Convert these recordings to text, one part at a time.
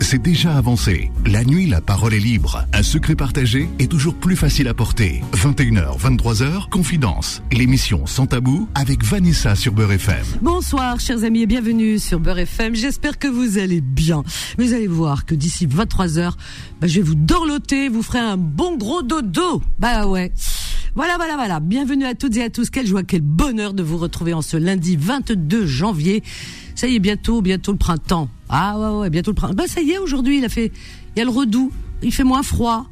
c'est déjà avancé. La nuit, la parole est libre. Un secret partagé est toujours plus facile à porter. 21h, 23h, Confidence. L'émission Sans Tabou avec Vanessa sur Beurre FM. Bonsoir, chers amis, et bienvenue sur Beurre FM. J'espère que vous allez bien. Vous allez voir que d'ici 23h, bah, je vais vous dorloter, vous ferez un bon gros dodo. Bah ouais. Voilà, voilà, voilà. Bienvenue à toutes et à tous. Quelle joie, quel bonheur de vous retrouver en ce lundi 22 janvier. Ça y est, bientôt, bientôt le printemps. Ah ouais, bientôt le printemps. Bah ça y est, aujourd'hui, il a fait, il y a le redout. Il fait moins froid.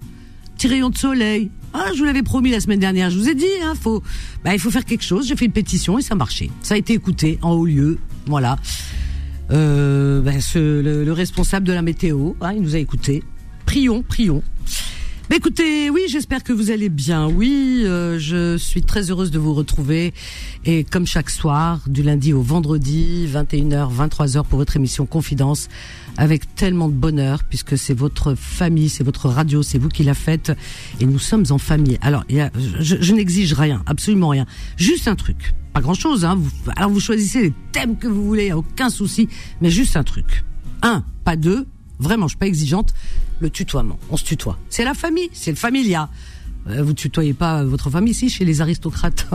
Petit rayon de soleil. Ah, je vous l'avais promis la semaine dernière. Je vous ai dit, hein, faut, bah, il faut faire quelque chose. J'ai fait une pétition et ça a marché. Ça a été écouté en haut lieu. Voilà. Euh, bah, ce, le, le responsable de la météo, hein, il nous a écouté. Prions, prions. Bah écoutez, oui, j'espère que vous allez bien. Oui, euh, je suis très heureuse de vous retrouver. Et comme chaque soir, du lundi au vendredi, 21h, 23h pour votre émission Confidence, avec tellement de bonheur, puisque c'est votre famille, c'est votre radio, c'est vous qui la faites, et nous sommes en famille. Alors, y a, je, je n'exige rien, absolument rien. Juste un truc, pas grand-chose. Hein. Vous, alors vous choisissez les thèmes que vous voulez, aucun souci, mais juste un truc. Un, pas deux, Vraiment, je suis pas exigeante. Le tutoiement, on se tutoie. C'est la famille, c'est le familia. Euh, vous tutoyez pas votre famille ici chez les aristocrates.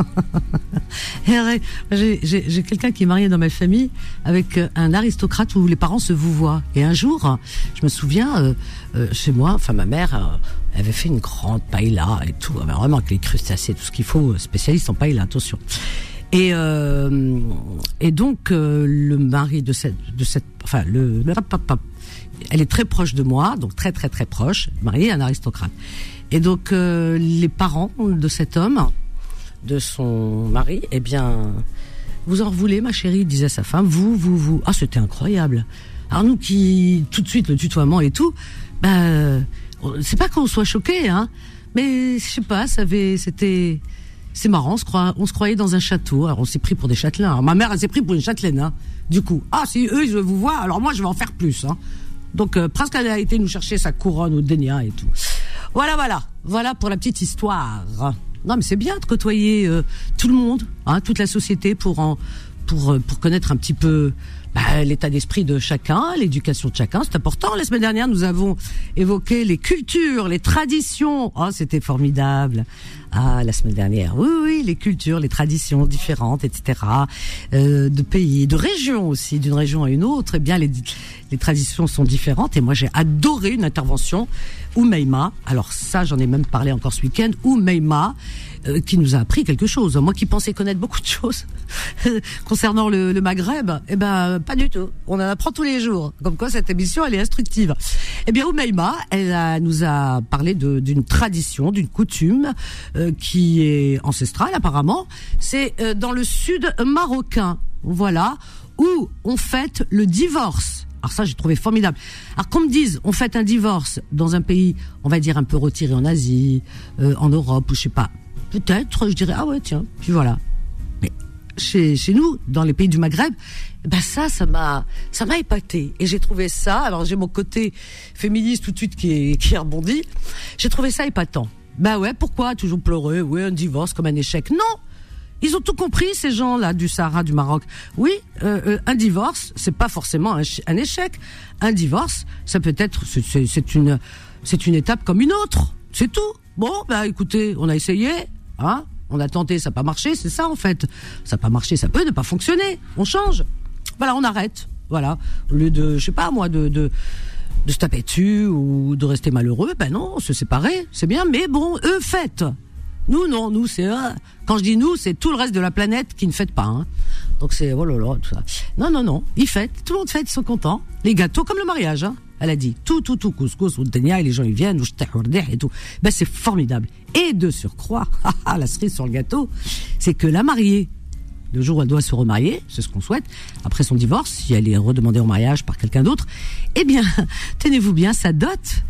J'ai quelqu'un qui est marié dans ma famille avec un aristocrate où les parents se vous voient. Et un jour, je me souviens, euh, euh, chez moi, enfin ma mère euh, avait fait une grande paella et tout, ah vraiment avec les crustacés, tout ce qu'il faut, spécialiste en paella, attention. Et euh, et donc euh, le mari de cette de cette enfin le elle est très proche de moi, donc très très très proche, mariée à un aristocrate. Et donc euh, les parents de cet homme, de son mari, eh bien, vous en voulez, ma chérie, disait sa femme, vous, vous, vous. Ah, c'était incroyable. Alors nous qui, tout de suite, le tutoiement et tout, ben, c'est pas qu'on soit choqués, hein, mais je sais pas, c'était, c'est marrant, on se, croyait dans un château, alors on s'est pris pour des châtelains. Alors, ma mère, elle s'est pris pour une châtelaine, hein. Du coup, ah, si eux, je vous vois, alors moi, je vais en faire plus, hein. Donc euh, elle a été nous chercher sa couronne au Dénia et tout. Voilà, voilà, voilà pour la petite histoire. Non, mais c'est bien de côtoyer euh, tout le monde, hein, toute la société pour en, pour euh, pour connaître un petit peu bah, l'état d'esprit de chacun, l'éducation de chacun, c'est important. La semaine dernière, nous avons évoqué les cultures, les traditions. Oh, c'était formidable. Ah, la semaine dernière, oui, oui, les cultures, les traditions différentes, etc. Euh, de pays, de régions aussi, d'une région à une autre. Eh bien, les, les traditions sont différentes. Et moi, j'ai adoré une intervention où Meima, alors ça, j'en ai même parlé encore ce week-end, où Meima, euh, qui nous a appris quelque chose. Moi qui pensais connaître beaucoup de choses concernant le, le Maghreb, eh ben pas du tout. On en apprend tous les jours. Comme quoi cette émission elle est instructive. Eh bien Oumaima, elle a, nous a parlé d'une tradition, d'une coutume euh, qui est ancestrale apparemment. C'est euh, dans le sud marocain, voilà, où on fête le divorce. Alors ça, j'ai trouvé formidable. Alors qu'on me dise, on fête un divorce dans un pays, on va dire un peu retiré en Asie, euh, en Europe, ou je sais pas. Peut-être, je dirais, ah ouais, tiens, puis voilà. Mais chez, nous, dans les pays du Maghreb, ben ça, ça m'a, ça m'a épaté. Et j'ai trouvé ça, alors j'ai mon côté féministe tout de suite qui est, qui est rebondi. J'ai trouvé ça épatant. Ben ouais, pourquoi toujours pleurer? Oui, un divorce comme un échec. Non! Ils ont tout compris, ces gens-là du Sahara, du Maroc. Oui, euh, euh, un divorce, c'est pas forcément un, un, échec. Un divorce, ça peut être, c'est une, c'est une étape comme une autre. C'est tout. Bon, bah écoutez, on a essayé, hein, on a tenté, ça n'a pas marché, c'est ça en fait. Ça n'a pas marché, ça peut ne pas fonctionner. On change. Voilà, on arrête. Voilà, au lieu de, je sais pas moi, de, de se taper dessus ou de rester malheureux, ben non, se séparer, c'est bien, mais bon, eux fêtent. Nous, non, nous, c'est quand je dis nous, c'est tout le reste de la planète qui ne fête pas. Hein. Donc c'est oh là là, tout ça. Non, non, non, ils fêtent, tout le monde fête, ils sont contents. Les gâteaux comme le mariage, hein. Elle a dit tout, tout, tout, couscous, ou et les gens ils viennent, ou et tout. Ben c'est formidable. Et de surcroît, la cerise sur le gâteau, c'est que la mariée, le jour où elle doit se remarier, c'est ce qu'on souhaite, après son divorce, si elle est redemandée en mariage par quelqu'un d'autre, eh bien, tenez-vous bien, sa dot,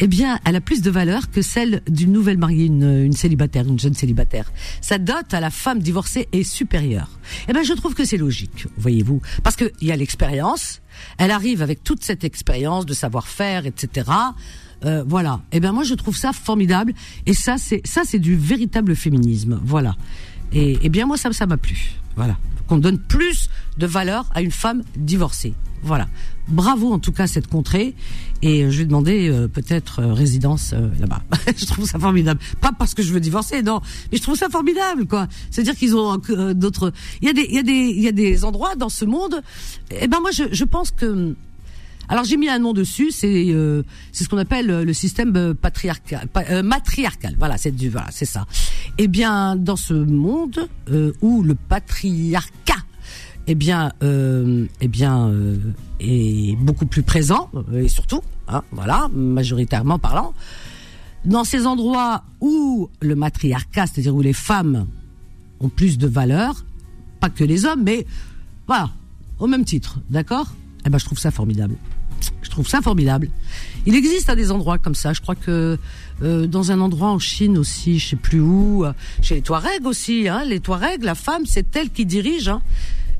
eh bien, elle a plus de valeur que celle d'une nouvelle mariée, une, une, célibataire, une jeune célibataire. Sa dot à la femme divorcée est supérieure. Eh bien, je trouve que c'est logique, voyez-vous, parce qu'il y a l'expérience. Elle arrive avec toute cette expérience de savoir-faire, etc. Euh, voilà. Eh bien, moi, je trouve ça formidable. Et ça, c'est ça, c'est du véritable féminisme. Voilà. Et, eh bien, moi, ça, ça m'a plu. Voilà. Qu'on donne plus de valeur à une femme divorcée. Voilà. Bravo en tout cas à cette contrée et euh, je vais demander euh, peut-être euh, résidence là-bas. je trouve ça formidable. Pas parce que je veux divorcer, non, mais je trouve ça formidable quoi. C'est-à-dire qu'ils ont d'autres il y a des il y a des il y a des endroits dans ce monde et eh ben moi je, je pense que alors j'ai mis un nom dessus, c'est c'est ce qu'on appelle le système patriarcal, matriarcal. Voilà, c'est du voilà, c'est ça. Eh bien, dans ce monde où le patriarcat eh bien, euh, eh bien, euh, est beaucoup plus présent euh, et surtout, hein, voilà, majoritairement parlant, dans ces endroits où le matriarcat, c'est-à-dire où les femmes ont plus de valeur, pas que les hommes, mais voilà, au même titre, d'accord? Eh ben, je trouve ça formidable. Je trouve ça formidable. Il existe à des endroits comme ça. Je crois que euh, dans un endroit en Chine aussi, je sais plus où, chez les Touaregs aussi. Hein, les Touaregs, la femme, c'est elle qui dirige. Hein.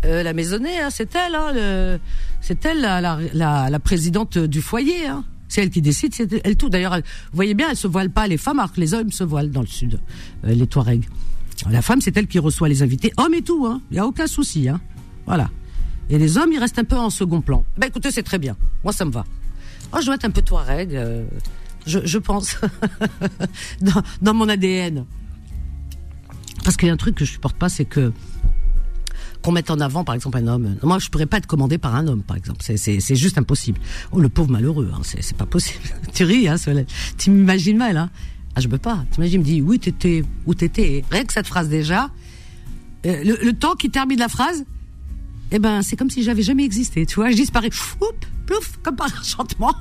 Euh, la maisonnée, hein, c'est elle, hein, c'est elle la, présidente du foyer. Hein. C'est elle qui décide, c'est elle tout. D'ailleurs, vous voyez bien, elle se voile pas les femmes, alors que les hommes se voilent dans le sud, euh, les Touaregs. La femme, c'est elle qui reçoit les invités, hommes et tout. Il y a aucun souci. Hein. Voilà. Et les hommes, ils restent un peu en second plan. Ben écoutez, c'est très bien. Moi, ça me va. Moi, je dois être un peu Touareg. Euh, je, pense dans, mon ADN. Parce qu'il y a un truc que je supporte pas, c'est que qu'on mette en avant, par exemple, un homme. Moi, je pourrais pas être commandé par un homme, par exemple. C'est juste impossible. Oh, le pauvre malheureux, hein, c'est pas possible. tu ris, hein, Tu m'imagines mal, hein. Ah, je peux pas. T'imagines, me dis, oui, t'étais, où t'étais. Rien que cette phrase déjà, euh, le, temps qui termine la phrase, eh ben, c'est comme si j'avais jamais existé. Tu vois, je disparais, Oup, plouf, comme par enchantement.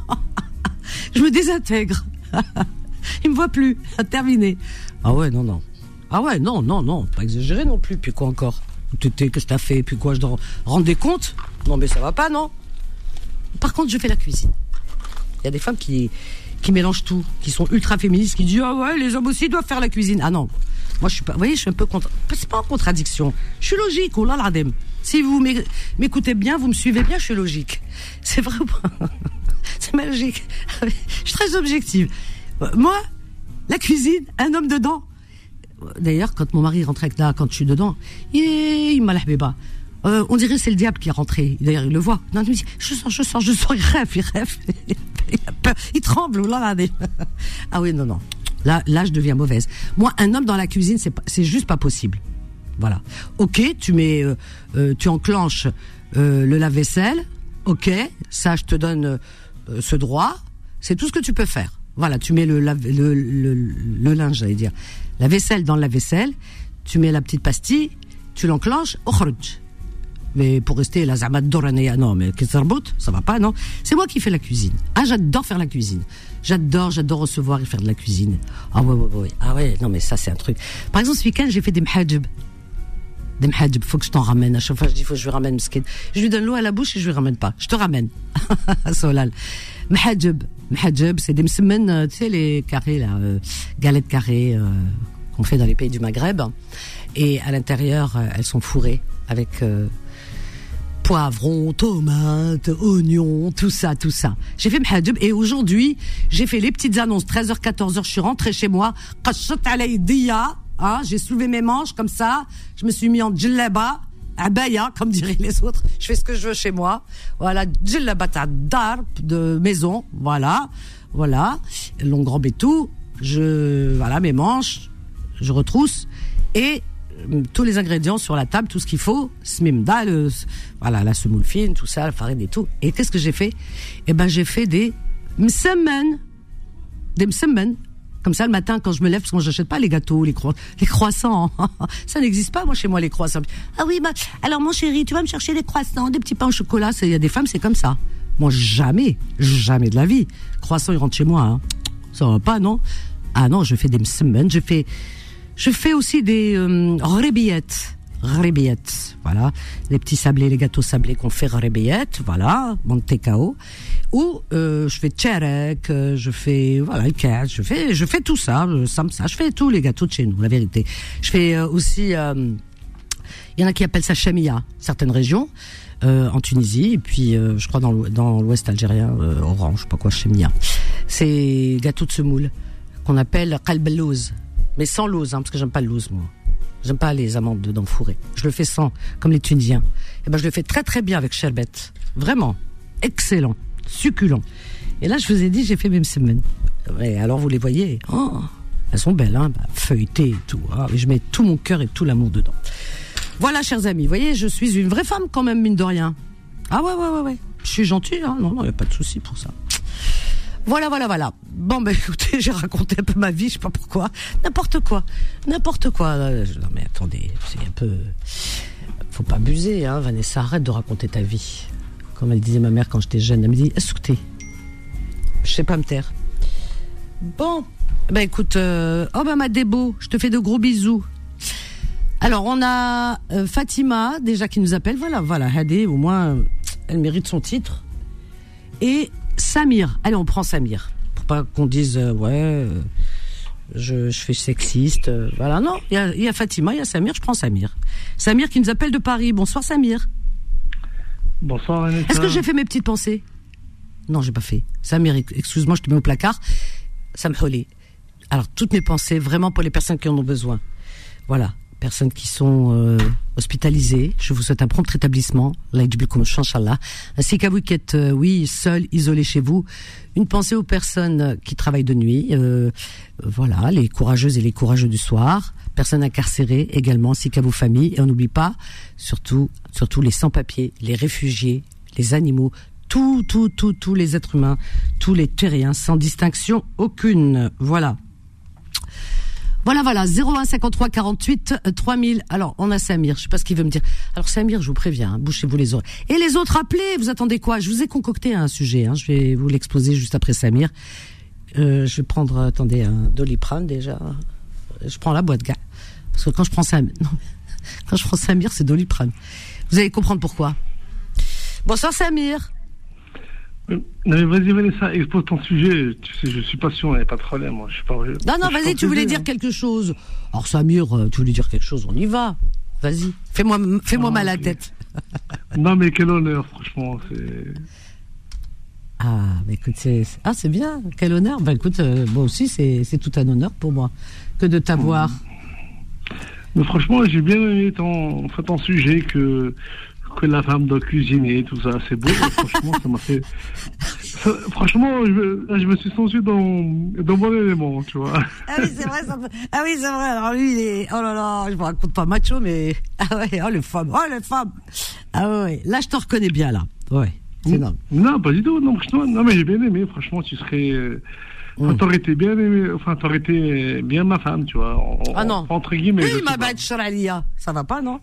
je me désintègre. Il me voit plus. Terminé. Ah ouais, non, non. Ah ouais, non, non, non, pas exagéré non plus. Puis quoi encore? Qu'est-ce que t'as fait? Puis quoi, je dois rendre des comptes? Non, mais ça va pas, non? Par contre, je fais la cuisine. Il y a des femmes qui, qui mélangent tout, qui sont ultra féministes, qui disent Ah ouais, les hommes aussi doivent faire la cuisine. Ah non. Moi, je suis pas, vous voyez, je suis un peu contre. C'est pas en contradiction. Je suis logique, oh là là, Si vous m'écoutez bien, vous me suivez bien, je suis logique. C'est vrai ou pas C'est ma logique. Je suis très objective. Moi, la cuisine, un homme dedans, D'ailleurs, quand mon mari rentrait là, quand je suis dedans, il m'a bas. Euh, on dirait c'est le diable qui est rentré. D'ailleurs, il le voit. Non, il me dit, je sens, je sens, je sens, il rêve, il rêve. il tremble, là, là. Ah oui, non, non. Là, là, je deviens mauvaise. Moi, un homme dans la cuisine, c'est juste pas possible. Voilà. Ok, tu mets, euh, euh, tu enclenches euh, le lave-vaisselle. Ok, ça, je te donne ce droit. C'est tout ce que tu peux faire. Voilà, tu mets le, linge, j'allais dire la vaisselle dans la vaisselle, tu mets la petite pastille, tu l'enclenches, mais pour rester la zamat doranea, non, mais ça va pas, non? C'est moi qui fais la cuisine. Ah, j'adore faire la cuisine. J'adore, j'adore recevoir et faire de la cuisine. Ah ouais, ouais, ouais. Ah ouais, non, mais ça, c'est un truc. Par exemple, ce week-end, j'ai fait des mhajib. Des faut que je t'en ramène. À chaque fois, je dis, faut que je lui ramène mskin. Je lui donne l'eau à la bouche et je lui ramène pas. Je te ramène. Solal. Mhajib. Mhajib, c'est des msmen, euh, tu sais, les carrés, là, euh, galettes carrées, euh, qu'on fait dans les pays du Maghreb. Et à l'intérieur, elles sont fourrées avec poivrons, tomates, oignons, tout ça, tout ça. J'ai fait mhajib et aujourd'hui, j'ai fait les petites annonces. 13h, 14h, je suis rentrée chez moi. Hein, j'ai soulevé mes manches comme ça. Je me suis mis en djellaba abaya, comme diraient les autres. Je fais ce que je veux chez moi. Voilà, djellabata d'arbre, de maison. Voilà, voilà. Long grand et tout. Je, voilà, mes manches. Je retrousse. Et euh, tous les ingrédients sur la table, tout ce qu'il faut, smimda, le, voilà, la semoule fine, tout ça, la farine et tout. Et qu'est-ce que j'ai fait? Eh ben, j'ai fait des msemmen, des msemmen, comme ça, le matin, quand je me lève, parce que moi, j'achète pas les gâteaux, les, les croissants. ça n'existe pas, moi, chez moi, les croissants. Ah oui, bah, alors, mon chéri, tu vas me chercher des croissants, des petits pains au chocolat. Il y a des femmes, c'est comme ça. Moi, jamais, jamais de la vie. Croissant, il rentre chez moi, hein. Ça va pas, non? Ah non, je fais des semaines, je fais, je fais aussi des, euh, voilà, les petits sablés, les gâteaux sablés qu'on fait rebillettes, voilà, mantecao, ou euh, je fais tcherek, euh, je fais voilà, je fais je fais tout ça, euh, ça, ça, je fais tous les gâteaux de chez nous, la vérité. Je fais euh, aussi, il y en a qui appellent ça chamia, certaines régions. en Tunisie et puis je crois dans l'ouest algérien orange, je sais pas quoi chamia. C'est gâteau de semoule qu'on appelle qalb mais sans l'ose hein, parce que j'aime pas le moi. J'aime pas les amandes dedans fourrées. Je le fais sans, comme les Tunisiens. Et eh ben, je le fais très très bien avec sherbet. Vraiment. Excellent. Succulent. Et là, je vous ai dit, j'ai fait même semaine. Et alors, vous les voyez? Oh, elles sont belles, hein. Bah, feuilletées et tout. Hein. je mets tout mon cœur et tout l'amour dedans. Voilà, chers amis. Vous voyez, je suis une vraie femme quand même, mine de rien. Ah ouais, ouais, ouais, ouais. Je suis gentille, hein. Non, non, n'y a pas de souci pour ça. Voilà, voilà, voilà. Bon, ben écoutez, j'ai raconté un peu ma vie, je sais pas pourquoi. N'importe quoi. N'importe quoi. Euh, non, mais attendez, c'est un peu. Faut pas abuser, hein, Vanessa. Arrête de raconter ta vie. Comme elle disait ma mère quand j'étais jeune, elle me dit Est-ce Je sais pas me taire. Bon, ben écoute, euh... oh ben ma Débo, je te fais de gros bisous. Alors on a euh, Fatima déjà qui nous appelle. Voilà, voilà, Hadé, au moins elle mérite son titre. Et Samir. Allez, on prend Samir. Pour pas qu'on dise, euh, ouais, euh, je, je, fais sexiste. Euh, voilà, non. Il y, a, Fatima, il y a Samir, je prends Samir. Samir qui nous appelle de Paris. Bonsoir, Samir. Bonsoir, Est-ce que j'ai fait mes petites pensées? Non, j'ai pas fait. Samir, excuse-moi, je te mets au placard. Ça me Alors, toutes mes pensées, vraiment pour les personnes qui en ont besoin. Voilà personnes qui sont euh, hospitalisées. Je vous souhaite un prompt rétablissement, ainsi qu'à vous qui êtes, euh, oui, seuls, isolés chez vous. Une pensée aux personnes qui travaillent de nuit, euh, voilà, les courageuses et les courageux du soir, personnes incarcérées également, ainsi qu'à vos familles. Et on n'oublie pas, surtout, surtout les sans-papiers, les réfugiés, les animaux, tous, tous, tous, tous les êtres humains, tous les terriens, sans distinction aucune. Voilà. Voilà, voilà, 01 53 48 3000. Alors, on a Samir, je sais pas ce qu'il veut me dire. Alors, Samir, je vous préviens, hein, bouchez-vous les oreilles. Et les autres, appelez, vous attendez quoi? Je vous ai concocté un sujet, hein, je vais vous l'exposer juste après Samir. Euh, je vais prendre, attendez, un doliprane déjà. Je prends la boîte, gars. Parce que quand je prends Samir, non, quand je prends Samir, c'est doliprane. Vous allez comprendre pourquoi. Bonsoir Samir. Non, mais vas-y, Vanessa, expose ton sujet. Tu sais, je suis patient, il n'y a pas de problème. Moi, je suis pas. Non, non, vas-y, tu voulais dire hein. quelque chose. Alors, Samir, euh, tu voulais dire quelque chose, on y va. Vas-y, fais-moi fais-moi mal à la tête. non, mais quel honneur, franchement. c'est... Ah, bah écoute, c'est ah c'est bien, quel honneur. Bah écoute, euh, moi aussi c'est tout un honneur pour moi que de t'avoir. Mais franchement, j'ai bien aimé ton, enfin, ton sujet que que la femme doit cuisiner, tout ça, c'est beau. franchement, ça m'a fait. franchement, je, me, je me suis senti dans, dans mon élément, tu vois. Ah oui, c'est vrai, ça Ah oui, c'est vrai. Alors lui, il est. Oh là là, je me raconte pas macho, mais. Ah ouais, oh les femmes, oh les femmes. Ah ouais, là, je te reconnais bien, là. Ouais, c'est énorme. Non, pas du tout. Non, non mais j'ai bien aimé, franchement, tu serais. Euh, mm. T'aurais été bien aimé, enfin, t'aurais été bien ma femme, tu vois. ah non. Entre guillemets. Oui, ma bête, Ça va pas, non?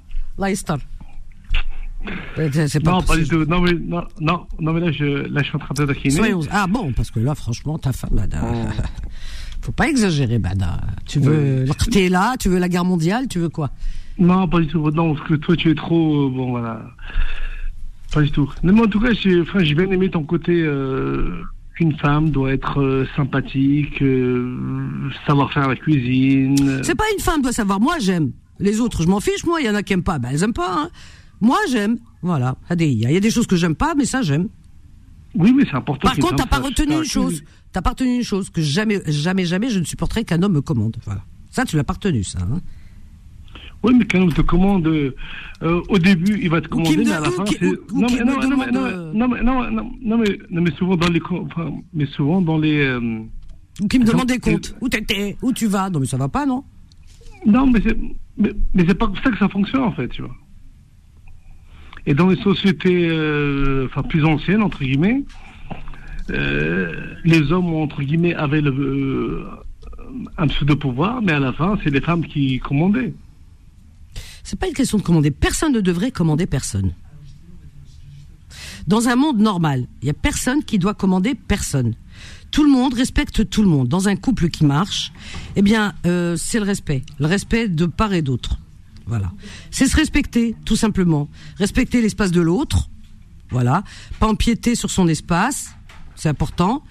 Non, pas du tout. Non, mais, non, non, non, mais là, je, là, je suis en train de taquiner. Ah bon, parce que là, franchement, ta femme, Bada. Oh. Faut pas exagérer, Bada. Tu veux oui. là, tu veux la guerre mondiale, tu veux quoi? Non, pas du tout. Non, parce que toi, tu es trop. Euh, bon, voilà. Pas du tout. mais en tout cas, j'ai enfin, bien aimé ton côté. Euh, qu'une femme doit être euh, sympathique, savoir faire la cuisine. C'est pas une femme doit savoir. Moi, j'aime. Les autres, je m'en fiche. Moi, il y en a qui aiment pas. Ben, elles aiment pas. Hein. Moi, j'aime. Voilà. Il y a des choses que j'aime pas, mais ça, j'aime. Oui, mais c'est important. Par contre, t'as pas retenu une chose. T'as pas retenu une chose que jamais, jamais, jamais, je ne supporterai qu'un homme me commande. Voilà. Ça, tu l'as pas retenu, ça. Hein. oui, mais qu'un homme te commande, euh, au début, il va te commander, mais à la fin, c'est. Non, mais non, non, mais non, non, mais non, mais souvent dans les, enfin, mais souvent dans les. Euh, ou qui me demande des comptes. Où t'étais? Où tu vas? Non, mais ça va pas, non? Non, mais c'est, mais, mais c'est pas comme ça que ça fonctionne, en fait, tu vois. Et dans les sociétés euh, enfin, plus anciennes, entre guillemets, euh, les hommes, entre guillemets, avaient le, euh, un peu de pouvoir, mais à la fin, c'est les femmes qui commandaient. C'est pas une question de commander. Personne ne devrait commander personne. Dans un monde normal, il y a personne qui doit commander personne. Tout le monde respecte tout le monde. Dans un couple qui marche, eh bien, c'est le respect, le respect de part et d'autre. Voilà. C'est se respecter, tout simplement. Respecter l'espace de l'autre. Voilà. Pas empiéter sur son espace. C'est important.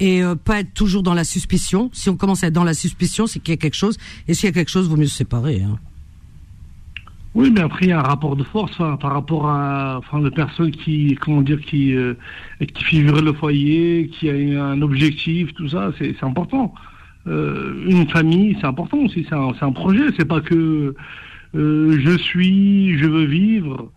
Et euh, pas être toujours dans la suspicion. Si on commence à être dans la suspicion, c'est qu'il y a quelque chose. Et s'il y a quelque chose, vaut mieux se séparer. Hein. Oui, mais après il y a un rapport de force par rapport à enfin les personnes qui comment dire qui euh, qui vivre le foyer, qui a un objectif, tout ça, c'est important. Euh, une famille, c'est important aussi. C'est un, un projet. C'est pas que je suis, je veux vivre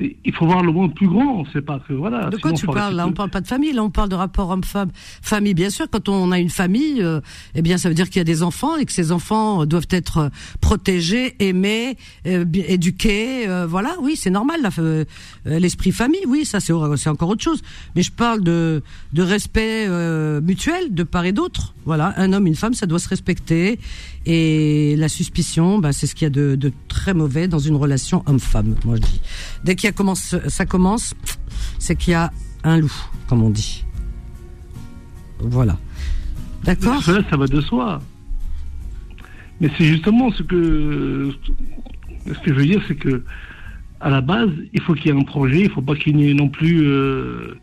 il faut voir le monde plus grand. C'est pas que voilà. De quoi tu parles Là, on parle pas de famille. Là, on parle de rapport homme-femme. Famille, bien sûr. Quand on a une famille, euh, eh bien, ça veut dire qu'il y a des enfants et que ces enfants doivent être euh, protégés, aimés, euh, éduqués. voilà, oui, c'est normal. L'esprit famille, oui, ça c'est c'est encore autre chose. Mais je parle de de respect mutuel de part et d'autre. Voilà, un homme, une femme, ça doit se respecter. Et la suspicion, bah, c'est ce qu'il y a de, de, très mauvais dans une relation homme-femme, moi je dis. Dès ça commence, c'est qu'il y a un loup, comme on dit. Voilà. D'accord Ça, ça va de soi. Mais c'est justement ce que ce que je veux dire, c'est que à la base, il faut qu'il y ait un projet, il ne faut pas qu'il n'y ait non plus euh,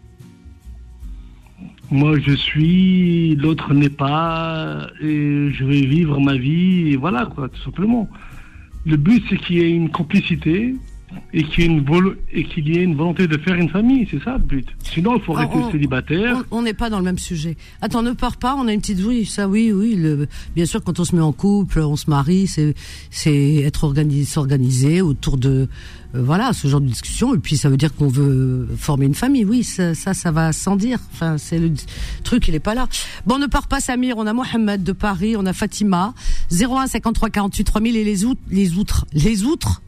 moi je suis, l'autre n'est pas, et je vais vivre ma vie, et voilà, quoi, tout simplement. Le but, c'est qu'il y ait une complicité et qu'il y, ait une et qu'il y ait une volonté de faire une famille, c'est ça le but. Sinon, il faut ah, rester célibataire. On n'est pas dans le même sujet. Attends, ne pars pas, on a une petite... Oui, ça, oui, oui. Le, bien sûr, quand on se met en couple, on se marie, c'est être organisé, s'organiser autour de euh, voilà, ce genre de discussion. Et puis ça veut dire qu'on veut former une famille. Oui, ça, ça, va sans dire. Enfin, c'est le truc, il est pas là. Bon, ne part pas Samir. On a Mohamed de Paris, on a Fatima. 01 53 48 3000 et les outres, les outres, les outres,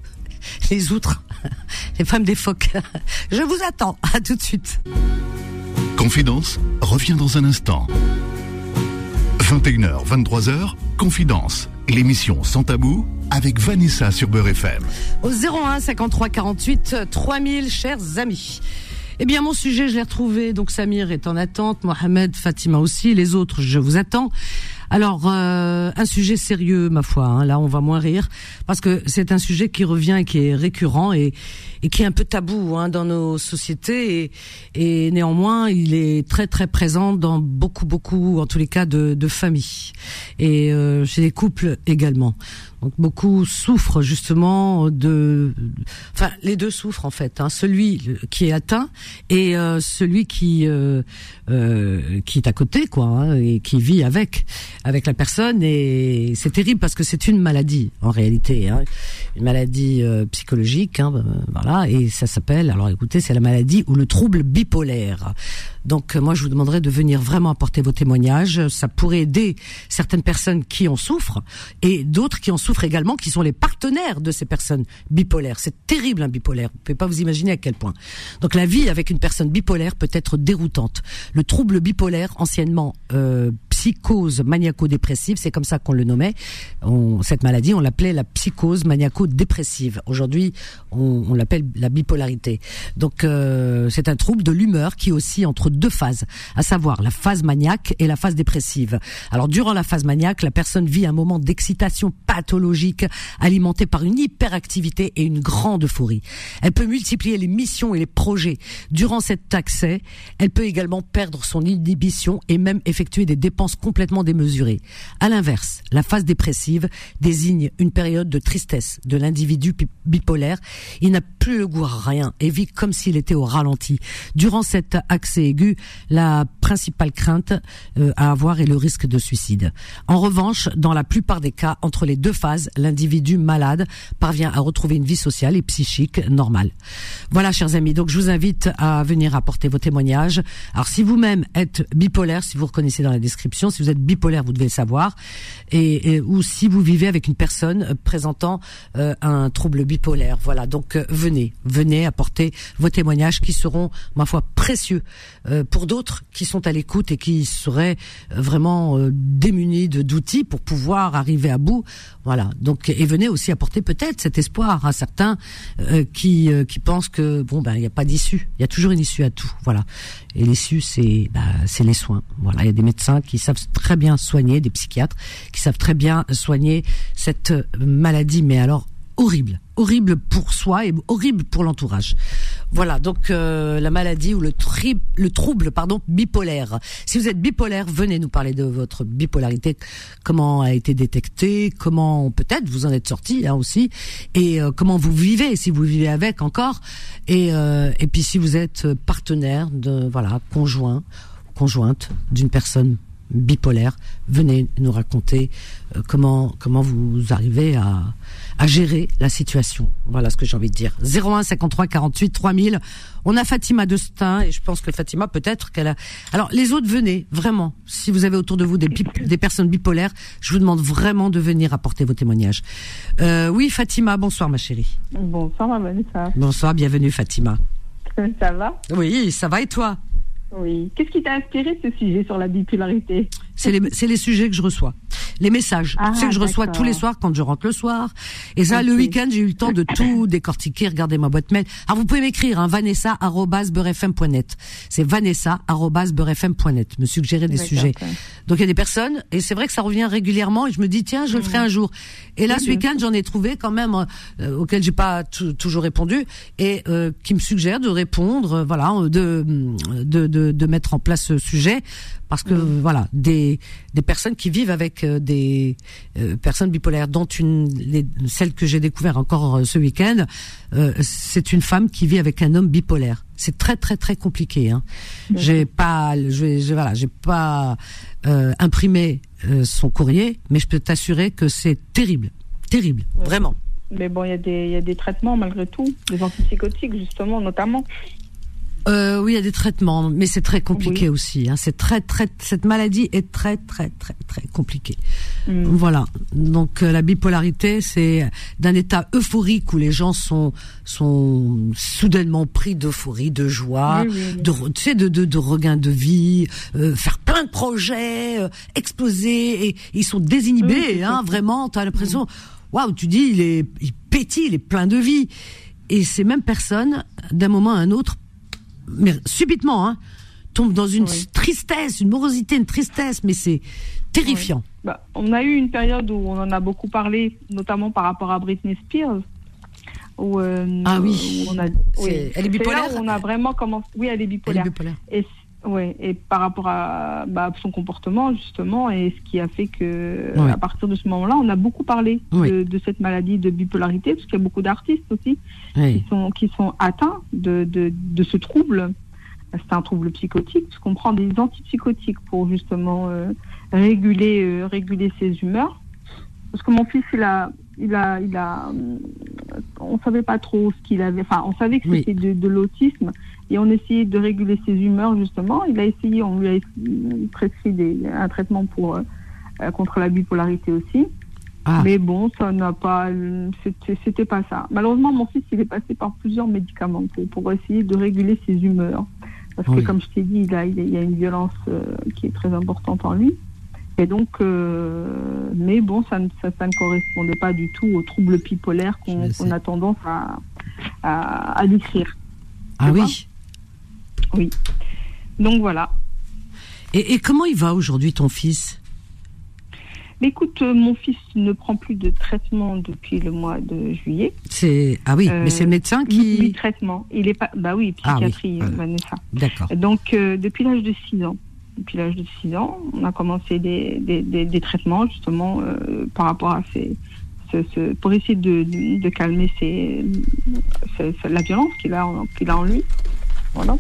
les outres, les femmes des phoques. Je vous attends. À tout de suite. Confidence revient dans un instant. 21h, 23h, Confidence, l'émission sans tabou avec Vanessa sur Beurre FM. Au 01 53 48 3000, chers amis. Eh bien, mon sujet, je l'ai retrouvé. Donc, Samir est en attente, Mohamed, Fatima aussi, les autres, je vous attends. Alors, euh, un sujet sérieux, ma foi. Hein. Là, on va moins rire parce que c'est un sujet qui revient et qui est récurrent et, et qui est un peu tabou hein, dans nos sociétés. Et, et, néanmoins, il est très très présent dans beaucoup beaucoup, en tous les cas, de, de familles. Et euh, chez les couples également. Donc beaucoup souffrent justement de, enfin les deux souffrent en fait, hein, celui qui est atteint et euh, celui qui euh, euh, qui est à côté quoi hein, et qui vit avec avec la personne. Et c'est terrible parce que c'est une maladie en réalité, hein, une maladie psychologique, hein, voilà et ça s'appelle alors écoutez c'est la maladie ou le trouble bipolaire. Donc moi je vous demanderais de venir vraiment apporter vos témoignages, ça pourrait aider certaines personnes qui en souffrent et d'autres qui en souffrent également, qui sont les partenaires de ces personnes bipolaires. C'est terrible un bipolaire. Vous pouvez pas vous imaginer à quel point. Donc la vie avec une personne bipolaire peut être déroutante. Le trouble bipolaire, anciennement euh, psychose maniaco-dépressive, c'est comme ça qu'on le nommait. cette maladie, on l'appelait la psychose maniaco-dépressive. Aujourd'hui, on, l'appelle la bipolarité. Donc euh, c'est un trouble de l'humeur qui oscille entre deux phases, à savoir la phase maniaque et la phase dépressive. Alors durant la phase maniaque, la personne vit un moment d'excitation pathologique alimentée par une hyperactivité et une grande euphorie. Elle peut multiplier les missions et les projets. Durant cet accès, elle peut également perdre son inhibition et même effectuer des dépenses complètement démesurées. À l'inverse, la phase dépressive désigne une période de tristesse de l'individu bipolaire. Il n'a plus le goût à rien et vit comme s'il était au ralenti. Durant cet accès aigu, la principale crainte euh, à avoir est le risque de suicide. En revanche, dans la plupart des cas, entre les deux phases, l'individu malade parvient à retrouver une vie sociale et psychique normale. Voilà, chers amis. Donc, je vous invite à venir apporter vos témoignages. Alors, si vous-même êtes bipolaire, si vous reconnaissez dans la description, si vous êtes bipolaire, vous devez le savoir, et, ou si vous vivez avec une personne présentant euh, un trouble bipolaire. Voilà. Donc, euh, venez, venez apporter vos témoignages qui seront, ma foi, précieux pour d'autres qui sont à l'écoute et qui seraient vraiment démunis d'outils pour pouvoir arriver à bout. Voilà. Donc et venez aussi apporter peut-être cet espoir à certains euh, qui euh, qui pensent que bon ben il n'y a pas d'issue. Il y a toujours une issue à tout. Voilà. Et l'issue c'est bah, c'est les soins. Voilà. Il y a des médecins qui savent très bien soigner, des psychiatres qui savent très bien soigner cette maladie. Mais alors horrible, horrible pour soi et horrible pour l'entourage. Voilà, donc euh, la maladie ou le, le trouble pardon bipolaire. Si vous êtes bipolaire, venez nous parler de votre bipolarité, comment a été détectée, comment peut-être vous en êtes sorti hein, aussi, et euh, comment vous vivez, si vous vivez avec encore, et euh, et puis si vous êtes partenaire de voilà conjoint conjointe d'une personne bipolaire. Venez nous raconter euh, comment comment vous arrivez à, à gérer la situation. Voilà ce que j'ai envie de dire. 01 53 48 3000. On a Fatima de Stein et je pense que Fatima peut-être qu'elle a. Alors les autres venez vraiment. Si vous avez autour de vous des, des personnes bipolaires, je vous demande vraiment de venir apporter vos témoignages. Euh, oui Fatima, bonsoir ma chérie. Bonsoir ma Vanessa. Bonsoir, bienvenue Fatima. Ça va? Oui, ça va et toi? Oui. Qu'est-ce qui t'a inspiré ce sujet sur la bipolarité? C'est les, c'est les sujets que je reçois. Les messages. Ah, sais que je reçois tous les soirs quand je rentre le soir. Et ça, le week-end, j'ai eu le temps de tout décortiquer, regarder ma boîte mail. Alors, vous pouvez m'écrire, hein, vanessa.beurrefm.net. C'est vanessa.beurrefm.net. Me suggérer des sujets. Donc, il y a des personnes, et c'est vrai que ça revient régulièrement, et je me dis, tiens, je le ferai un jour. Et là, ce bien week-end, j'en ai trouvé quand même, euh, auquel j'ai pas tou- toujours répondu, et euh, qui me suggère de répondre, euh, voilà, euh, de, de, de, de mettre en place ce sujet, parce que, voilà, des, des personnes qui vivent avec euh, des euh, personnes bipolaires, dont une, les, celle que j'ai découvert encore euh, ce week-end, euh, c'est une femme qui vit avec un homme bipolaire. C'est très très très compliqué. Hein. J'ai pas, je, voilà, j'ai pas euh, imprimé son courrier, mais je peux t'assurer que c'est terrible, terrible, vraiment. Mais bon, il y, y a des traitements malgré tout, des antipsychotiques justement, notamment. Euh, oui, il y a des traitements, mais c'est très compliqué Oui. aussi. Hein. C'est très très, cette maladie est très très très très compliquée. Mm. Voilà. Donc euh, la bipolarité, c'est d'un état euphorique où les gens sont sont soudainement pris d'euphorie, de joie, Oui, oui, oui. de tu sais de de, de regain de vie, euh, faire plein de projets, euh, exploser et ils sont désinhibés. hein, vraiment, tu as l'impression, waouh, tu dis il est il pétille, il est plein de vie. Et ces mêmes personnes, d'un moment à un autre, mais subitement, hein, tombent dans une Oui. tristesse, une morosité, une tristesse, mais c'est terrifiant. Bah, on a eu une période où on en a beaucoup parlé, notamment par rapport à Britney Spears. Où, euh, Ah oui. où on a, oui. elle est là bipolaire où on a vraiment commencé. Oui, elle est Elle est bipolaire. bipolaire. Et, ouais, et par rapport à bah, son comportement, justement, et ce qui a fait que, Ouais. à partir de ce moment-là, on a beaucoup parlé Oui. de, de cette maladie de bipolarité, parce qu'il y a beaucoup d'artistes aussi Oui. qui, sont, qui sont atteints de, de, de ce trouble. C'est un trouble psychotique, parce qu'on prend des antipsychotiques pour justement euh, réguler, euh, réguler ses humeurs. Parce que mon fils, il a, il a, il a, on savait pas trop ce qu'il avait. Enfin, on savait que Oui. c'était de, de l'autisme et on essayait de réguler ses humeurs justement. Il a essayé, on lui a prescrit des, un traitement pour euh, contre la bipolarité aussi. Ah. Mais bon, ça n'a pas, c'était pas ça. Malheureusement, mon fils, il est passé par plusieurs médicaments pour, pour essayer de réguler ses humeurs. Parce Oui. que, comme je t'ai dit, il, a, il y a une violence euh, qui est très importante en lui. Et donc, euh, mais bon, ça, ne- ça, ça ne correspondait pas du tout au trouble bipolaire qu'on a tendance à, à, à décrire. Ah oui. Oui. Donc voilà. Et, et comment il va aujourd'hui, ton fils? Écoute, euh, mon fils ne prend plus de traitement depuis le mois de juillet. C'est ah oui, Euh, mais c'est le médecin Huit qui. traitements. Il est pas, bah oui, Ah oui, psychiatrie, voilà. Vanessa. D'accord. Donc, euh, depuis l'âge de 6 ans, depuis l'âge de 6 ans, on a commencé des, des, des, des traitements justement euh, par rapport à ces, ce, ce- pour essayer de, de calmer ses, ce- la violence qu'il a, en- qu'il a en lui. Voilà.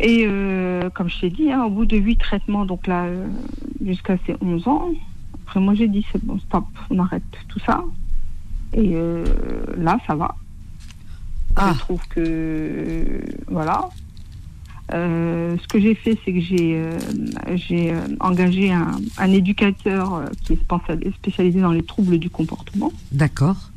Et euh, comme je t'ai dit, hein, au bout de 8 traitements, donc là, euh, jusqu'à ses 11 ans, après moi j'ai dit c'est bon, stop, on arrête tout ça. Et euh, là, ça va. Ah. Je trouve que voilà. Ce que j'ai fait, c'est que j'ai j'ai engagé un, un éducateur qui est spécial- spécialisé dans les troubles du comportement. D'accord.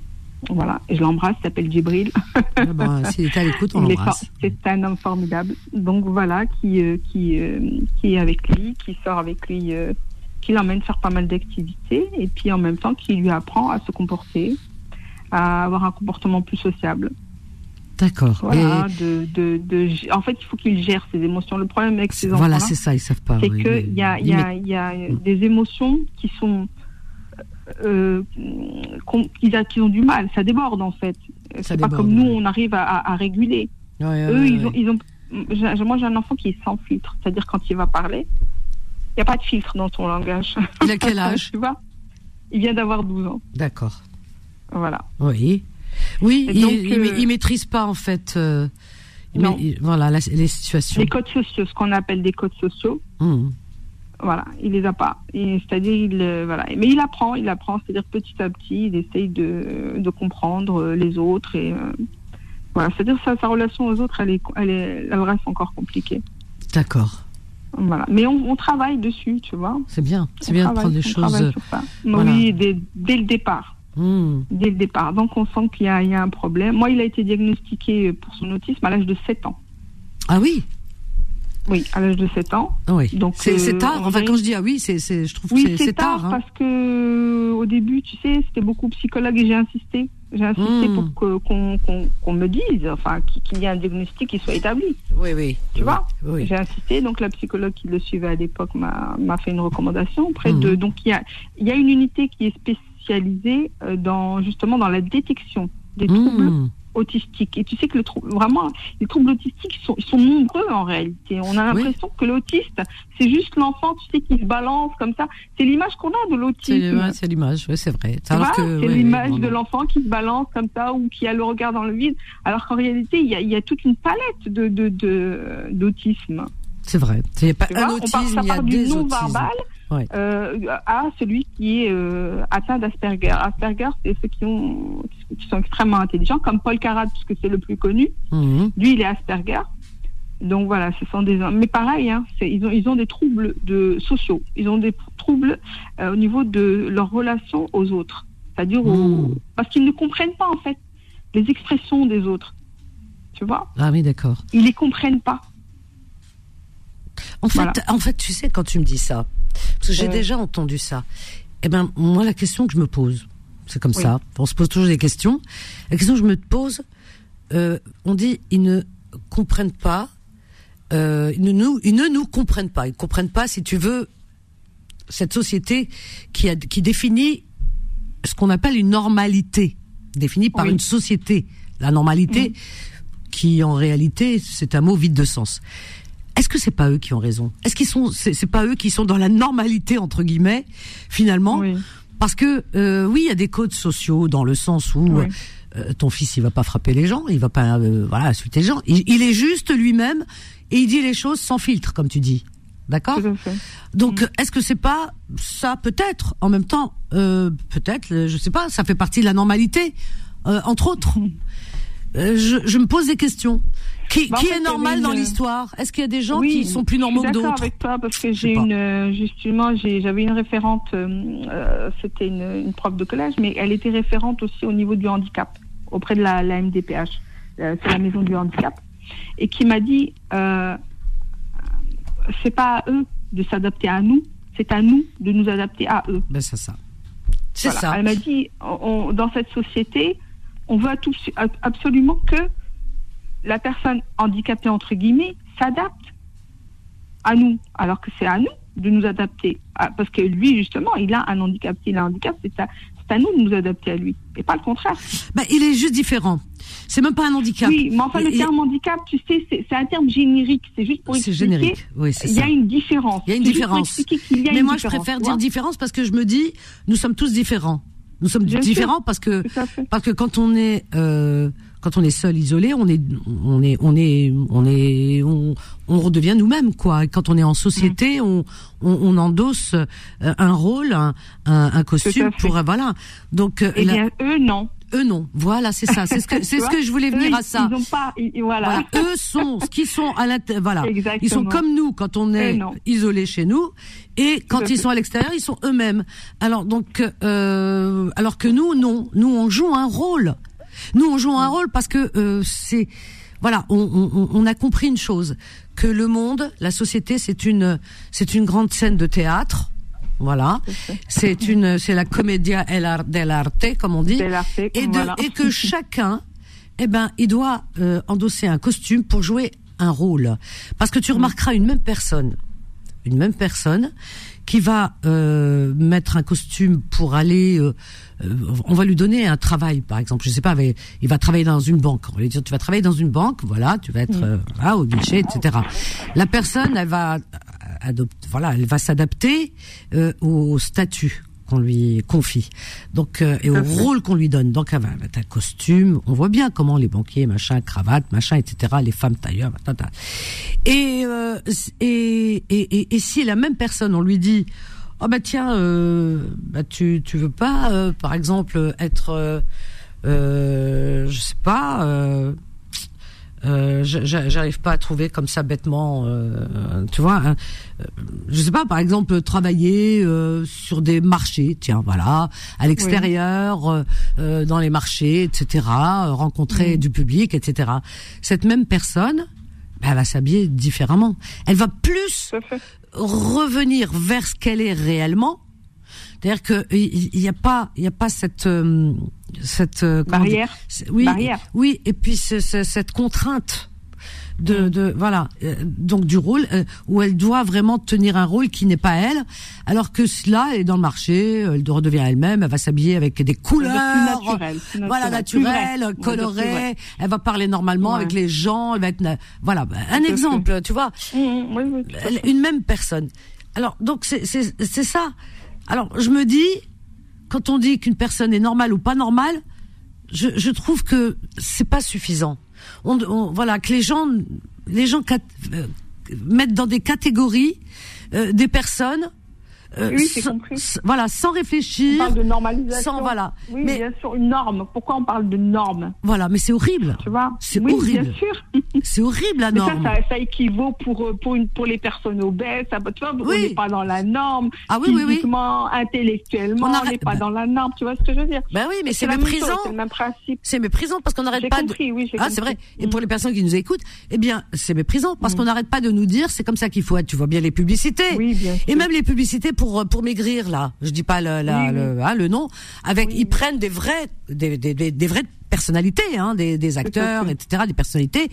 Voilà, et je l'embrasse, il s'appelle Djibril. Ah ben, S'il est à l'écoute, on l'embrasse. C'est un homme formidable. Donc voilà, qui euh, qui euh, qui est avec lui, qui sort avec lui, euh, qui l'emmène faire pas mal d'activités, et puis en même temps qui lui apprend à se comporter, à avoir un comportement plus sociable. D'accord. Voilà, de, de, de, en fait, il faut qu'il gère ses émotions. Le problème avec Et ces voilà, enfants c'est ça, ils savent pas. c'est oui, qu'il y a, y a, y a des émotions qui sont euh, qu'ils ont du mal. Ça déborde en fait. C'est pas comme nous, on arrive à, à- à réguler. Ouais, ouais, Eux, ouais, ils ont, ils Moi, j'ai un enfant qui est sans filtre. C'est-à-dire quand il va parler, il n'y a pas de filtre dans son langage. Il a quel âge Tu vois? Il vient d'avoir 12 ans. D'accord. Voilà. Oui. Oui, donc, il, euh, il maîtrise pas en fait. euh, Non. il- voilà la- les situations. Les codes sociaux, ce qu'on appelle des codes sociaux. Hum. Voilà, il les a pas. C'est-à-dire, il, euh, voilà. Mais il apprend, il apprend. C'est-à-dire petit à petit, il essaye de, de comprendre euh, les autres et euh, voilà. C'est-à-dire sa, sa relation aux autres, elle est, elle est, elle reste encore compliquée. D'accord. Voilà. Mais on, on travaille dessus, tu vois. C'est bien. C'est bien de prendre les on choses. travaille sur ça. voilà. Oui, dès, dès le départ. Hmm. Dès le départ. Donc on sent qu'il y, a- il y a un problème. Moi, il a été diagnostiqué pour son autisme à l'âge de 7 ans. Ah oui? Oui, à l'âge de 7 ans. Ah oui. Donc, c'est euh, tard. Enfin, quand je dis ah oui, c'est c'est je trouve que Oui, c'est- c'est tard. hein. parce que au début, tu sais, c'était beaucoup psychologue et j'ai insisté. J'ai insisté Hmm. pour que- qu'on me dise, enfin, qu'il y ait un diagnostic qui soit établi. Oui, oui. Tu oui, vois Oui. J'ai insisté, donc la psychologue qui le suivait à l'époque m'a m'a fait une recommandation auprès de. Donc il y a, il y a une unité qui est spécialisée euh, dans justement dans la détection des troubles Hmm. Autistiques. Et tu sais que le vraiment les troubles autistiques sont, ils sont nombreux en réalité. On a Oui. l'impression que l'autiste c'est juste l'enfant, tu sais, qui se balance comme ça. C'est l'image qu'on a de l'autisme. c'est l'image. Oui, c'est vrai. C'est ouais, l'image ouais, de l'enfant qui se balance comme ça ou qui a le regard dans le vide, alors qu'en réalité, il y a, il y a toute une palette de de- de- d'autisme. C'est vrai. Pas un vois, on part, autisme, ça il y a part du non-verbal Ouais. euh, à celui qui est euh, atteint d'Asperger. Asperger, c'est ceux qui, ont, qui sont extrêmement intelligents, comme Paul Carat, puisque c'est le plus connu. Mhm. Lui, il est Asperger. Donc voilà, ce sont des mais pareil, hein, ils ont ils ont des troubles de sociaux, ils ont des troubles euh, au niveau de leur relation aux autres, c'est-à-dire Mmh. parce qu'ils ne comprennent pas en fait les expressions des autres, tu vois, Ah oui, d'accord. ils les comprennent pas. En fait, Voilà. en fait, tu sais, quand tu me dis ça, parce que j'ai déjà entendu ça, eh ben, moi, la question que je me pose, c'est comme Oui. ça, on se pose toujours des questions. La question que je me pose, euh, on dit, ils ne comprennent pas, euh, ils, ne nous, ils ne nous comprennent pas. Ils comprennent pas, si tu veux, cette société qui, a, qui définit ce qu'on appelle une normalité, définie par Oui. une société. La normalité, qui en réalité, c'est un mot vide de sens. Est-ce que c'est pas eux qui ont raison? Est-ce qu'ils sont, c'est pas eux qui sont dans la normalité entre guillemets, finalement? Oui. Parce que euh, oui, il y a des codes sociaux dans le sens où Oui. euh, ton fils, il va pas frapper les gens, il va pas, euh, voilà, insulter les gens. Il, il est juste lui-même et il dit les choses sans filtre, comme tu dis. D'accord? Tout à fait. donc, est-ce que c'est pas ça peut-être? En même temps, euh, peut-être, euh, je sais pas, ça fait partie de la normalité, euh, entre autres. Euh, je, je me pose des questions. Qui, Bah, en qui fait, est normal dans une- l'histoire? Est-ce qu'il y a des gens Oui, qui sont plus normaux que Je suis d'accord d'autres? avec toi parce que j'ai une euh, justement j'avais une référente euh, euh, c'était une, une prof de collège mais elle était référente aussi au niveau du handicap auprès de la, la MDPH euh, c'est la maison du handicap et qui m'a dit euh, c'est pas à eux de s'adapter à nous c'est à nous de nous adapter à eux Ben c'est ça. C'est Voilà. ça. Elle m'a dit, on- dans cette société, on veut absolument que la personne handicapée, entre guillemets, s'adapte à nous, alors que c'est à nous de nous adapter. Ah, Parce que lui, justement, il a un handicap. S'il a un handicap, c'est à, c'est à nous de nous adapter à lui, et pas le contraire. Ben, il est juste différent. C'est même pas un handicap. Oui, mais enfin, le Il- il- terme handicap, tu sais, c'est c'est un terme générique. C'est juste pour C'est expliquer. générique. Oui, c'est Il y ça. a une différence. Il y a une C'est différence. y a Mais une moi, je préfère dire différence parce que je me dis, nous sommes tous différents. Nous sommes Bien différents parce que à parce que quand on est euh, quand on est seul, isolé, on est on est on est on est on, on redevient nous-mêmes quoi. Et quand on est en société, on, on on endosse euh, un rôle, un un, un costume pour voilà. Donc euh, Eh la- bien, eux, non. eux non. Voilà, c'est ça. C'est ce que c'est ce que je voulais venir Eux, à ça. Ils ont pas. ils- voilà. Voilà, eux sont ce qu'ils sont à l'int- voilà. Exactement. Ils sont comme nous quand on est isolé chez nous et quand ils sont à l'extérieur, ils sont eux-mêmes. Alors donc euh, alors que nous non, nous on joue un rôle. Nous on joue un rôle parce que euh, c'est voilà, on, on, on a compris une chose que le monde, la société, c'est une c'est une grande scène de théâtre. Voilà, c'est une c'est la commedia dell'arte comme on dit et, de, voilà. et que chacun, eh ben, il doit euh, endosser un costume pour jouer un rôle. Parce que tu Mm. remarqueras une même personne, une même personne qui va euh, mettre un costume pour aller, euh, on va lui donner un travail, par exemple. Je sais pas, il va travailler dans une banque. On va lui dire, tu vas travailler dans une banque, voilà, tu vas être Mm. euh, au guichet, etc. La personne, elle va adopter, voilà, elle va s'adapter euh, au statut qu'on lui confie. Donc euh, et au rôle qu'on lui donne. Donc avec un costume, on voit bien comment les banquiers, machin, cravate, machin, etc. Les femmes tailleurs, et, euh, et, et, et si la même personne, on lui dit, oh bah tiens, euh, bah tu tu veux pas, euh, par exemple, être, euh, je sais pas. J'arrive pas à trouver comme ça bêtement, tu vois. Hein, je sais pas, par exemple, travailler sur des marchés, tiens, voilà, à l'extérieur, dans les marchés, etc. Rencontrer du public, etc. Cette même personne, bah, elle va s'habiller différemment. Elle va plus revenir vers ce qu'elle est réellement. C'est-à-dire que il n'y a pas, il y a pas cette cette euh, barrière. oui, oui, et puis cette contrainte de, de voilà euh, donc du rôle euh, où elle doit vraiment tenir un rôle qui n'est pas elle alors que cela est dans le marché elle redevient elle-même elle va s'habiller avec des couleurs naturel, voilà naturelles colorées elle va parler normalement avec les gens elle va être voilà bah, un exemple tu vois. Mm, mm, une même personne. Alors donc c'est c'est ça. Alors je me dis quand on dit qu'une personne est normale ou pas normale, je, je trouve que c'est pas suffisant. On, voilà, que les gens, les gens euh, mettent dans des catégories euh, des personnes euh, oui, c'est compris. Voilà, sans réfléchir. On parle de normalisation. Sans, voilà. Oui, mais, bien sûr, une norme. Pourquoi on parle de norme? Voilà, mais c'est horrible. Tu vois? C'est oui, horrible. bien sûr. c'est horrible, la norme. Mais ça, ça, ça, équivaut pour, euh, pour, une, pour les personnes obèses. Ça, tu vois, oui. on n'est pas dans la norme. Ah oui, oui, oui. intellectuellement, on n'est pas bah. dans la norme. Tu vois ce que je veux dire? Ben oui, mais c'est méprisant. C'est le même principe. C'est méprisant parce qu'on n'arrête pas compris, de... Oui, ah, c'est vrai. Et pour les personnes qui nous écoutent, eh bien, c'est méprisant parce mm. qu'on n'arrête pas de nous dire c'est comme ça qu'il faut être. Tu vois bien les publicités. Oui, bien Et même les publicités pour, pour maigrir là. Je dis pas le, la, le, hein, le, nom. Avec, ils prennent des vrais, des, des, des, des vraies personnalités, hein, des, des acteurs, etc., des personnalités,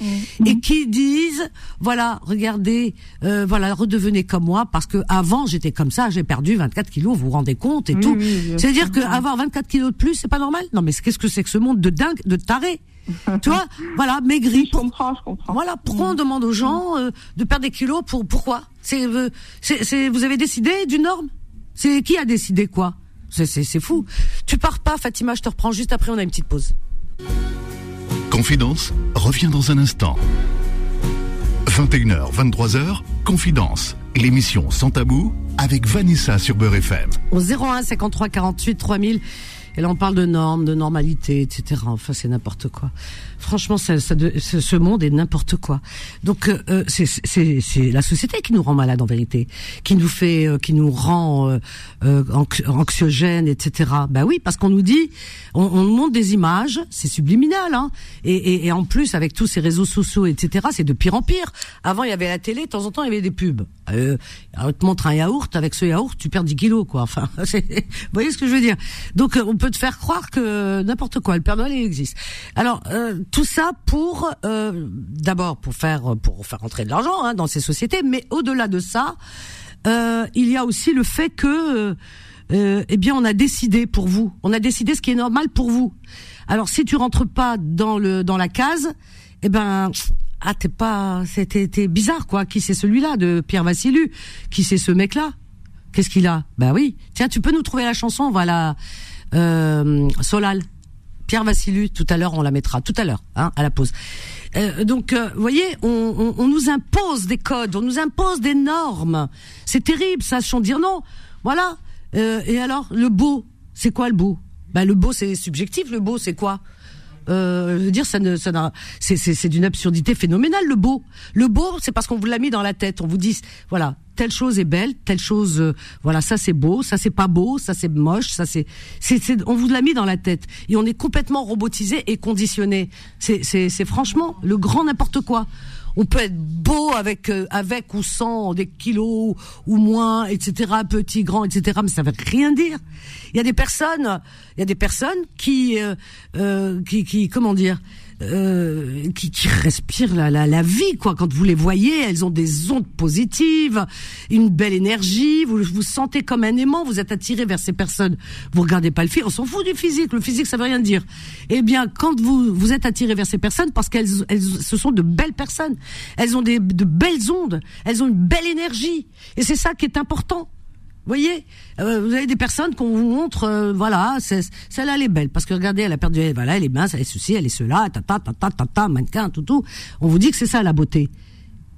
et qui disent, voilà, regardez, euh, voilà, redevenez comme moi, parce que avant j'étais comme ça, j'ai perdu 24 kilos, vous vous rendez compte et oui, tout. Oui, C'est-à-dire qu'avoir 24 kilos de plus, c'est pas normal? Non, mais qu'est-ce que c'est que ce monde de dingue, de taré? Tu vois, voilà, maigri. Je comprends, je comprends. Voilà, pourquoi on demande aux gens euh, de perdre des kilos pour pourquoi? C'est, euh, c'est, vous avez décidé d'une norme? C'est qui a décidé quoi? C'est fou. Tu pars pas, Fatima, je te reprends juste après, on a une petite pause. Confidence revient dans un instant. 21h, 23h, Confidence, l'émission sans tabou avec Vanessa sur Beurre FM. Au 01 53 48 3000. Et là, on parle de normes, de normalité, etc. Enfin, c'est n'importe quoi. Franchement, ça, ça, ce monde est n'importe quoi. Donc, euh, euh c'est la société qui nous rend malade en vérité, qui nous fait, euh, qui nous rend euh, euh anxiogènes, etc. Bah oui, parce qu'on nous dit, on, on, montre des images, c'est subliminal, hein. Et, et, et, en plus, avec tous ces réseaux sociaux, etc., c'est de pire en pire. Avant, il y avait la télé, de temps en temps, il y avait des pubs. Euh, on te montre un yaourt, avec ce yaourt, tu perds 10 kilos, quoi. Enfin, vous voyez ce que je veux dire? Donc, on peut te faire croire que n'importe quoi, le Père Noël, il existe. Alors, euh, tout ça pour euh, d'abord pour faire pour faire rentrer de l'argent hein, dans ces sociétés, mais au-delà de ça, euh, il y a aussi le fait que euh, eh bien on a décidé pour vous, on a décidé ce qui est normal pour vous. Alors si tu rentres pas dans le dans la case, eh ben ah t'es pas c'était bizarre quoi. Qui c'est celui-là de Pierre Vassilu? Qui c'est ce mec-là? Qu'est-ce qu'il a? Bah oui. Tiens, tu peux nous trouver la chanson, voilà. Euh, Solal. Pierre Vassilu, tout à l'heure, on la mettra, tout à l'heure, hein, à la pause. Euh, donc, euh, vous voyez, on, nous impose des codes, on nous impose des normes. C'est terrible, ça, sans dire non. Voilà. Euh, et alors, le beau, c'est quoi le beau? Ben, le beau, c'est subjectif. Le beau, c'est quoi? Euh, je veux dire, ça ne, ça c'est, c'est, d'une absurdité phénoménale. Le beau, le beau, c'est parce qu'on vous l'a mis dans la tête. On vous dit, voilà, telle chose est belle, telle chose, euh, voilà, ça c'est beau, ça c'est pas beau, ça c'est moche, ça c'est, c'est, c'est, on vous l'a mis dans la tête et on est complètement robotisé et conditionné. C'est, c'est, c'est franchement le grand n'importe quoi on peut être beau avec euh, avec ou sans des kilos ou moins, etc. Petit, grand, etc. Mais ça veut rien dire. Il y a des personnes, il y a des personnes qui, euh, euh qui, qui, comment dire, euh, qui, qui, respirent la, la, la, vie, quoi. Quand vous les voyez, elles ont des ondes positives, une belle énergie. Vous vous sentez comme un aimant. Vous êtes attiré vers ces personnes. Vous regardez pas le physique. On s'en fout du physique. Le physique, ça veut rien dire. Eh bien, quand vous vous êtes attiré vers ces personnes, parce qu'elles, elles, ce sont de belles personnes. Elles ont des, de belles ondes. Elles ont une belle énergie. Et c'est ça qui est important. Voyez, euh, vous avez des personnes qu'on vous montre, euh, voilà, celle-là elle est belle parce que regardez, elle a perdu, voilà, elle est mince, elle est ceci, elle est cela, ta ta ta ta ta, ta mannequin, tout tout. On vous dit que c'est ça la beauté.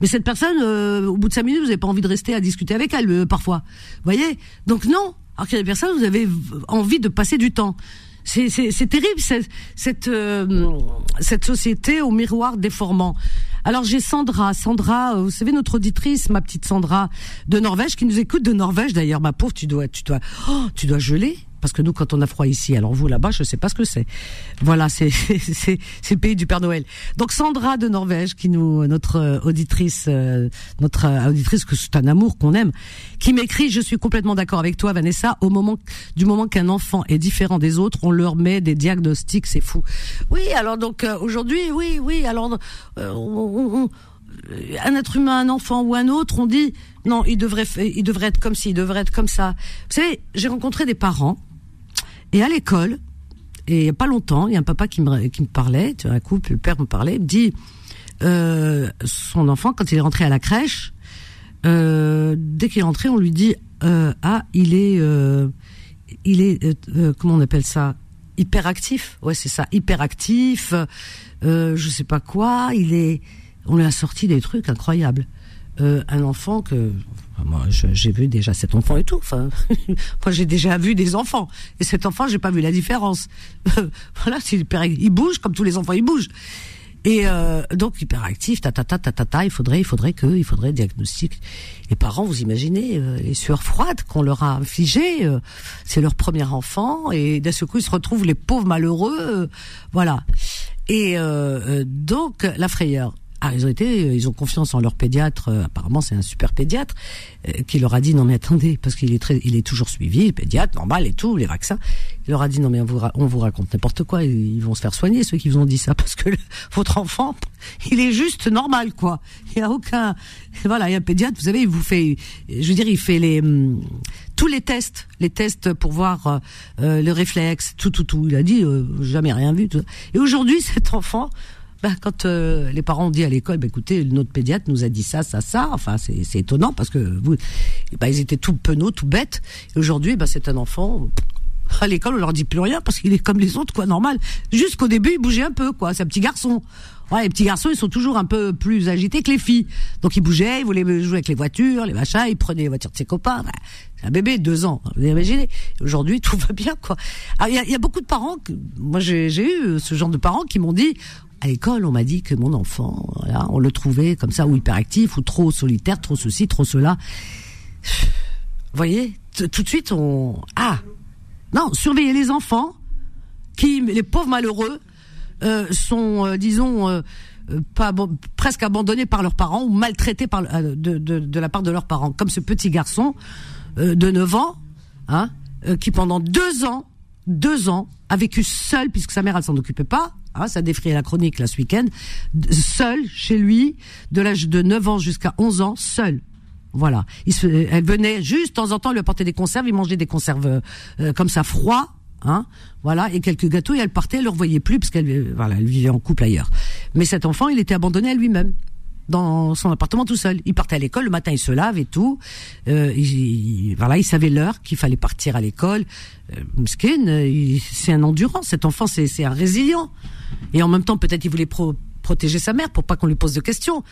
Mais cette personne, euh, au bout de cinq minutes, vous n'avez pas envie de rester à discuter avec elle parfois. voyez Donc non. Alors qu'il y a des personnes, vous avez envie de passer du temps. C'est terrible cette cette, cette société au miroir déformant. Alors j'ai Sandra, Sandra, euh, vous savez notre auditrice, ma petite Sandra de Norvège qui nous écoute de Norvège d'ailleurs, ma pauvre, tu dois, tu dois, oh, tu dois geler parce que nous, quand on a froid ici, alors vous là-bas, je sais pas ce que c'est. Voilà, c'est c'est le pays du Père Noël. Donc Sandra de Norvège, qui nous, notre euh, auditrice, euh, notre euh, auditrice que c'est un amour qu'on aime, qui m'écrit je suis complètement d'accord avec toi, Vanessa. Au moment du moment qu'un enfant est différent des autres, on leur met des diagnostics, c'est fou. Oui, alors donc aujourd'hui, oui, oui, alors un être humain, un enfant ou un autre, on dit non, il devrait, il devrait être comme ci, il devrait être comme ça. Vous savez, j'ai rencontré des parents et à l'école, et il n'y a pas longtemps, il y a un papa qui me, parlait, tu vois, un couple, le père me parlait, me dit, euh, son enfant, quand il est rentré à la crèche, euh, dès qu'il est rentré, on lui dit, euh, ah, il est, il est, comment on appelle ça, hyperactif. Ouais, c'est ça, hyperactif. Euh, je sais pas quoi. Il est, on lui a sorti des trucs incroyables. un enfant que moi, j'ai vu déjà cet enfant et tout. Enfin, moi, j'ai déjà vu des enfants. Et cet enfant, j'ai pas vu la différence. voilà, il bouge comme tous les enfants, il bouge. Et euh, donc hyperactif, ta ta ta ta ta ta, il faudrait, il faudrait que, il faudrait diagnostic. Les parents, vous imaginez euh, les sueurs froides qu'on leur a infligées. Euh, c'est leur premier enfant et d'un seul coup ils se retrouvent les pauvres malheureux, voilà. Et donc la frayeur. Ah, ils ont été, euh, ils ont confiance en leur pédiatre. Euh, apparemment, c'est un super pédiatre euh, qui leur a dit non mais attendez, parce qu'il est très, il est toujours suivi, pédiatre normal et tout, les vaccins. Il leur a dit non mais on vous, on vous raconte n'importe quoi. Ils vont se faire soigner ceux qui vous ont dit ça parce que votre enfant, il est juste normal quoi. Il y a aucun, voilà, il y a un pédiatre, vous savez, il vous fait, je veux dire, il fait les hum, tous les tests, les tests pour voir euh, le réflexe, tout, tout, tout. Il a dit jamais rien vu. Tout. Et aujourd'hui, cet enfant, bah, quand euh, les parents ont dit à l'école, bah, écoutez, notre pédiatre nous a dit ça, ça, ça. Enfin, c'est étonnant parce que vous, bah, ils étaient tout penauds, tout bêtes. Aujourd'hui, bah, c'est un enfant. À l'école, on leur dit plus rien parce qu'il est comme les autres, quoi, normal. Jusqu'au début, il bougeait un peu, quoi. C'est un petit garçon. Ouais, les petits garçons, ils sont toujours un peu plus agités que les filles. Donc, ils bougeaient, ils voulaient jouer avec les voitures, les machins, ils prenaient les voitures de ses copains. c'est un bébé, deux ans. Vous imaginez. Aujourd'hui, tout va bien, quoi. il y a, y a, beaucoup de parents, que, moi, j'ai eu ce genre de parents qui m'ont dit, à l'école, on m'a dit que mon enfant, voilà, on le trouvait comme ça, ou hyperactif, ou trop solitaire, trop ceci, trop cela. Vous voyez, tout de suite, on... Ah Non, surveiller les enfants, qui, les pauvres malheureux, euh, sont, euh, disons, euh, pas presque abandonnés par leurs parents, ou maltraités par, de, de, de, la part de leurs parents. Comme ce petit garçon de 9 ans, hein, qui pendant deux ans, deux ans, a vécu seul, puisque sa mère, elle s'en occupait pas, ah, ça défrayait la chronique là ce week-end, seul chez lui, de l'âge de 9 ans jusqu'à 11 ans, seul. Voilà. Il se, elle venait juste de temps en temps lui apporter des conserves, il mangeait des conserves euh, comme ça froid, hein, voilà, et quelques gâteaux et elle partait, elle le revoyait plus parce qu'elle, euh, voilà, elle vivait en couple ailleurs. Mais cet enfant, il était abandonné à lui-même dans son appartement tout seul. Il partait à l'école, le matin il se lave et tout. Euh, il, voilà, il savait l'heure qu'il fallait partir à l'école. Euh, c'est un endurant. Cet enfant, c'est un résilient. Et en même temps, peut-être il voulait protéger sa mère pour pas qu'on lui pose de questions.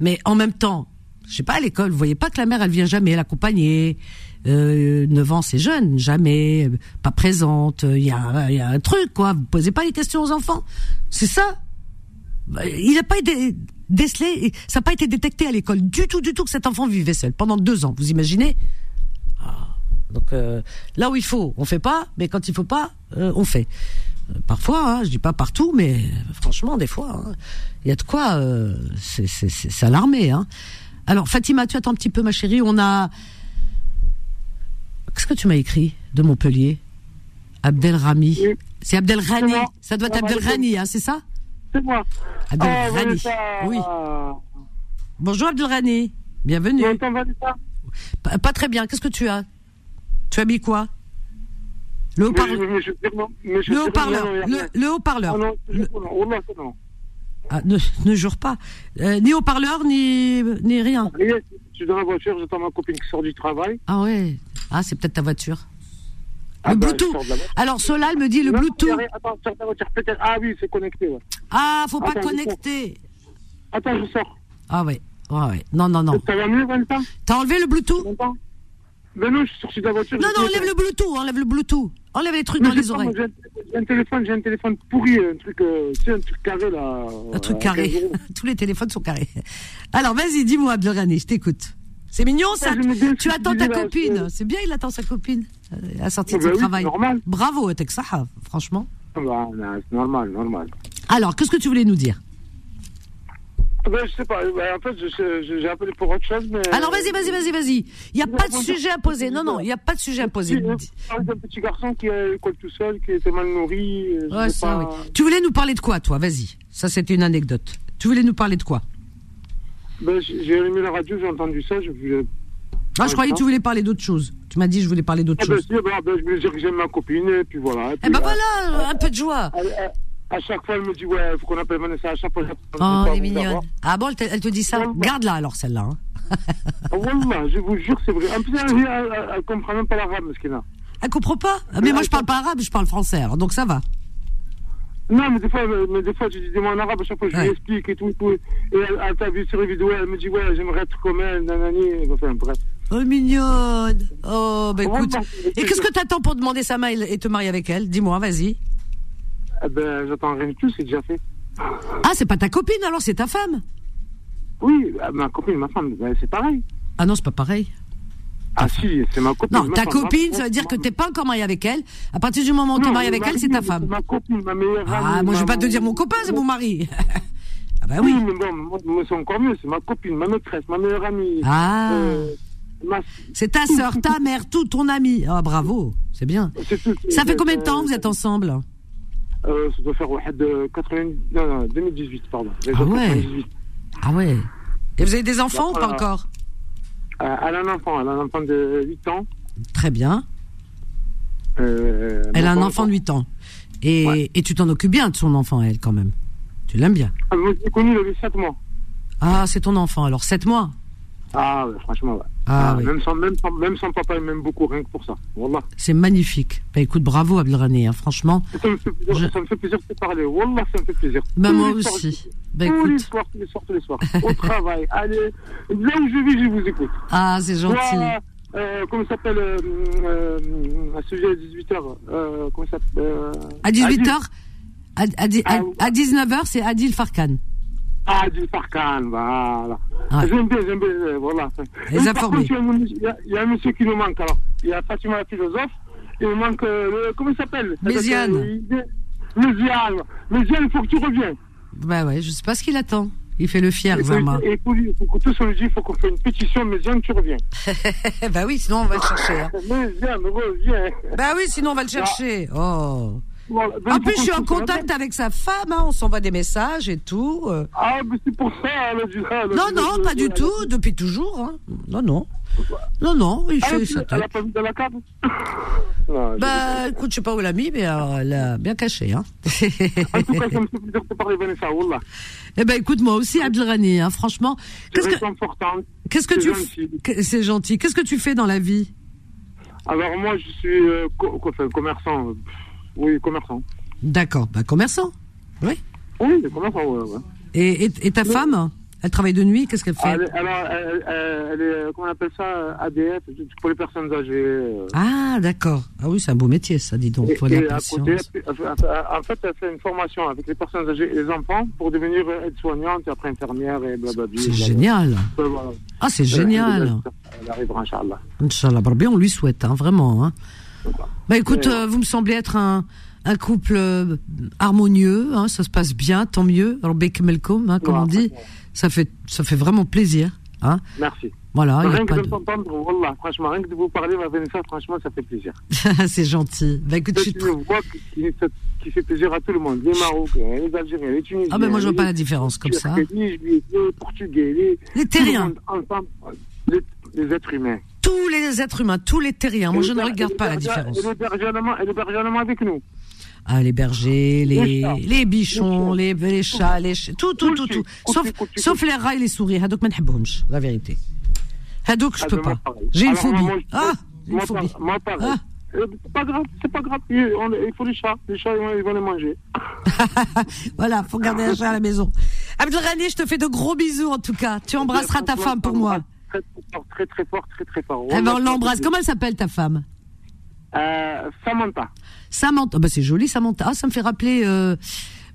Mais en même temps, je sais pas, à l'école, vous voyez pas que la mère, elle vient jamais l'accompagner. Euh, 9 ans, c'est jeune, jamais, pas présente. Il y a, y a un truc, quoi. Vous posez pas les questions aux enfants. C'est ça. Il n'a pas été décelé, ça n'a pas été détecté à l'école du tout, du tout que cet enfant vivait seul pendant deux ans. Vous imaginez? Ah. Donc euh, là où il faut, on fait pas, mais quand il faut pas, euh, on fait. Euh, parfois, hein, je dis pas partout, mais franchement, des fois, hein, il y a de quoi. c'est alarmé. Hein. Alors, Fatima, tu attends un petit peu, ma chérie. On a. Qu'est-ce que tu m'as écrit de Montpellier? Abdelrami. C'est Abdelrani. Ça doit être Abdelrani, hein, c'est ça? C'est moi. Abdelrani. oui. Bonjour Abdelrani. Bienvenue. Pas, pas très bien. Qu'est-ce que tu as? Tu as mis quoi? Le haut-parleur. Le haut-parleur. Le, haut-parleur. Ah, ne, ne jure pas. Euh, ni haut-parleur, ni, ni rien. Je suis dans la voiture, j'attends ma copine qui sort du travail. Ah ouais. Ah, c'est peut-être ta voiture. Ah le bah, je Bluetooth. Alors Solal me dit le Non, Bluetooth. Attends, la voiture, peut-être. Ah oui, c'est connecté. Ouais. Ah, faut pas Attends, je connecter. Attends, je sors. Ah ouais, ouais, ouais. Non, non, non. Ça va mieux, Valentin T'as enlevé le Bluetooth? Ben non, je suis sorti de la voiture. Non, non, enlève le Bluetooth, enlève le Bluetooth. Enlève les trucs Mais dans les oreilles. J'ai un- téléphone, j'ai un téléphone pourri, un truc, euh, tu sais, un truc carré là. Un truc euh, carré. 15 euros. Tous les téléphones sont carrés. Alors, vas-y, dis-moi, Abdelrani, je t'écoute. C'est mignon, ça. bien Tu attends ta là, copine. c'est- bien, il attend sa copine. euh, À la sortie Ah de son bah oui, travail. normal. Bravo, Texaha, franchement. Ah bah, c'est normal, normal. Alors, qu'est-ce que tu voulais nous dire? Ben, je sais pas, ben, en fait, j'ai appelé pour autre chose, mais. Alors, vas-y, vas-y, vas-y, vas-y. Il n'y a pas de sujet à poser. Non, non, il n'y a pas de sujet à poser. Parle d'un petit garçon qui est à l'école tout seul, qui était mal nourri. euh, Ouais, ça, pas... oui. Tu voulais nous parler de quoi, toi? Vas-y. Ça, c'était une anecdote. Tu voulais nous parler de quoi? Ben, j'ai allumé la radio, j'ai entendu ça, je voulais. Ah, je croyais que tu voulais parler d'autre chose. Tu m'as dit, je voulais parler d'autre Ah, ben, chose. si, ben, ben, je voulais dire que j'aime ma copine, et puis voilà. et Eh puis, ben euh, voilà, un peu de joie. À- à chaque fois, elle me dit, ouais, il faut qu'on appelle Vanessa. À chaque fois, Oh, elle est mignonne. Ah bon, elle te, elle te dit ça. Garde-la alors, celle-là. hein. Ah, Wallah, je vous jure, c'est vrai. En plus, elle, elle, comprend même pas l'arabe, Meskina. Elle comprend pas Ah, Mais moi, je parle pas arabe, je parle français, alors donc ça va. Non, mais des fois, euh, mais des fois, je dis des mots en arabe, à chaque fois, je Ouais. lui explique et tout, et tout. Et elle, elle t'a vu sur les vidéos, elle me dit, ouais, j'aimerais être comme elle, nanani, enfin, bref. Oh, mignonne. Oh, bah écoute. Et qu'est-ce que t'attends pour demander sa main et te marier avec elle? Dis-moi, vas-y. Eh ben, j'attends rien de plus, c'est déjà fait. Ah, c'est pas ta copine alors, c'est ta femme Oui, euh, ma copine, ma femme, c'est pareil. Ah non, c'est pas pareil. Ah si, c'est ma copine. Non, ma ta femme, copine, ça veut dire que t'es pas encore marié avec elle. À partir du moment où t'es marié avec elle, c'est ta femme. Ma copine, ma meilleure Ah, amie, moi je vais pas te dire mon copain, c'est mon mari. ah bah Oui, oui. mais bon, moi, c'est encore mieux, c'est ma copine, ma maîtresse, ma meilleure amie. Ah. Euh, ma- C'est ta sœur, ta mère, tout, ton ami. Ah bravo, c'est bien. tout. Ça fait Euh, combien de temps que vous êtes ensemble euh, Ça doit faire ouais, de 80, non, non, 2018, pardon. Ah ouais. 98. Ah ouais. Et vous avez des enfants ou pas Voilà. encore? Euh, elle a un enfant, elle a un enfant de 8 ans. Très bien. Euh, Elle a un enfant de 8 ans. Et, Ouais. et tu t'en occupes bien de son enfant, elle, quand même. Tu l'aimes bien. Ah, je l'ai connu, il avait 7 mois. Ah, c'est ton enfant, alors 7 mois? Ah, ouais, franchement, ouais. Ah, oui. même, sans, même, sans, même sans papa, il m'aime beaucoup, rien que pour ça. Wallah. C'est magnifique. Bah écoute, bravo Abdelrani, hein, franchement. Ça me fait plaisir, Je- ça me fait plaisir de te parler. Wallah, ça me fait plaisir. Bah moi les aussi. Bah tous les écoute. soirs, tous les soirs, tous les soirs. Au travail, allez. Là où je vis, je vous écoute. Ah, c'est gentil. Moi, euh, comment ça s'appelle euh, euh, À ce sujet à 18h. Euh, comment ça euh, À 18h, à, à, di- à, Ah, 19h, c'est Adil Farkan. Ah, du Farkan, voilà. J'aime bien, j'aime bien, euh, voilà. Les contre, il y a un- monsieur qui nous manque, alors. Il y a Fatima la philosophe, il nous manque, euh, comment il s'appelle? Méziane. Méziane. Méziane, il faut que tu reviennes. Bah ouais, je sais pas ce qu'il attend. Il fait le fier, Zama. Et tous on lui dit, il faut qu'on fasse une pétition, Méziane, tu reviens. bah oui, sinon on va le chercher. hein. Méziane, reviens. Bah oui, sinon on va le chercher. Oh. Voilà. En plus, je suis en contact avec sa femme, hein, on s'envoie des messages et tout. euh. Ah, mais c'est pour ça, elle a dit ça. elle a Non, dit- non, pas du tout, depuis toujours. Hein. Non, non. Non, non, il Ah, fait elle sa a- elle a pas vu dans la cave Non, je- Bah écoute, je sais pas où elle l'a mis, mais euh, elle l'a bien caché. Hein. En tout cas, ça me fait plaisir de parler, Vanessa, Wallah. eh ben écoute, moi aussi, Abdelrani, hein, franchement. C'est Qu'est-ce que, qu'est-ce que c'est tu C'est gentil. Qu'est-ce que tu fais dans la vie? Alors, moi, je suis euh, co- co- enfin, commerçant. Oui, commerçant. D'accord, bah commerçant. Oui. Oui, commerçant, ouais, ouais. Et, et, et ta femme Elle travaille de nuit, qu'est-ce qu'elle fait Elle, elle, elle- elle est, comment on appelle ça, ADF, pour les personnes âgées. euh, Ah, d'accord. Ah oui, c'est un beau métier, ça, dis donc. Et, la et à côté, elle- en fait, elle fait une formation avec les personnes âgées et les enfants pour devenir aide-soignante et après infirmière et blablabla. C'est génial. Voilà. Ah, c'est génial. Elle arrivera, Inch'Allah. Inch'Allah, on lui souhaite, hein, vraiment. Hein. Bah écoute, euh, vous me semblez être un, un couple euh, harmonieux, hein, ça se passe bien, tant mieux. Rabbeik Melkom, hein, comme Ouais, on dit, ça fait, ça fait vraiment plaisir. Hein. Merci. Voilà, il y a rien que pas de de... Wallah, franchement, rien que de vous parler, ma Vanessa, franchement, ça fait plaisir. c'est gentil. Bah écoute, je suis une voix qui, fait plaisir à tout le monde. Les Marocains, les Algériens, les Tunisiens. Ah ben moi je vois pas la différence comme ça. Les Portugais, les... Les terriens, les, les êtres humains tous les êtres humains, tous les terriens. Moi, je ne regarde pas la différence. Et l'hébergement avec nous. Ah, les bergers, les, les bichons, les, chats, les chats, tout, tout, tout, tout. Sauf, sauf les rats et les souris. Hadouk, la vérité. Hadouk, je ah, peux pas. J'ai une phobie. Ah, une phobie. C'est ah. euh, pas grave, c'est pas grave. Il, faut les chats. Les chats, ils vont les manger. voilà, faut garder un chat à la maison. Abdelrani, je te fais de gros bisous en tout cas. Tu eh embrasseras ta femme pour moi. Très, très fort, très, très fort, très, très fort. Eh ben, on l'embrasse. Comment elle s'appelle ta femme? Euh, Samantha. Samantha. Ah, bah, c'est joli, Samantha. Ah, ça me fait rappeler euh,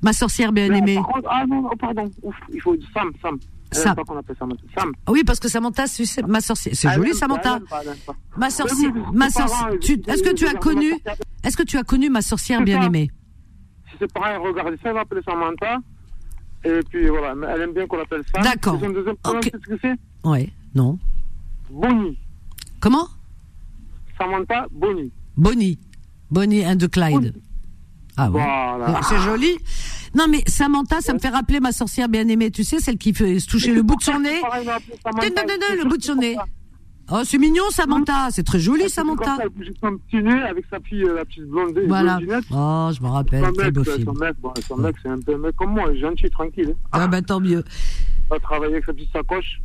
ma sorcière bien aimée. Contre, ah non, non, pardon. Ouf, il faut Sam, Sam. Elle Sam. pas qu'on appelle Samantha. Sam. Ah Oui, parce que Samantha, c'est c'est ma sorcière. C'est Elle joli, Samantha. pas, pas. Ma sorcière. Oui, Ma sorcière. Est-ce que tu as connu. Est-ce que tu as connu ma sorcière C'est bien aimée? Si ses parents ils regardent ça, ils appeler Samantha. Et puis voilà, elle aime bien qu'on l'appelle Sam. D'accord. Deuxième prénom, Ok. c'est ce que c'est? Ouais. Non. Bonnie. Comment? Samantha Bonnie. Bonnie. Bonnie and the Clyde. Ah ouais. Voilà. C'est joli. Non mais Samantha, ça me fait rappeler ma sorcière bien aimée. Tu sais, celle qui fait se toucher le bout de son nez. Pareil, Samantha. Non, non, non, le bout de son nez. Oh, c'est mignon, Samantha. C'est très joli, comme Samantha. son petit nez avec sa fille, euh, la petite blonde. Voilà. Oh, je me rappelle. Son mec, beau film. son mec, bon, son mec, c'est un peu un mec comme moi, gentil, tranquille. hein. Ah bah tant mieux. Va travailler avec sa petite sacoche.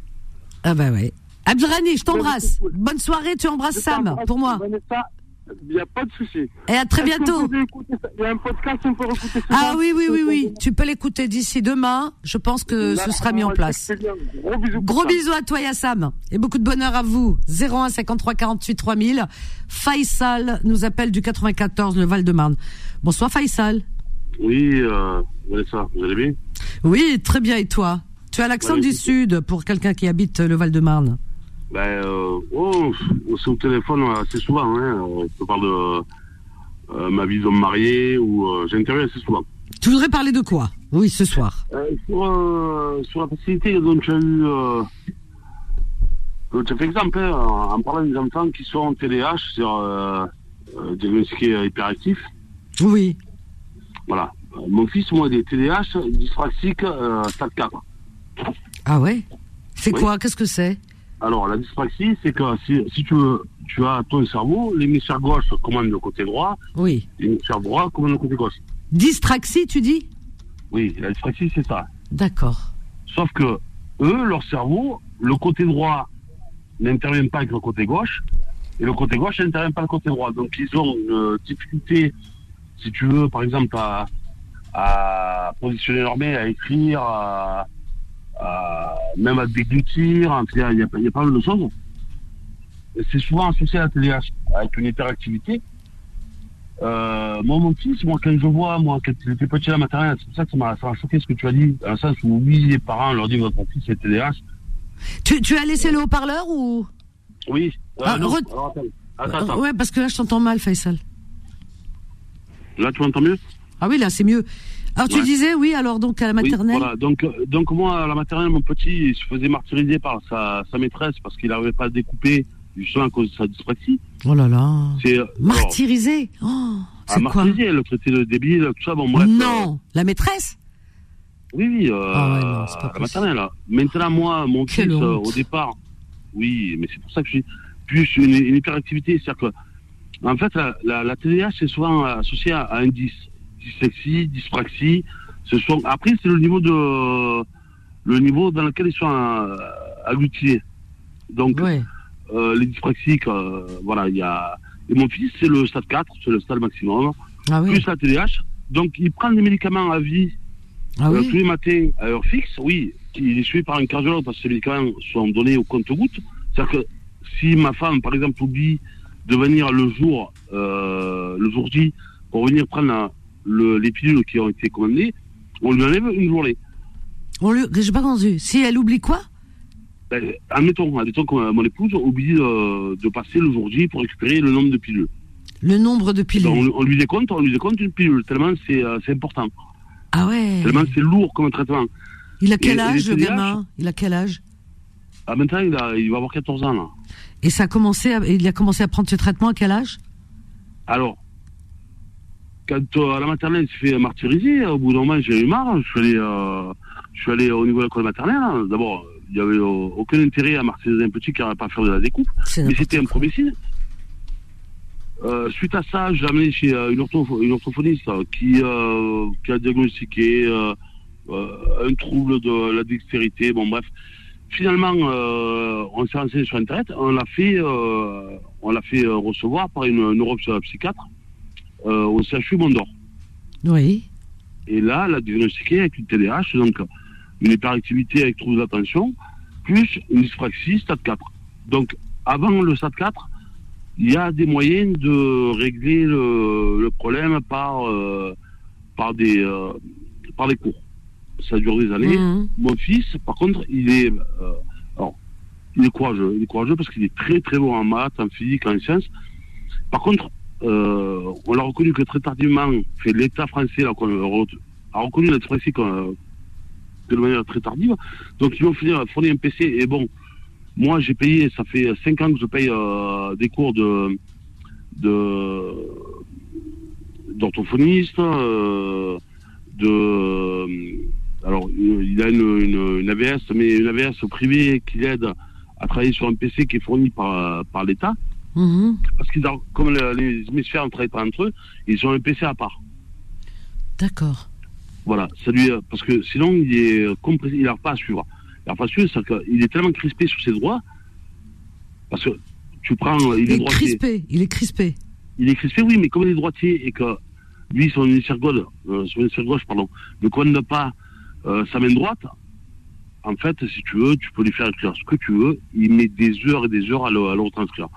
Ah bah ouais. Abdelrani, je t'embrasse. Bonne soirée, tu embrasses Sam pour moi. Il n'y a pas de souci. Et à très bientôt. Il y a un podcast, on peut écouter ça Ah oui, oui, oui, oui. Tu peux l'écouter d'ici demain. Je pense que ce sera mis en place. Gros bisous. Gros ça. bisous à toi Yassam et beaucoup de bonheur à vous. 01 53 48 3000. Faisal nous appelle du 94 le Val-de-Marne. Bonsoir Faisal. Oui, euh, Vanessa, vous allez bien? Oui, très bien et toi? Tu as l'accent du sud pour quelqu'un qui habite le Val-de-Marne. Ben, euh, oh, c'est au téléphone assez souvent. Hein. Euh, Je parle de euh, ma vie d'homme marié ou euh, j'interviens assez souvent. Tu voudrais parler de quoi? Oui, ce soir. Euh, sur, euh, sur la facilité dont tu as eu... Euh, euh, tu as fait exemple hein, en parlant des enfants qui sont en TDAH, sur euh, euh, diagnostiqués hyperactifs. Oui. Voilà. Euh, Mon fils, moi, il est TDAH, dyspraxique, euh, stade 4. Ah ouais C'est Oui. quoi Qu'est-ce que c'est Alors, la dyspraxie, c'est que si, si tu veux, tu as ton cerveau, l'hémisphère gauche commande le côté droit, Oui. l'hémisphère droit commande le côté gauche. Distraxie, tu dis Oui, la dyspraxie, c'est ça. D'accord. Sauf que eux, leur cerveau, le côté droit n'intervient pas avec le côté gauche, et le côté gauche n'intervient pas avec le côté droit. Donc, ils ont une difficulté, si tu veux, par exemple, à, à positionner leur main, à écrire, à- même à déglutir. Enfin, Il y, y y a pas mal de choses. Et C'est souvent associé à la TDAH, avec une hyperactivité. Euh, moi, mon fils, moi, quand je vois, moi, quand il était petit à la maternelle, c'est pour ça que ça m'a choqué ce que tu as dit, dans le sens où, oui, les parents leur disent, votre fils est TDAH. Tu, tu as laissé le haut-parleur ou? Oui. Euh, Ah, non. re- Alors, attends. Attends, attends. Ouais, parce que là, je t'entends mal, Faisal. Là, tu m'entends mieux? Ah oui, là, c'est mieux. Alors, tu Ouais. disais, oui, alors, donc, à la maternelle Oui, voilà. Donc, euh, donc moi, à la maternelle, mon petit, il se faisait martyriser par sa, sa maîtresse parce qu'il n'arrivait pas à découper, justement à cause de sa dyspraxie. Oh là là. C'est euh, alors, Martyrisé Oh, à c'est quoi? martyriser, elle le traitait de débile, tout ça. Bon, bref. euh, Non, la maîtresse? Oui, oui, euh, Ah ouais, non, c'est pas à la maternelle. là. Maintenant, moi, mon fils, Quelle euh, honte. au départ, oui, mais c'est pour ça que j'ai plus une, une hyperactivité. C'est-à-dire que, en fait, la, la, la TDAH, c'est souvent associé à, à un 10. Dyslexie, dyspraxie. Ce sont, après, c'est le niveau de, le niveau dans lequel ils sont euh, agglutinés. Donc, Ouais. euh, les dyspraxiques, euh, voilà, il y a, et mon fils, c'est le stade 4, c'est le stade maximum, Ah oui. plus la TDAH. Donc, il prend des médicaments à vie Ah euh, oui. tous les matins à heure fixe, oui, il est suivi par un cardiologue parce que ces médicaments sont donnés au compte-gouttes. C'est-à-dire que si ma femme, par exemple, oublie de venir le jour, euh, le jour J, pour venir prendre la- le- les pilules qui ont été commandées, on lui enlève une journée. On lui... J'ai pas entendu. Si elle oublie quoi? Ben, admettons, admettons que mon épouse oublie de, de passer le jour J pour récupérer le nombre de pilules. Le nombre de Ben, pilules. on, on lui décompte, on lui décompte une pilule, tellement c'est euh, c'est important, Ah ouais. tellement c'est lourd comme traitement. Il a quel Et- âge, le gamin? Il a quel âge? Ah, maintenant, il, a, il va avoir 14 ans, là. Et ça a commencé à... il a commencé à prendre ce traitement à quel âge? Alors, quand euh, à la maternelle, il s'est fait martyriser, au bout d'un moment, j'ai eu marre. Je suis allé, euh, je suis allé au niveau de l'école maternelle. hein. D'abord, il n'y avait euh, aucun intérêt à martyriser un petit qui n'arrivait pas faire de la découpe. Mais c'était un premier signe. Euh, suite à ça, je l'ai amené chez euh, une, orthoph- une orthophoniste euh, qui, euh, qui a diagnostiqué euh, euh, un trouble de la dextérité. Bon, bref. finalement, euh, on s'est renseigné sur Internet, on l'a fait, euh, on l'a fait euh, recevoir par une neuropsychiatre euh, au CHU Mondor. Oui. Et là, elle a diagnostiqué avec une TDAH, donc une hyperactivité avec trouble d'attention, plus une dyspraxie stade 4. Donc, avant le stade 4, il y a des moyens de régler le, le problème par, euh, par, des, euh, par des cours. Ça dure des années. Mhm. Mon fils, par contre, il est, euh, alors, il est courageux. Il est courageux parce qu'il est très très bon en maths, en physique, en sciences. Par contre, euh, on l'a reconnu que très tardivement, l'État français qu'on a re- a reconnu dyspraxie qu'on- que de manière très tardive. Donc ils m'ont fourni, un PC. Et bon, moi j'ai payé, ça fait 5 ans que je paye euh, des cours de d'orthophoniste, euh, de alors il a une AVS, mais une AVS privée qui l'aide à travailler sur un PC qui est fourni par, par l'État. Mhm. Parce qu'ils comme le- les hémisphères ne travaillent pas entre eux, ils ont un PC à part. D'accord. Voilà, ça lui, parce que sinon il est compressé, il n'arrive pas à suivre. Il n'arrive pas à suivre, c'est qu'il est tellement crispé sur ses droits, parce que tu prends, il Il est crispé. Il est crispé. il est crispé, oui, mais comme il est droitier et que lui, son hémisphère gauche, euh, son hémisphère gauche, pardon, ne cogne pas euh, sa main droite, en fait, si tu veux, tu peux lui faire écrire ce que tu veux, il met des heures et des heures à le, à le retranscrire.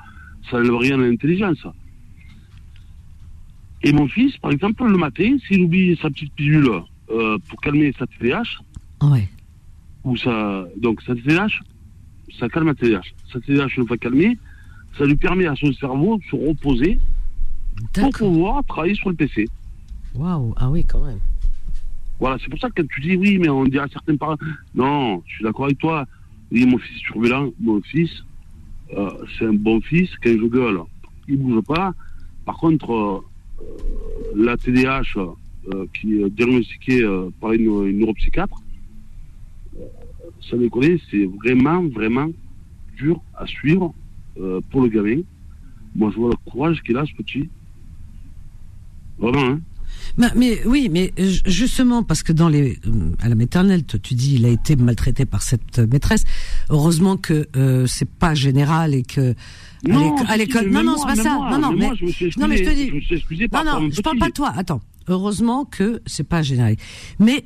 Ça n'enlève rien à l'intelligence. Et mon fils, par exemple, le matin, s'il oublie sa petite pilule euh, pour calmer sa TDAH, Ouais. ou ça, donc sa TDAH, ça calme la TDAH. Sa TDAH, une fois calmée, ça lui permet à son cerveau de se reposer pour pouvoir travailler sur le PC. Waouh. Ah oui, quand même. Voilà, c'est pour ça que quand tu dis oui, mais on dirait à certains parents, non, je suis d'accord avec toi. Oui, mon fils est turbulent, mon fils, euh, c'est un bon fils, quand je gueule, il bouge pas. Par contre, euh, la TDAH, euh, qui est diagnostiquée par une, neuropsychiatre, ça déconne, c'est vraiment, vraiment dur à suivre pour le gamin. Moi, je vois le courage qu'il a, ce petit. Vraiment, hein. Mais, mais oui, mais ju- justement parce que dans les à la maternelle, tu dis il a été maltraité par cette maîtresse. Heureusement que euh, c'est pas général et que à Non, à l'école. Non, non, c'est pas ça. moi, non, non, mais moi, je me suis non, mais je te dis. je me suis excusé par Non, non, je parle pas de toi. Attends. Heureusement que c'est pas général. Mais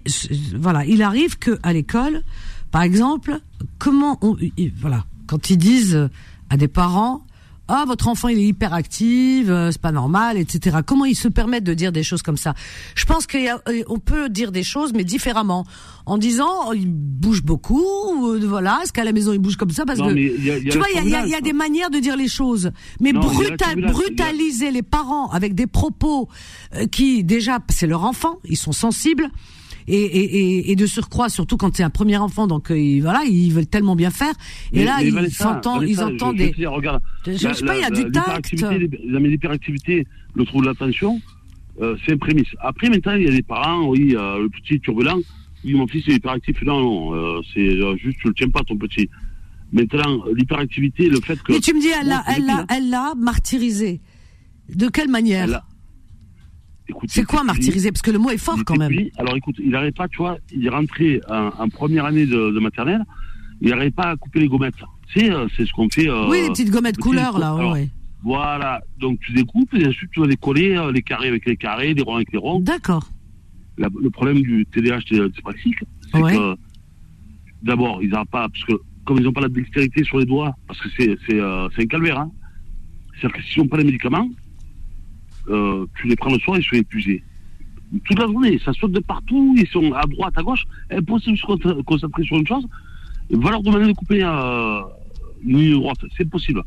voilà, il arrive que à l'école, par exemple, comment on, il- voilà, quand ils disent à des parents. Ah, votre enfant il est hyperactif, euh, c'est pas normal, etc. Comment ils se permettent de dire des choses comme ça? Je pense qu'on peut dire des choses, mais différemment, en disant oh, il bouge beaucoup, euh, voilà, est-ce qu'à la maison il bouge comme ça? Parce Non, que mais il y a- il y a tu vois, il y a, y a- des manières de dire les choses, mais Non, brutal, brutaliser les parents avec des propos euh, qui déjà c'est leur enfant, ils sont sensibles. Et, et, et, de surcroît, surtout quand c'est un premier enfant, donc euh, voilà, ils veulent tellement bien faire. Et Mais- là, mais ils Vanessa, s'entendent, ils entendent je- des. regarde, Je la- sais pas, il y a la- du tact. l'hyperactivité, le trouble d'attention, euh, c'est un prémisse. Après, maintenant, il y a des parents, oui, euh, le petit turbulent, oui, mon fils est hyperactif. Non, non, c'est juste, tu le tiens pas, ton petit. Maintenant, l'hyperactivité, le fait que. Mais tu me dis, elle l'a, Bon, elle l'a, depuis, elle l'a martyrisé. De quelle manière C'est quoi martyriser? Parce que le mot est fort quand même. Alors écoute, il n'arrête pas, tu vois, il est rentré en, en première année de, de maternelle, il n'arrête pas à couper les gommettes. C'est, euh, c'est ce qu'on fait. euh, Oui, les petites gommettes petit- couleur là, ouais, alors, ouais. Voilà, donc tu découpes et ensuite tu vas les coller, euh, les carrés avec les carrés, les ronds avec les ronds. D'accord. Le problème du TDAH dyspraxique, c'est Ouais. que d'abord, ils n'ont pas, parce que comme ils n'ont pas la dextérité sur les doigts, parce que c'est, euh, un calvaire, hein. C'est-à-dire que s'ils n'ont pas les médicaments, euh, tu les prends le soir, ils sont épuisés. Toute la journée, ça saute de partout, ils sont à droite, à gauche, impossible de se con- concentrer sur une chose. Et va leur demander de couper euh, une ligne droite, c'est possible.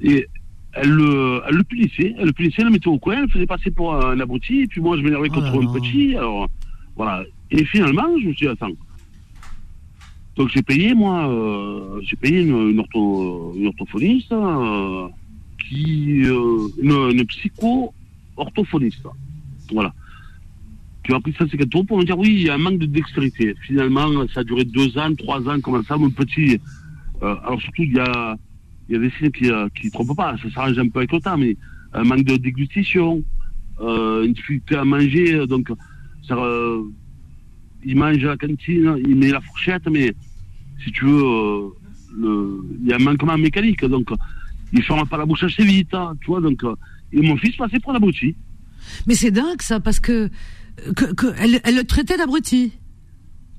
Et elle le, elle le punissait, elle le punissait, elle le mettait au coin, elle le faisait passer pour un abruti, et puis moi je m'énervais Oh contre un petit, alors voilà. Et finalement, je me suis dit, attends. Donc j'ai payé, moi, euh, j'ai payé une, une, ortho- une orthophoniste, euh, euh, une, psycho-orthophoniste. Voilà. Qui m'a pris 150 euros pour me dire, oui, il y a un manque de dextérité. Finalement, ça a duré deux ans, trois ans, comme ça, mon petit. euh, alors surtout, il y a, y a des signes qui ne qui trompent pas, ça s'arrange un peu avec le temps, mais un manque de dégustition, euh, une difficulté à manger, donc ça, euh, il mange à la cantine, il met la fourchette, mais si tu veux, euh, il y a un manquement mécanique. Donc, il ferme pas la bouche assez vite, hein, tu vois. Donc, euh, et mon fils passait pour l'abruti. Mais c'est dingue ça, parce que, que, que elle, elle le traitait d'abruti.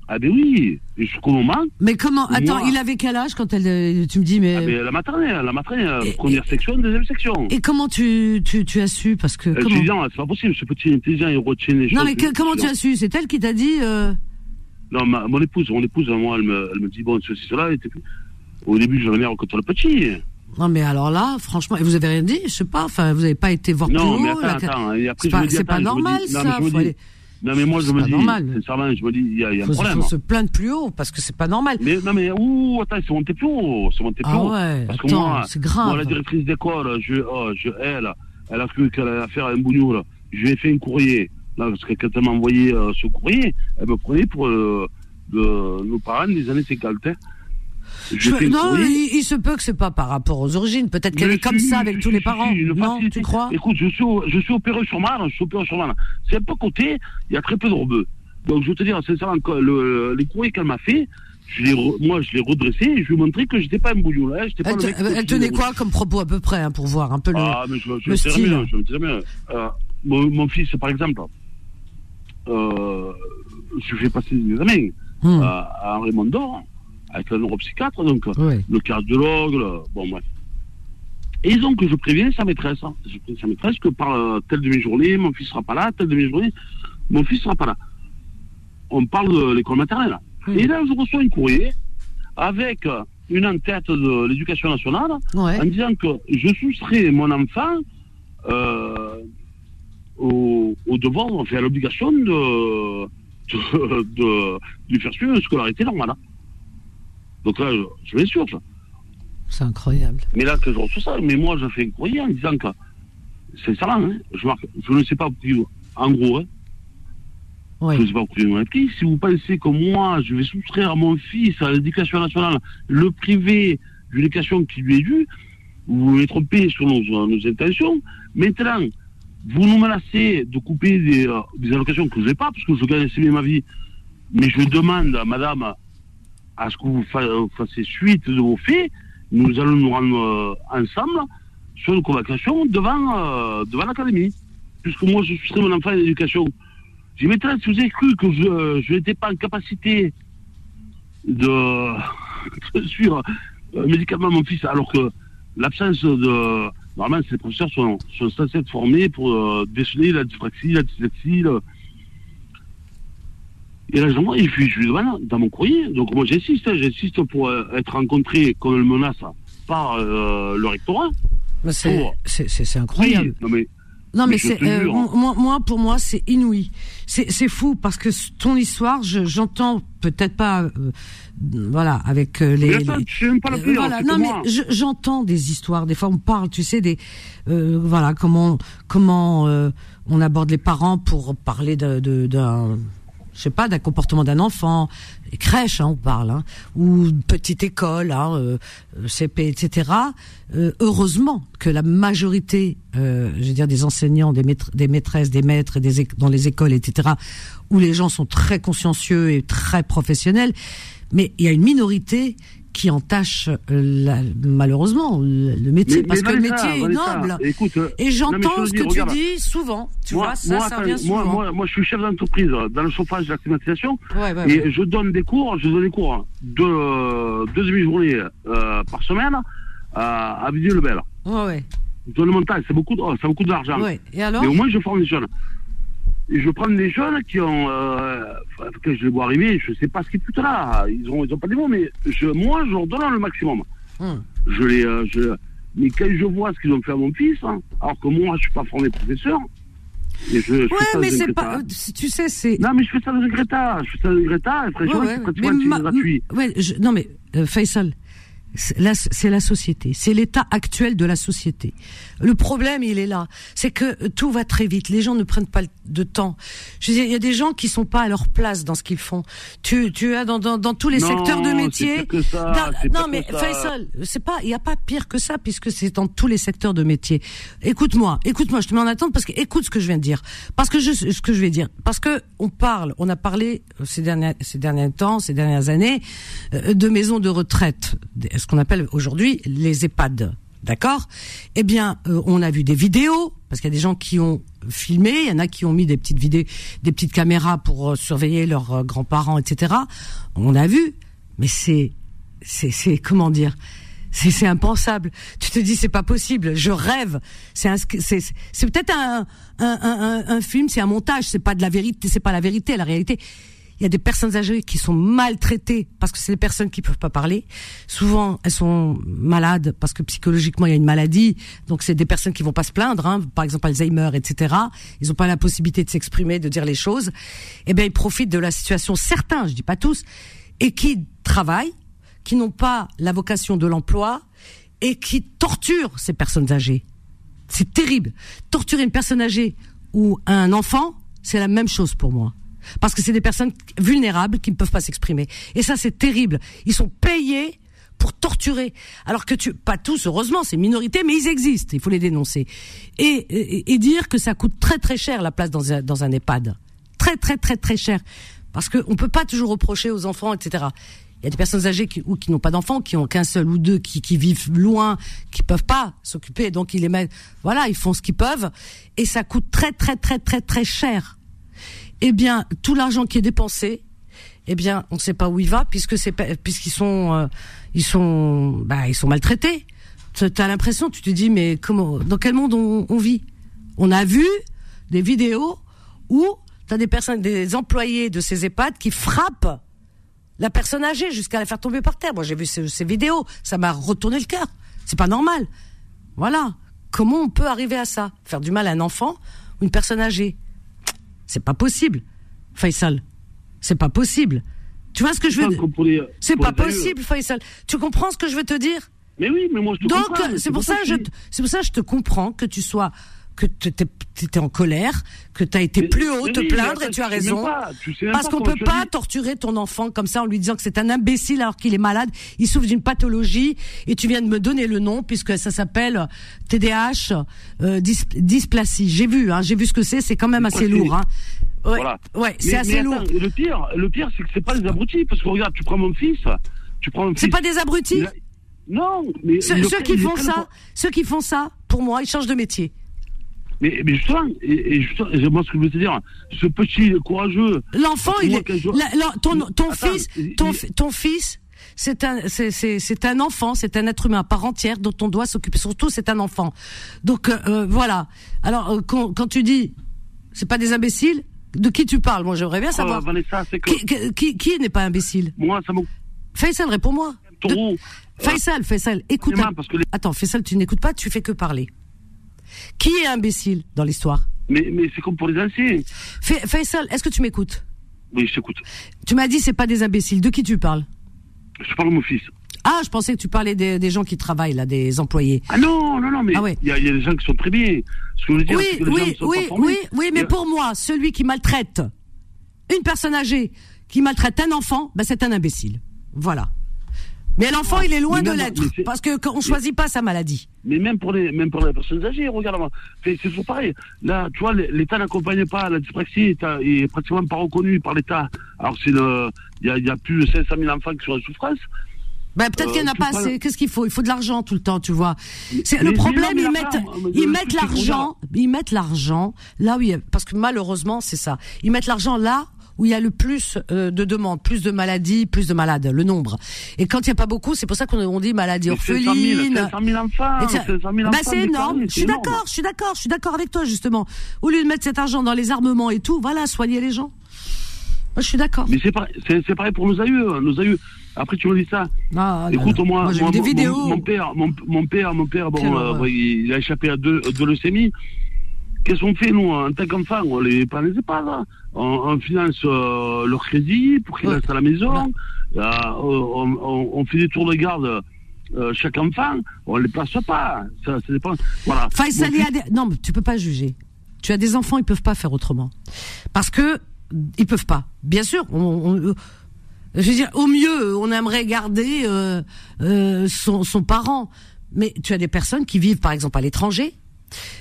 Ah ben oui, jusqu'au moment, Mais comment Moi- Attends, il avait quel âge quand elle euh, Tu me dis, mais ah ben, la maternelle, la maternelle, Et- première section, deuxième section. et comment tu, tu, tu as su Parce que Euh, comment Intelligent, c'est pas possible, ce petit intelligent, il retient les choses. Non, mais que- comment tu as su? C'est elle qui t'a dit euh, Non, ma- mon épouse, mon épouse, moi, elle me, elle me dit, bon, ceci, cela, et au début, je venais contre le petit. Non, mais alors là, franchement, et vous avez rien dit Je sais pas. Enfin, vous n'avez pas été voir Non, plus mais haut. attends, la- C'est pas, normal dis- non, mais ça. aller- Non, mais moi, je me dis, normal. sincèrement, je me dis, il y a, il y a un problème. faut se plaindre plus haut parce que c'est pas normal. Mais, non, mais, ouh, attends, c'est monté plus haut, c'est monté plus Ah haut. ouais, Parce que attends, moi, c'est grave. moi, la directrice d'école, je, oh, je, elle, elle a cru qu'elle allait faire un bougnoul. Je lui ai fait un courrier. Là, parce que quand elle m'a envoyé euh, ce courrier, elle me prenait pour euh, de, nos parents des années 50. Hein. Je non, il, il se peut que c'est pas par rapport aux origines. Peut-être qu'elle est comme si, ça avec tous les parents. si, Non, facilité. tu crois? Écoute, je suis, au- je suis opéré sur Marne, je suis opéré sur Marne. C'est un peu côté, il y a très peu de rebeux. Donc, je veux te dire, sincèrement, le, les courriers qu'elle m'a fait, je moi, je l'ai redressé et je lui ai montré que j'étais pas un bouillon, là, j'étais pas elle, le mec tenait de- quoi comme propos à peu près hein, pour voir un peu le. Ah, mais je, je le style. bien, je. Euh, mon, mon fils, par exemple, euh, je fais passer des examens Hmm. à, à Henri Mondor, avec un neuropsychiatre, donc Ouais. le cardiologue, le- bon bref. Et donc je préviens sa maîtresse, hein. je préviens sa maîtresse que par euh, telle demi-journée, mon fils sera pas là, telle demi-journée, mon fils sera pas là. On parle de l'école maternelle. Et là, je reçois un courrier avec euh, une en-tête de l'éducation nationale Ouais. en disant que je soustrais mon enfant euh, au, au devoir, enfin à l'obligation de, de, de lui faire suivre une scolarité normale. hein. Donc là, je, m'insurge. C'est incroyable. Mais là, que je reçois ça, mais moi, je fais un courrier en disant que c'est ça, hein, je, marque, je ne sais pas pourquoi, en gros, hein, je ne sais pas pourquoi. Si vous pensez que moi, je vais soustraire mon fils à l'éducation nationale, le privé d'une éducation qui lui est due, vous vous trompez sur nos, nos intentions. Maintenant, vous nous menacez de couper des, euh, des allocations que je n'ai pas, parce que je gagne assez bien ma vie. Mais je demande à madame à ce que vous fa- euh, fassiez suite de vos faits. Nous allons nous rendre euh, ensemble sur une convocation devant, euh, devant l'académie. Puisque moi, je soustrais mon enfant à l'éducation. J'ai si vous avez cru que je, je n'étais pas en capacité de, suivre euh, médicalement mon fils, alors que l'absence de. Normalement, ces professeurs sont, censés être formés pour euh, déceler la dyspraxie, la dyslexie. le- Et là, et puis je lui demande dans mon courrier. Donc, moi, j'insiste, hein, j'insiste pour euh, être rencontré comme une menace par euh, le rectorat. C'est Pour- incroyable. Oui, non, mais Non, mais, c'est euh, jure. moi, moi, pour moi, c'est inouï. C'est fou parce que ton histoire, je- j'entends peut-être pas, euh, voilà, avec euh, les. Attends, les- même pas la euh, pire, voilà, non mais je- j'entends des histoires. Des fois, on parle, tu sais, des, voilà, comment comment on aborde les parents pour parler de- de- d'un, je sais pas, d'un comportement d'un enfant, les crèches, hein, on parle, hein, ou petite école, hein, euh, CP, etc. Euh, heureusement que la majorité, euh, je veux dire, des enseignants, des, maîtres, des maîtresses, des maîtres, dans les écoles, etc., où les gens sont très consciencieux et très professionnels, mais il y a une minorité qui entache euh, la- malheureusement le, métier Mais- parce mais que le métier est noble. écoute, euh, Et j'entends je ce que tu dis souvent. Tu moi, vois, ça, moi, ça attends, revient souvent. moi, moi, moi, je suis chef d'entreprise dans le chauffage et la climatisation. ouais, ouais, Et ouais. je donne des cours, je donne des cours de deux demi-journées euh, par semaine à, à Villiers-le-Bel. Ouais, ouais, Je donne le montage, c'est beaucoup, de- oh, beaucoup d'argent. ouais. Et alors Mais au moins, je forme des jeunes. Je prends des jeunes qui ont, euh, que je les vois arriver, je sais pas ce qu'ils foutent là. Ils ont, ils ont pas des mots, mais je, moi, je leur donne le maximum. Hum. Je les, euh, je, mais quand je vois ce qu'ils ont fait à mon fils, hein, alors que moi, je suis pas formé professeur, et je, je Ouais, mais c'est pas. euh, Tu sais, c'est. Non, mais je fais ça de Greta. Je fais ça de Greta, et franchement, Ouais, ouais. pratiquement Mais c'est ma- gratuit. ouais, je- non mais euh, Faisal, c'est la, c'est la société, c'est l'état actuel de la société. Le problème, il est là, c'est que tout va très vite. Les gens ne prennent pas de temps. Je veux dire, il y a des gens qui sont pas à leur place dans ce qu'ils font. Tu, tu as dans, dans, dans tous les Non, secteurs de métier. pire que ça, Dans- c'est non, mais que ça. Faisal, c'est pas, il y a pas pire que ça puisque c'est dans tous les secteurs de métier. Écoute-moi, écoute-moi, je te mets en attente parce que écoute ce que je viens de dire, parce que je, ce que je vais dire, parce que on parle, on a parlé euh, ces derniers, ces derniers temps, ces dernières années, euh, de maisons de retraite, ce qu'on appelle aujourd'hui les EHPAD. D'accord? Eh bien, euh, on a vu des vidéos parce qu'il y a des gens qui ont filmé, il y en a qui ont mis des petites vidéos, des petites caméras pour euh, surveiller leurs euh, grands-parents, etc. On a vu, mais c'est, c'est, c'est comment dire? C'est impensable. Tu te dis c'est pas possible. Je rêve. C'est peut-être un un film, c'est un montage. C'est pas de la vérité. C'est pas la vérité. La réalité. Il y a des personnes âgées qui sont maltraitées parce que c'est des personnes qui peuvent pas parler. Souvent, elles sont malades parce que psychologiquement il y a une maladie. Donc c'est des personnes qui vont pas se plaindre. Hein. Par exemple Alzheimer, etc. Ils ont pas la possibilité de s'exprimer, de dire les choses. Eh bien, ils profitent de la situation. Certains, je dis pas tous, et qui travaillent qui n'ont pas la vocation de l'emploi et qui torturent ces personnes âgées. C'est terrible. Torturer une personne âgée ou un enfant, c'est la même chose pour moi. Parce que c'est des personnes vulnérables qui ne peuvent pas s'exprimer. Et ça, c'est terrible. Ils sont payés pour torturer. Alors que tu, pas tous, heureusement, c'est minorité, mais ils existent. Il faut les dénoncer. Et dire que ça coûte très très cher la place dans un, dans un EHPAD. Très très très très cher. Parce qu'on peut pas toujours reprocher aux enfants, etc. Il y a des personnes âgées qui, ou qui n'ont pas d'enfants, qui ont qu'un seul ou deux, qui, qui vivent loin, qui peuvent pas s'occuper, donc ils les mettent, voilà, ils font ce qu'ils peuvent, et ça coûte très très très très très cher. Eh bien, tout l'argent qui est dépensé, eh bien, on ne sait pas où il va, puisque c'est puisqu'ils sont, euh, ils sont, bah, ils sont maltraités. Tu as l'impression, tu te dis, mais comment, dans quel monde on, on vit? On a vu des vidéos où tu as des personnes, des employés de ces EHPAD qui frappent la personne âgée jusqu'à la faire tomber par terre. Moi, j'ai vu ces, ces vidéos, ça m'a retourné le cœur. C'est pas normal. Voilà. Comment on peut arriver à ça? Faire du mal à un enfant ou une personne âgée? C'est pas possible. Faisal, c'est pas possible. Tu vois ce que je veux dire C'est pas possible, Faisal. Tu comprends ce que je veux te dire? Mais oui, mais moi je te donc, comprends, c'est pour ça, que je, c'est pour ça que je te comprends que tu sois, que tu étais en colère, que tu as été Mais- plus haut te plaindre et tu as raison. même pas, tu sais même Parce qu'on comment peut pas torturer ton enfant comme ça en lui disant que c'est un imbécile alors qu'il est malade, il souffre d'une pathologie et tu viens de me donner le nom puisque ça s'appelle TDAH, euh, dys- dysplasie. J'ai vu, hein, j'ai vu ce que c'est, c'est quand même assez lourd. Hein. Ouais, Voilà. ouais, c'est assez lourd. le pire, le pire, c'est que c'est pas des abrutis, parce que regarde, tu prends mon fils, tu prends mon C'est fils. pas des abrutis. il a- Non, mais le ceux qui font ça, ceux qui font ça, pour moi, ils changent de métier. Mais, mais justement, et, et justement, moi ce que je veux te dire, ce petit courageux. L'enfant, il est, la- la- ton, ton Attends, fils, il- ton, il- ton fils, c'est un, c'est, un enfant, c'est un être humain à part entière dont on doit s'occuper. Surtout, c'est un enfant. Donc euh, euh, voilà. Alors euh, quand, quand tu dis, c'est pas des imbéciles, de qui tu parles? Moi, j'aimerais bien Oh, savoir. Vanessa, c'est que Qui, qui, qui- qui n'est pas imbécile? Moi, ça me Faisal, réponds-moi. De-. Faisal, Faisal, écoute. Un- parce que les- Attends, Faisal, tu n'écoutes pas, tu fais que parler. Qui est imbécile dans l'histoire Mais, mais c'est comme pour les anciens. Fa- Faisal, est-ce que tu m'écoutes Oui, je t'écoute. Tu m'as dit c'est pas des imbéciles. De qui tu parles Je parle de mon fils. Ah, je pensais que tu parlais des, des gens qui travaillent là, des employés. Ah non, non, non, mais il Ah ouais. y, a, il y a des gens qui sont très bien. Ce que je veux dire, Oui, c'est que les gens oui, ne sont oui, pas oui, oui, mais a- pour moi, celui qui maltraite une personne âgée, qui maltraite un enfant, ben c'est un imbécile. Voilà. Mais l'enfant, il est loin Mais de l'être, parce que qu'on choisit pas sa maladie. Mais même pour les, même pour les personnes âgées, regarde, c'est toujours pareil. Là, tu vois, l'État n'accompagne pas, la dyspraxie est, est pratiquement pas reconnue par l'État. Alors c'est le, il y a, y a plus de 500 000 enfants qui sont en souffrance. Ben, peut-être Euh, qu'il n'y en a pas assez. Qu'est-ce qu'il faut? Il faut de l'argent tout le temps, tu vois. C'est le problème. ils mettent, ils mettent l'argent, ils mettent l'argent là où il y a, parce que malheureusement c'est ça. Ils mettent l'argent là où il y a le plus euh, de demandes, plus de maladies, plus de malades, le nombre. Et quand il n'y a pas beaucoup, c'est pour ça qu'on on dit maladie Mais 500 000, orpheline. 500 000 enfants, Et ça- 500 000 bah, c'est énorme. Je suis d'accord, je suis d'accord, je suis d'accord avec toi justement. Au lieu de mettre cet argent dans les armements et tout, voilà, soigner les gens. Moi, je suis d'accord. Mais c'est pareil, c'est pareil pour nos aïeux, hein, nos aïeux. Après, tu me dis ça. Ah, là, Écoute, là. moi, moi, mon- vidéos. Mon, père, mon, mon père, mon père, bon, euh, il a échappé à deux, deux leucémies. Qu'est-ce qu'on fait, nous, en tant qu'enfants On les pas les EHPAD, on, on finance euh, leur crédit pour qu'ils Ouais. restent à la maison. Euh, on, on- on fait des tours de garde euh, chaque enfant, on les place pas. Ça, ça dépend. Voilà. Faisal, Mon il y a fils- des- non, mais tu peux pas juger. Tu as des enfants, ils peuvent pas faire autrement. Parce que ils peuvent pas. Bien sûr, on, on- je veux dire, au mieux, on aimerait garder euh, euh, son, son parent. Mais tu as des personnes qui vivent, par exemple, à l'étranger.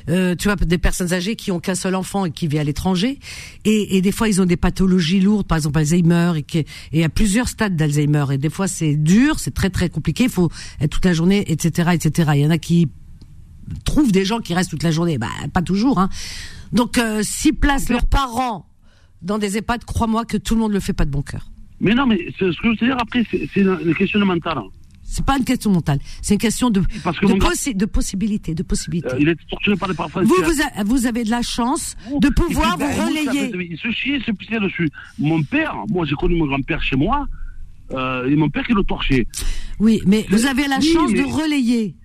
Euh, tu vois, des personnes âgées qui ont qu'un seul enfant et qui vivent à l'étranger. Et, et des fois, ils ont des pathologies lourdes, par exemple Alzheimer, et, qui, et il y a plusieurs stades d'Alzheimer. Et des fois, c'est dur, c'est très très compliqué. Il faut être toute la journée, etc., etc. Il y en a qui trouvent des gens qui restent toute la journée. Bah, pas toujours. Hein. Donc, euh, s'ils placent leurs parents dans des EHPAD, crois-moi que tout le monde le fait pas de bon cœur. Mais non, mais ce que je veux dire après, c'est c'est une, une question de mental. C'est pas une question mentale, c'est une question de Parce que de, possi- de possibilité, de possibilité. Euh, il est torturé par les parents vous, vous, a- vous avez de la chance de pouvoir puis, vous relayer. Il se chie, il se pissait dessus. Mon père, moi j'ai connu mon grand-père chez moi, euh, et mon père qui le torchait. Oui, mais vous avez la Oui, chance de relayer.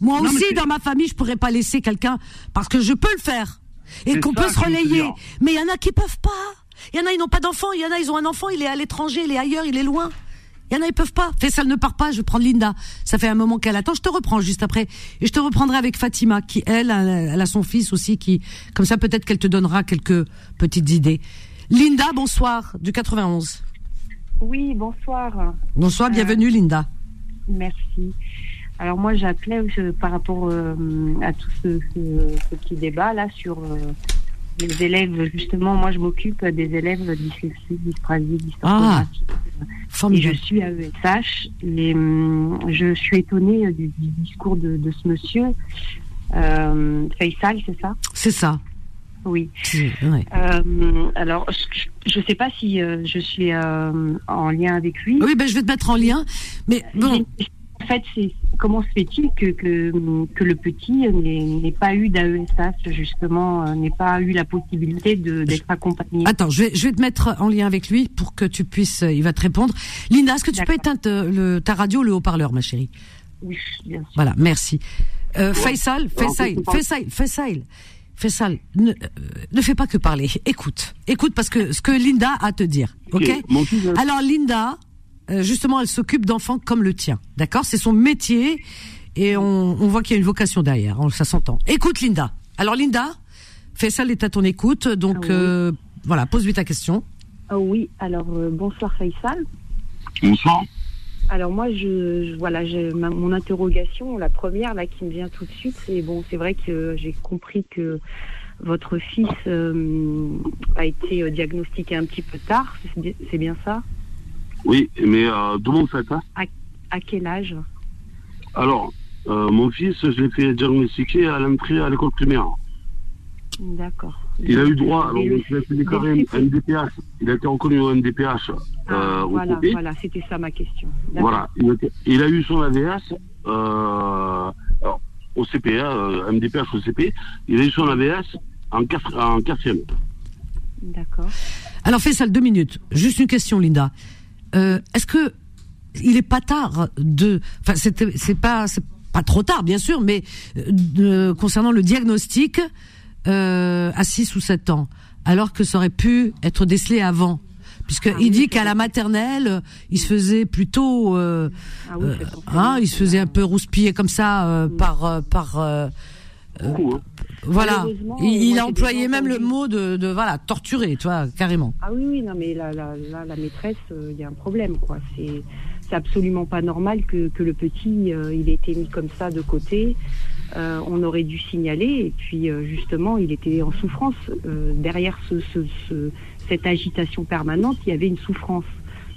Moi Non, aussi, dans ma famille, je pourrais pas laisser quelqu'un parce que je peux le faire et qu'on peut se relayer. Mais il y en a qui peuvent pas. Il y en a, ils n'ont pas d'enfant. Il y en a, ils ont un enfant. Il est à l'étranger, il est ailleurs, il est loin. Il y en a, ils peuvent pas. Faisal ne part pas. Je vais prendre Linda. Ça fait un moment qu'elle attend. Je te reprends juste après. Et je te reprendrai avec Fatima, qui elle, elle a son fils aussi, qui, comme ça, peut-être qu'elle te donnera quelques petites idées. Linda, bonsoir, du 91. Oui, bonsoir. Bonsoir, Euh, bienvenue, Linda. Merci. Alors moi, j'appelais euh, par rapport euh, à tout ce, ce- ce petit débat là sur euh, les élèves. Justement, moi, je m'occupe des élèves dyslexiques, dyspraxiques, Ah, dysorthographiques. Et je Formidable. suis à ESH et hum, je suis étonnée du, du discours de, de ce monsieur. Euh, Faisal, c'est ça? C'est ça. Oui. Ouais. Euh, alors, je ne sais pas si euh, je suis euh, en lien avec lui. Oui, ben je vais te mettre en lien. Mais bon, En fait, c'est comment se fait-il que, que, que le petit n'ait pas eu d'AESH, justement, euh, n'ait pas eu la possibilité d'être accompagné? Attends, je vais, je vais te mettre en lien avec lui pour que tu puisses. euh, Il va te répondre. Linda, est-ce que tu peux éteindre euh, le, ta radio, le haut-parleur, ma chérie? Oui, bien sûr. Voilà, merci. Euh, Faisal, Alors, Faisal, pas- Faisal, Faisal, Faisal, ne, euh, ne fais pas que parler. Écoute, écoute parce que ce que Linda a à te dire, ok euh, Alors Linda, justement, elle s'occupe d'enfants comme le tien, d'accord? C'est son métier et on, on voit qu'il y a une vocation derrière, hein, ça s'entend. Écoute Linda. Alors Linda, Faisal est à ton écoute, donc Ah oui. euh, voilà, pose-lui ta question. Ah oui, alors euh, bonsoir Faisal. bonsoir. Alors moi, je, je- voilà, ma- mon interrogation, la première là qui me vient tout de suite, c'est bon, c'est vrai que j'ai compris que votre fils euh, a été euh, diagnostiqué un petit peu tard, c'est bien ça? Oui, mais euh, de mon fait, hein. À quel âge? Alors, euh, mon fils, je l'ai fait diagnostiquer à l'entrée à l'école primaire. D'accord. Il a eu droit, alors, il a été déclaré le- un NDPH. Il a été reconnu au NDPH Ah, euh, au voilà, CP. voilà, c'était ça ma question. Voilà, il, a eu son AVS euh, alors, au CP, hein, euh, MDPH au CP. Il a eu son AVS en, quatre, en quatrième. D'accord. Alors Faisal, deux minutes. Juste une question, Linda. Euh, Est-ce que il est pas tard de, enfin c'est pas c'est pas trop tard bien sûr, mais euh, de- concernant le diagnostic euh, à 6 ou 7 ans, alors que ça aurait pu être décelé avant? Puisqu'il Ah oui, dit qu'à la maternelle, il se faisait plutôt, euh, Ah oui, euh, hein, il se faisait un peu rouspiller comme ça euh, par euh, par euh, Beaucoup, hein. Voilà. Il, moi, a employé même le mot de, de voilà torturer, tu vois, carrément. Ah oui, oui, non, mais là, là, la maîtresse, euh, il y a un problème, quoi. C'est, c'est absolument pas normal que, que le petit, euh, il ait été mis comme ça de côté. Euh, on aurait dû signaler, et puis euh, justement, il était en souffrance. Euh, derrière ce, ce, ce- cette agitation permanente, il y avait une souffrance.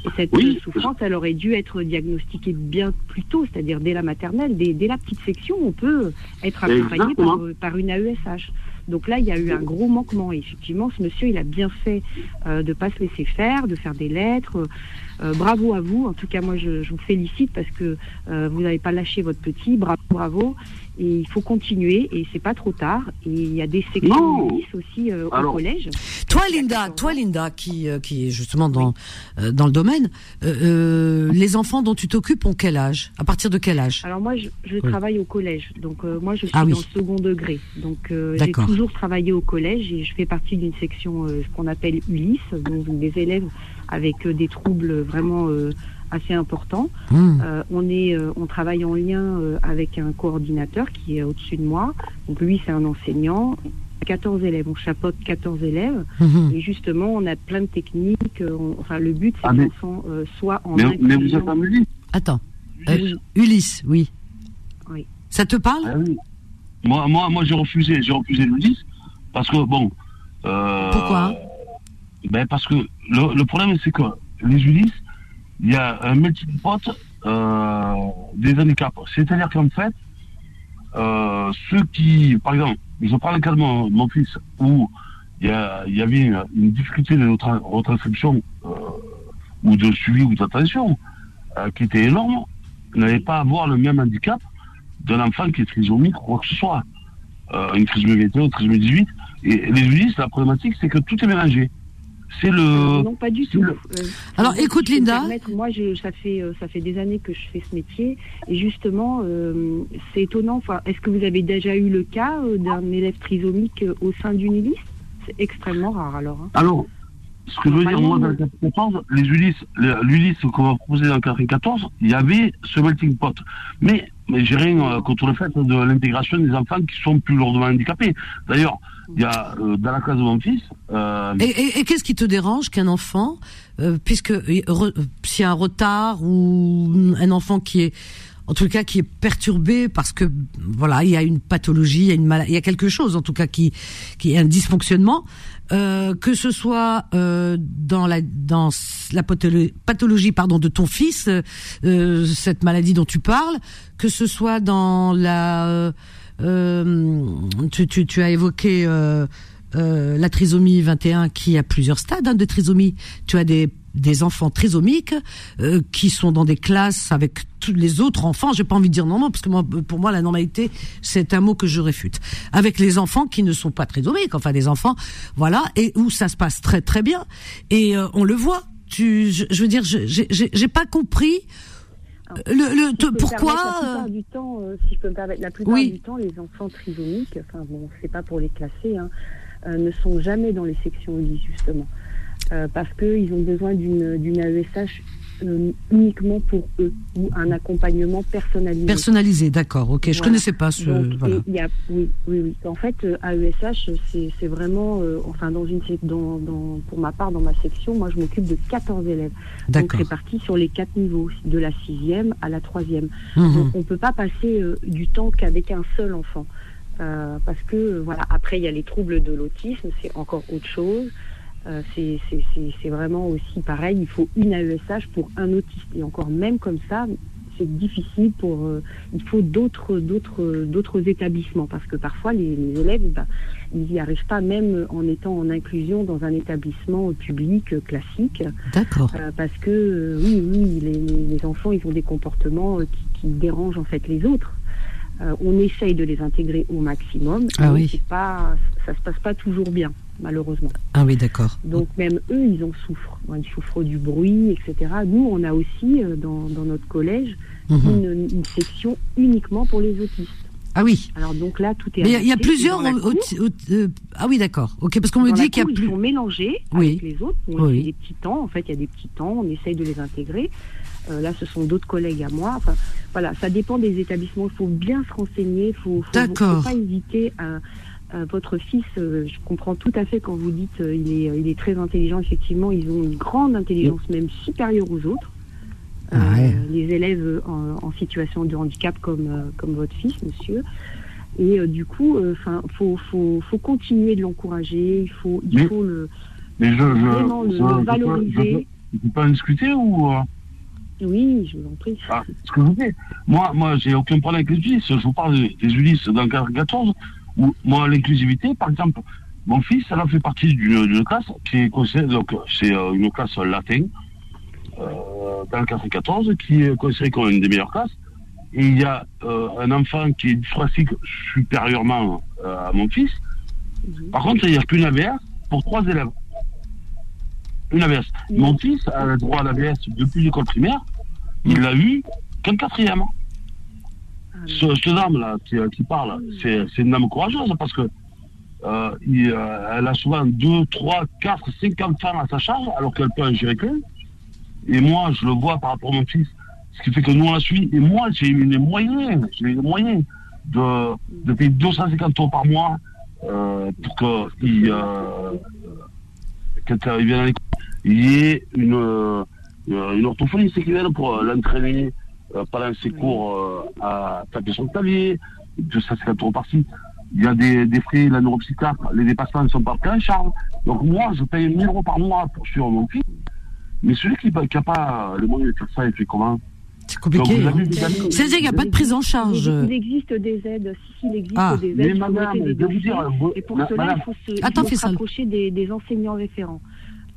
Et cette Oui. euh, souffrance, elle aurait dû être diagnostiquée bien plus tôt, c'est-à-dire dès la maternelle, dès, dès la petite section, on peut être accompagné par, euh, par une AESH. Donc là, il y a eu un gros manquement. Et effectivement, ce monsieur, il a bien fait euh, de pas se laisser faire, de faire des lettres. Euh, bravo à vous. En tout cas, moi, je, je vous félicite parce que euh, vous n'avez pas lâché votre petit. Bravo, bravo. Et il faut continuer. Et c'est pas trop tard. Et il y a des sections aussi euh, au collège. Toi, Linda, 14 toi. Linda, qui, euh, qui est justement dans, euh, dans le domaine, euh, les enfants dont tu t'occupes ont quel âge? À partir de quel âge? Alors moi, je, je travaille au collège, donc euh, moi je suis Ah oui. dans le second degré. Donc euh, j'ai toujours travaillé au collège et je fais partie d'une section euh, ce qu'on appelle Ulysse, donc des élèves avec euh, des troubles vraiment euh, assez important. Mmh. Euh, on est, euh, on travaille en lien euh, avec un coordinateur qui est au-dessus de moi. Donc lui, c'est un enseignant. 14 élèves, on chapeaute 14 élèves. Mhm. Et justement, on a plein de techniques. on- enfin, le but, c'est Ah, que mais- l'enfant euh, soit en Mais, mais vous inclusion. êtes en musique Attends. Euh, Oui. Ulysse, oui. Oui. Ça te parle? Ah oui. Moi, moi, moi j'ai refusé, j'ai refusé l'Ulysse parce que bon. euh, Pourquoi? Ben parce que le, le problème c'est que les Ulysses, il y a un melting pot euh, des handicaps. C'est-à-dire qu'en fait, euh, ceux qui, par exemple, je prends le cas de mon, fils où il y, avait une, difficulté de retra- retranscription euh, ou de suivi ou d'attention euh, qui était énorme, n'allait pas avoir le même handicap d'un enfant qui est trisomique quoi que ce soit. Euh, une trisomie 21, une trisomie 18. Et les Ulysses, la problématique, c'est que tout est mélangé. C'est le. Euh, non, pas du tout. le- Euh, Alors, écoute, Linda. Moi, je, ça, fait, euh, ça fait des années que je fais ce métier. Et justement, euh, c'est étonnant. Enfin, Est-ce que vous avez déjà eu le cas euh, d'un élève trisomique euh, au sein d'une Ulysse C'est extrêmement rare, alors. hein. Alors, ce que je veux dire, moi, dans le Normalement, 94, les Ulysses, l'Ulysse qu'on m'a proposé dans le 94, il y avait ce melting pot. Mais, mais j'ai rien euh, contre le fait de l'intégration des enfants qui sont plus lourdement handicapés. D'ailleurs, il y a, euh, dans la classe de mon fils, euh, Et, et- et qu'est-ce qui te dérange qu'un enfant, euh, puisque euh, s'il y a un retard ou un enfant qui est, en tout cas, qui est perturbé parce que voilà, il y a une pathologie, il y a une maladie, il y a quelque chose, en tout cas, qui qui est un dysfonctionnement, euh, que ce soit euh, dans la dans la patholo- pathologie pardon de ton fils, cette maladie dont tu parles, que ce soit dans la tu, tu, tu as évoqué euh, euh, la trisomie 21 qui a plusieurs stades hein, de trisomie. Tu as des, des enfants trisomiques euh, qui sont dans des classes avec tous les autres enfants. J'ai pas envie de dire non, non, parce que moi, pour moi, la normalité, c'est un mot que je réfute. Avec les enfants qui ne sont pas trisomiques, enfin des enfants, voilà, et où ça se passe très très bien. Et euh, on le voit. Tu, je, je veux dire, j'ai pas compris euh, le, le Si me pourquoi. permettre, La euh, plupart du temps, euh, si je peux me permettre, la plupart Oui. du temps, les enfants trisomiques, enfin bon, c'est pas pour les classer, hein, euh, ne sont jamais dans les sections Ulysse justement, Euh, parce qu'ils ont besoin d'une d'une AESH euh, uniquement pour eux ou un accompagnement personnalisé. Personnalisé, d'accord. Ok, je Voilà. connaissais pas ce. Donc, voilà. et il y a, oui, oui, oui. En fait, euh, AESH, c'est c'est vraiment, euh, enfin, dans une, dans, dans, pour ma part, dans ma section, moi, je m'occupe de 14 élèves. Donc, répartis sur les quatre niveaux, de la sixième à la troisième. Mhm. Donc, on ne peut pas passer euh, du temps qu'avec un seul enfant. Parce que, voilà, après, il y a les troubles de l'autisme, c'est encore autre chose. Euh, c'est- vraiment aussi pareil, il faut une AESH pour un autiste. Et encore même comme ça, c'est difficile pour. euh, il faut d'autres d'autres d'autres établissements parce que parfois les, les élèves, bah, ils n'y arrivent pas même en étant en inclusion dans un établissement public classique. D'accord. Euh, parce que euh, oui, oui, les, les- enfants, ils ont des comportements euh, qui, qui dérangent en fait les autres. Euh, on essaye de les intégrer au maximum, Ah mais oui. pas, ça se passe pas toujours bien, malheureusement. Ah oui, d'accord. Donc même eux, ils en souffrent. Ils souffrent du bruit, etc. Nous, on a aussi euh, dans, dans notre collège Mhm. une, une section uniquement pour les autistes. Ah oui. Alors donc là, tout est. Mais il y a- plusieurs. Au- au- euh, ah oui, d'accord. Ok, parce qu'on me dit qu'il y a plus. Ils sont mélangés Oui. avec les autres. On Oui. fait des petits temps. En fait, il y a des petits temps. On essaye de les intégrer. Euh, là, ce sont d'autres collègues à moi. Enfin, voilà, ça dépend des établissements. Il faut bien se renseigner. Il faut, faut, D'accord. faut pas hésiter à. Votre fils, euh, je comprends tout à fait quand vous dites euh, il est, euh, il est très intelligent. Effectivement, ils ont une grande intelligence, même supérieure aux autres. Euh, Ah ouais. Les élèves en, en situation de handicap comme euh, comme votre fils, monsieur. Et euh, du coup, enfin, faut, faut, faut continuer de l'encourager. Il faut, il Mais- faut le, mais je, je, vraiment le, je- le je peux- valoriser. je peux pas en discuter ou. euh, Oui, je vous en prie. Ah, ce que je vous dis. Moi, moi, j'ai aucun problème avec les Ulysses. Je vous parle des, des Ulysses dans le cadre 14, moi, l'inclusivité, par exemple, mon fils, elle a fait partie d'une classe qui est considérée, donc, c'est euh, une classe latin, euh, dans le cadre 14, qui est considérée comme une des meilleures classes. Et il y a euh, un enfant qui est dyspraxique supérieurement à mon fils. Mhm. Par contre, il n'y a qu'une AVS pour trois élèves. Une AVS. Mon fils a le droit à l'AVS depuis l'école primaire. Il l'a eu qu'en quatrième. Ce, cette dame-là qui, qui parle, c'est c'est une dame courageuse parce que euh, il, euh, elle a souvent deux, trois, quatre, cinq enfants à sa charge alors qu'elle peut en gérer qu'un. Et moi, je le vois par rapport à mon fils. Ce qui fait que nous, on la suit. Et moi, j'ai eu les moyens, j'ai eu les moyens de, de payer 250 euros par mois euh, pour qu'il euh, quand il vienne à l'école, il y ait une, euh, une orthophoniste qui pour euh, l'entraîner euh, pendant ses cours euh, à taper le clavier, 250 euros par-ci. Il y a des, des frais, la neuropsychiatre, les dépassements ne sont pas pris en charge. Donc moi, je paye 1000 euros par mois pour suivre mon fils. Mais celui qui n'a pas les moyens de faire ça, il fait comment? C'est compliqué. Hein. C'est-à-dire qu'il n'y a pas de prise en charge. Il existe des aides. Si, si, il existe Ah, des aides. mais madame, des je vais vous dire, vous- et pour ma- cela, madame. il faut se, il Attends, faut fais se ça. rapprocher des, des enseignants référents.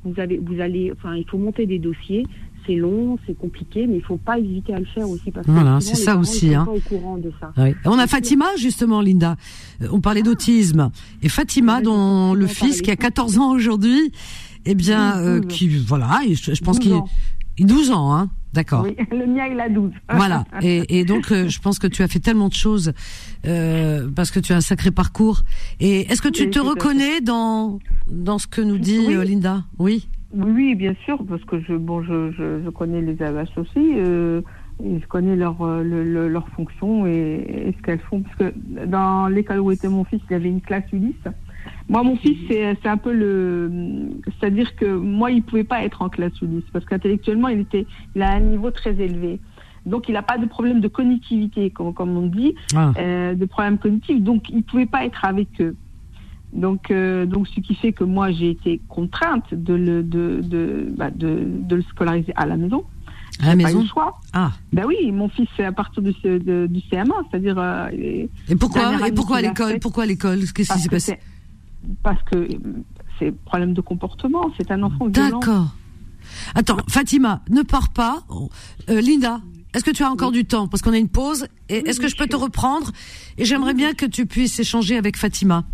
Vous, avez, vous allez, enfin, il faut monter des dossiers. C'est long, c'est compliqué, mais il ne faut pas hésiter à le faire aussi parce que Voilà, c'est ça aussi, hein. pas au courant de ça. Oui. On a Fatima, justement, Linda. Euh, On parlait d'autisme. Et Fatima, Oui, dont on le fils, qui a 14 ans aujourd'hui, eh bien, Oui, euh, 12. qui, voilà, je, je pense 12 qu'il ans. il 12 ans, hein. D'accord. Oui, le mien, il a 12. Voilà. Et, et donc, euh, je pense que tu as fait tellement de choses euh, parce que tu as un sacré parcours. Et est-ce que tu Oui, te reconnais dans dans ce que nous dit Oui. Linda? Oui. Oui, bien sûr, parce que je, bon, je, je, je connais les AVH aussi, euh, et je connais leur, euh, le, le- leur fonction et, et ce qu'elles font. Parce que dans l'école où était mon fils, il y avait une classe Ulysse. Moi, mon fils, c'est un peu le. C'est-à-dire que moi, il pouvait pas être en classe Ulysse, parce qu'intellectuellement, il, était, il a un niveau très élevé. Donc, il n'a pas de problème de cognitivité, comme, comme on dit, Ah. euh, de problèmes cognitifs. Donc, il pouvait pas être avec eux. Donc, euh, donc, ce qui fait que moi, j'ai été contrainte de le, de, de, bah, de, de le scolariser à la maison. À la Pas eu maison le choix. Ah. Ben oui, mon fils, c'est à partir du, de- du CM1, c'est-à-dire. euh, et- pourquoi Et pourquoi à l'école. Pourquoi à l'école Qu'est-ce qui s'est passé Parce que euh, c'est problème de comportement. C'est un enfant violent. D'accord. Attends, Fatima, ne pars pas. Euh, Linda, est-ce que tu as encore du temps Parce qu'on a une pause. Et est-ce que je peux te reprendre Et j'aimerais bien que tu puisses échanger avec Fatima.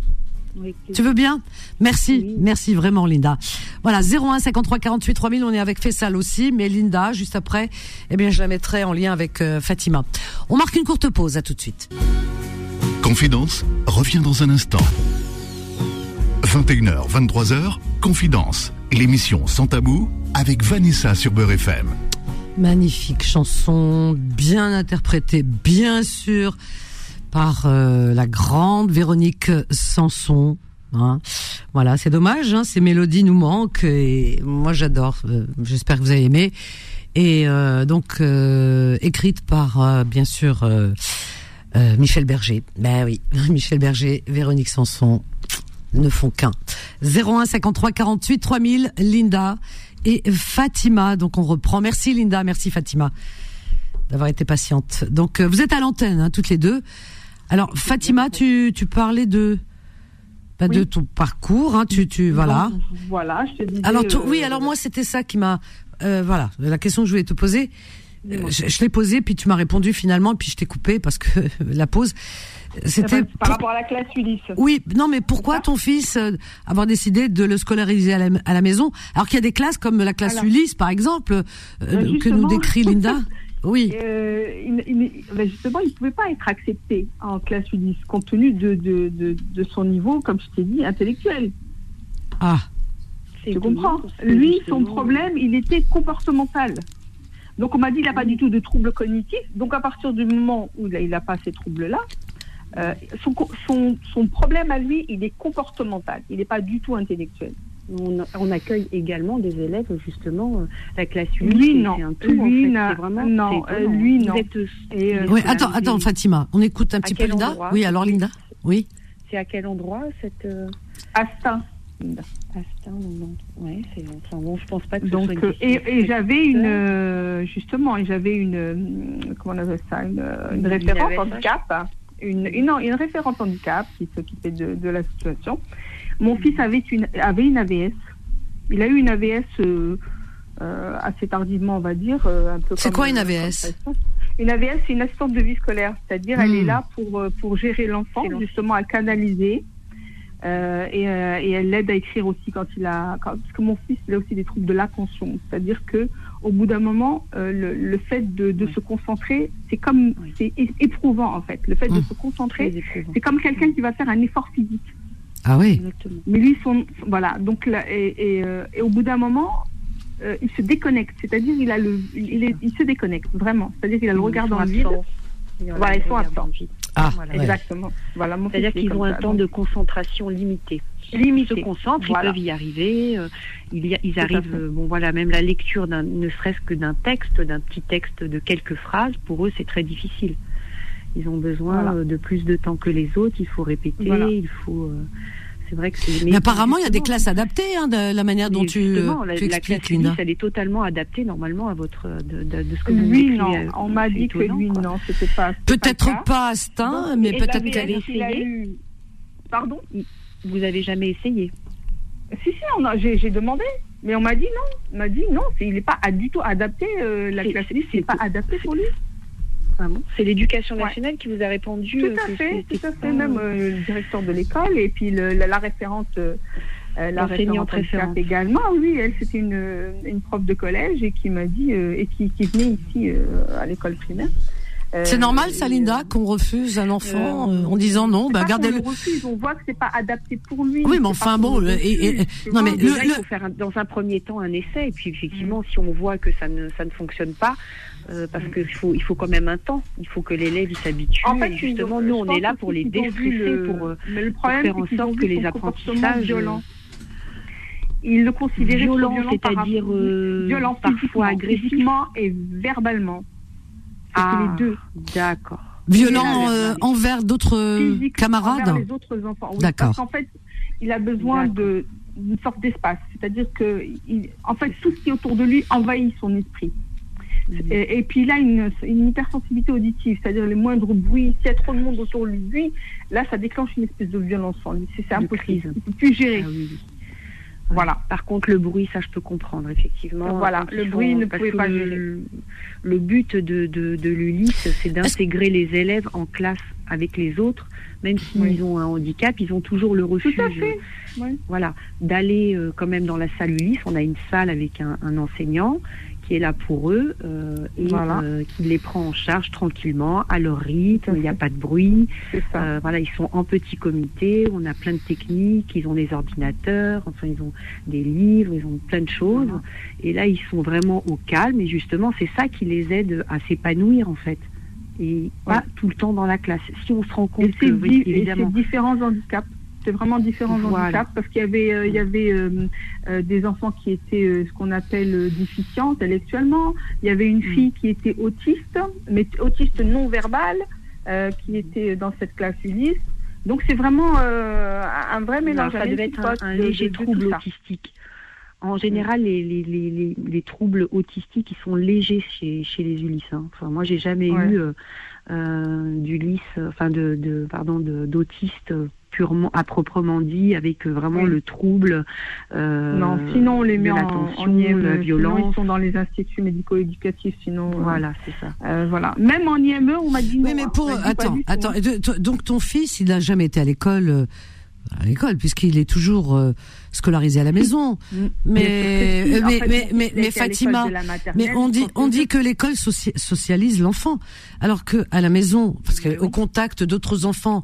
Tu veux bien Merci, Oui. merci vraiment Linda. Voilà, 01 53 48 3000, on est avec Fessal aussi, mais Linda, juste après, eh bien je la mettrai en lien avec euh, Fatima. On marque une courte pause, à tout de suite. Confidence revient dans un instant. 21h, 23h, Confidence, l'émission sans tabou avec Vanessa sur Beurre FM. Magnifique chanson, bien interprétée, bien sûr, par euh, la grande Véronique Sanson. Hein. Voilà, c'est dommage, hein, ces mélodies nous manquent et moi j'adore. euh, J'espère que vous avez aimé. Et euh, donc euh, écrite par euh, bien sûr Michel Berger. Ben oui, Michel Berger, Véronique Sanson ne font qu'un. 01 53 48 3000, Linda et Fatima. Donc on reprend. Merci Linda, merci Fatima d'avoir été patiente. Donc euh, vous êtes à l'antenne, hein, toutes les deux. Alors Fatima, tu, tu parlais de bah, de Oui. ton parcours, hein, tu tu voilà. Donc, voilà, je te disais. Alors to- euh, oui, alors moi c'était ça qui m'a euh, voilà la question que je voulais te poser. Euh, je je l'ai posée, puis tu m'as répondu finalement, puis je t'ai coupé parce que la pause. C'était Par rapport à la classe Ulysse. oui, non, mais pourquoi ton fils euh, avoir décidé de le scolariser à la, à la maison, alors qu'il y a des classes comme la classe Alors. Ulysse, par exemple, euh, que nous décrit Linda Oui. Euh, il- il- ben justement, il ne pouvait pas être accepté en classe Ulysse, compte tenu de, de, de, de son niveau, comme je t'ai dit, intellectuel. Ah, Tu comprends Lui, son problème, il était comportemental. Donc, on m'a dit qu'il n'a pas du tout de troubles cognitifs. Donc, à partir du moment où il n'a pas ces troubles-là, euh, son, son, son problème à lui, il est comportemental. Il n'est pas du tout intellectuel. On, on accueille également des élèves, justement, euh, la classe Ulysse. Lui, c'est- non. Un tout, en Lui, fait. vraiment, non, euh, lui, non. êtes, euh, Et, euh, Attends, attends, Fatima, on écoute un petit peu Linda. Oui, alors Linda. Oui. C'est à quel endroit cette Astin. Astin non, non. Ouais, c'est enfin bon, je pense pas que ce Donc, soit une euh, et, j'avais une, euh, justement, et j'avais une, comment on appelle ça, une, une AVSH. handicap, une, une, non, une référente handicap qui s'occupait de, de la situation. Mon fils avait une, avait une AVS. Il a eu une AVS euh, euh, assez tardivement, on va dire. euh, un peu C'est quoi une AVS. Une AVS, c'est une assistante de vie scolaire, c'est-à-dire elle Hmm. est là pour, pour gérer l'enfant, justement à canaliser. Euh, et, euh, et elle l'aide à écrire aussi quand il a. Quand, parce que mon fils, il a aussi des troubles de l'attention. C'est-à-dire que au bout d'un moment, euh, le, le fait de, de Oui. se concentrer, c'est comme. Oui. C'est éprouvant, en fait. Le fait de Mm. se concentrer, c'est comme quelqu'un qui va faire un effort physique. Ah oui. Exactement. Mais lui, son. Voilà. Donc, là, et, et, euh, et au bout d'un moment, euh, il se déconnecte. C'est-à-dire, il a le, il, est- il se déconnecte vraiment. C'est-à-dire, il a le regard dans le vide. Voilà, ils sont absents. Ah, Voilà. ouais. Exactement. Voilà, C'est-à-dire qu'ils ont un temps de concentration limité. Limité. Ils se concentrent, Voilà. ils peuvent y arriver. euh, il y a- ils arrivent, euh, bon voilà, même la lecture d'un, ne serait-ce que d'un texte, d'un petit texte de quelques phrases, pour eux c'est très difficile. Ils ont besoin Voilà. euh, de plus de temps que les autres. Il faut répéter, Voilà. il faut. euh, c'est vrai que c'est. Mais apparemment, il y a des classes adaptées hein, de la manière dont tu, euh, la, tu la expliques, classe. Ulysse, elle est totalement adaptée normalement à votre de, de, de ce que vous Lui, non. euh, On m'a c'est dit que lui, quoi. non, c'était pas. c'était Peut-être pas. pas Donc, mais et peut-être la qu'elle Pardon? Vous avez jamais essayé Si, si, on a- j'ai j'ai demandé. Mais on m'a dit non. On m'a dit non, c'est- il n'est pas du tout adapté. euh, la C'est- classe c'est- c'est pas adapté pour lui. Ah bon C'est l'éducation Ouais. nationale qui vous a répondu Tout euh, à que fait, tout à fait. Même euh, le directeur de l'école et puis le- la, la référente, euh, euh, la référente référente. également. Oui, elle c'était une, euh, une prof de collège et qui m'a dit euh, et qui, qui venait ici euh, à l'école primaire. Euh, C'est normal, ça, et, Linda, euh, qu'on refuse un enfant euh, euh, en disant non, bah gardez-le. le refuse, on voit que c'est pas adapté pour lui. Oui, mais enfin, bon, le euh, et- et- refuse, tu non, mais le- il faut faire un- dans un premier temps un essai, et puis effectivement, si on voit que ça ne, ça ne fonctionne pas, euh, parce qu'il faut, il faut quand même un temps, il faut que l'élève s'habitue. En fait, et justement, ils ont- nous, on est là pour les déstresser, le- pour, euh, mais le pour faire c'est en sorte que les apprentissages violent. Il le considérait violent, comme violent, par c'est-à-dire euh, violent parfois physiquement et verbalement. Ah, les deux. D'accord. Violent euh, envers d'autres euh, camarades envers les autres enfants. Oui, D'accord. Parce qu'en fait, il a besoin d'une sorte d'espace. C'est-à-dire que, il- en fait, tout ce qui est autour de lui envahit son esprit. Mhm. Et, et puis il a une, une hypersensibilité auditive, c'est-à-dire les moindres bruits. S'il y a trop de monde autour de lui, là, ça déclenche une espèce de violence en lui. C'est impossible. crise. Il ne peut plus gérer. Ah oui, oui. Voilà. Par contre, le bruit, ça, je peux comprendre, effectivement. Voilà, le bruit, ne pouvait pas le, gérer. le but de, de, de l'Ulysse, c'est d'intégrer les élèves en classe avec les autres, même s'ils Oui. ont un handicap, ils ont toujours le refuge. Tout à fait. Oui. Voilà, d'aller euh, quand même dans la salle Ulysse. On a une salle avec un, un enseignant qui est là pour eux euh, et Voilà. euh, qui les prend en charge tranquillement, à leur rythme, il n'y a fait. pas de bruit. Euh, voilà, ils sont en petit comité, on a plein de techniques, ils ont des ordinateurs, enfin ils ont des livres, ils ont plein de choses. Voilà. Et là, ils sont vraiment au calme et justement, c'est ça qui les aide à s'épanouir en fait. Et pas tout le temps dans la classe. Si on se rend compte Et que, oui, et évidemment, différents handicaps. C'est vraiment différents Voilà. handicaps parce qu'il y avait, euh, il y avait euh, euh, des enfants qui étaient ce qu'on appelle déficients intellectuellement. Il y avait une Mm. fille qui était autiste, mais autiste non verbale, euh, qui était dans cette classe Ulysse. Donc c'est vraiment un vrai mélange. ça devait être un, de- léger de- de tout trouble autistique. En général, les, les, les, les, les troubles autistiques, ils sont légers chez, chez les Ulysses. hein. Enfin, moi, j'ai jamais Ouais. eu euh, d'Ulysse, enfin de, de pardon, de- d'autiste purement à proprement dit, avec euh, vraiment Oui. le trouble. euh, Non, sinon on les met en, IME. la Sinon, violence. ils sont dans les instituts médico-éducatifs. Sinon, euh, Voilà, c'est ça. euh, voilà. Même en IME, on m'a dit non. Oui, mais hein. pour attends, attends. hein. et de- to- donc ton fils, il n'a jamais été à l'école, à l'école, puisqu'il est toujours euh, scolarisé à la maison. Mais En mais mais mais, mais l'école Fatima, mais on dit on dit que l'école soci- socialise l'enfant, alors que à la maison, parce que au contact d'autres enfants,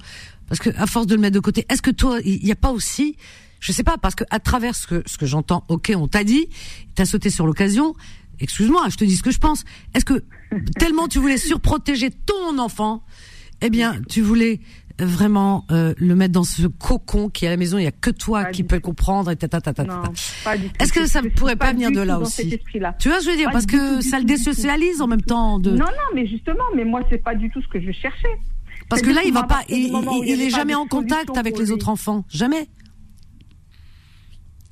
parce que à force de le mettre de côté, est-ce que toi, il n'y a pas aussi je sais pas parce que à travers ce que ce que j'entends, ok, on t'a dit, t'as sauté sur l'occasion. Excuse-moi, je te dis ce que je pense. Est-ce que tellement tu voulais surprotéger ton enfant, eh bien, tu voulais vraiment euh, le mettre dans ce cocon qui est à la maison, il y a que toi Pas qui peux le comprendre et ta ta ta ta. Ta. Est-ce que ça je pourrait pas venir de là aussi. Tu vois ce que je veux dire? Pas Parce que tout, ça le désocialise en même temps de. Non, non, mais justement, mais moi, c'est pas du tout ce que je cherchais. Parce que là, il va pas, il, est jamais en contact avec les autres enfants, jamais.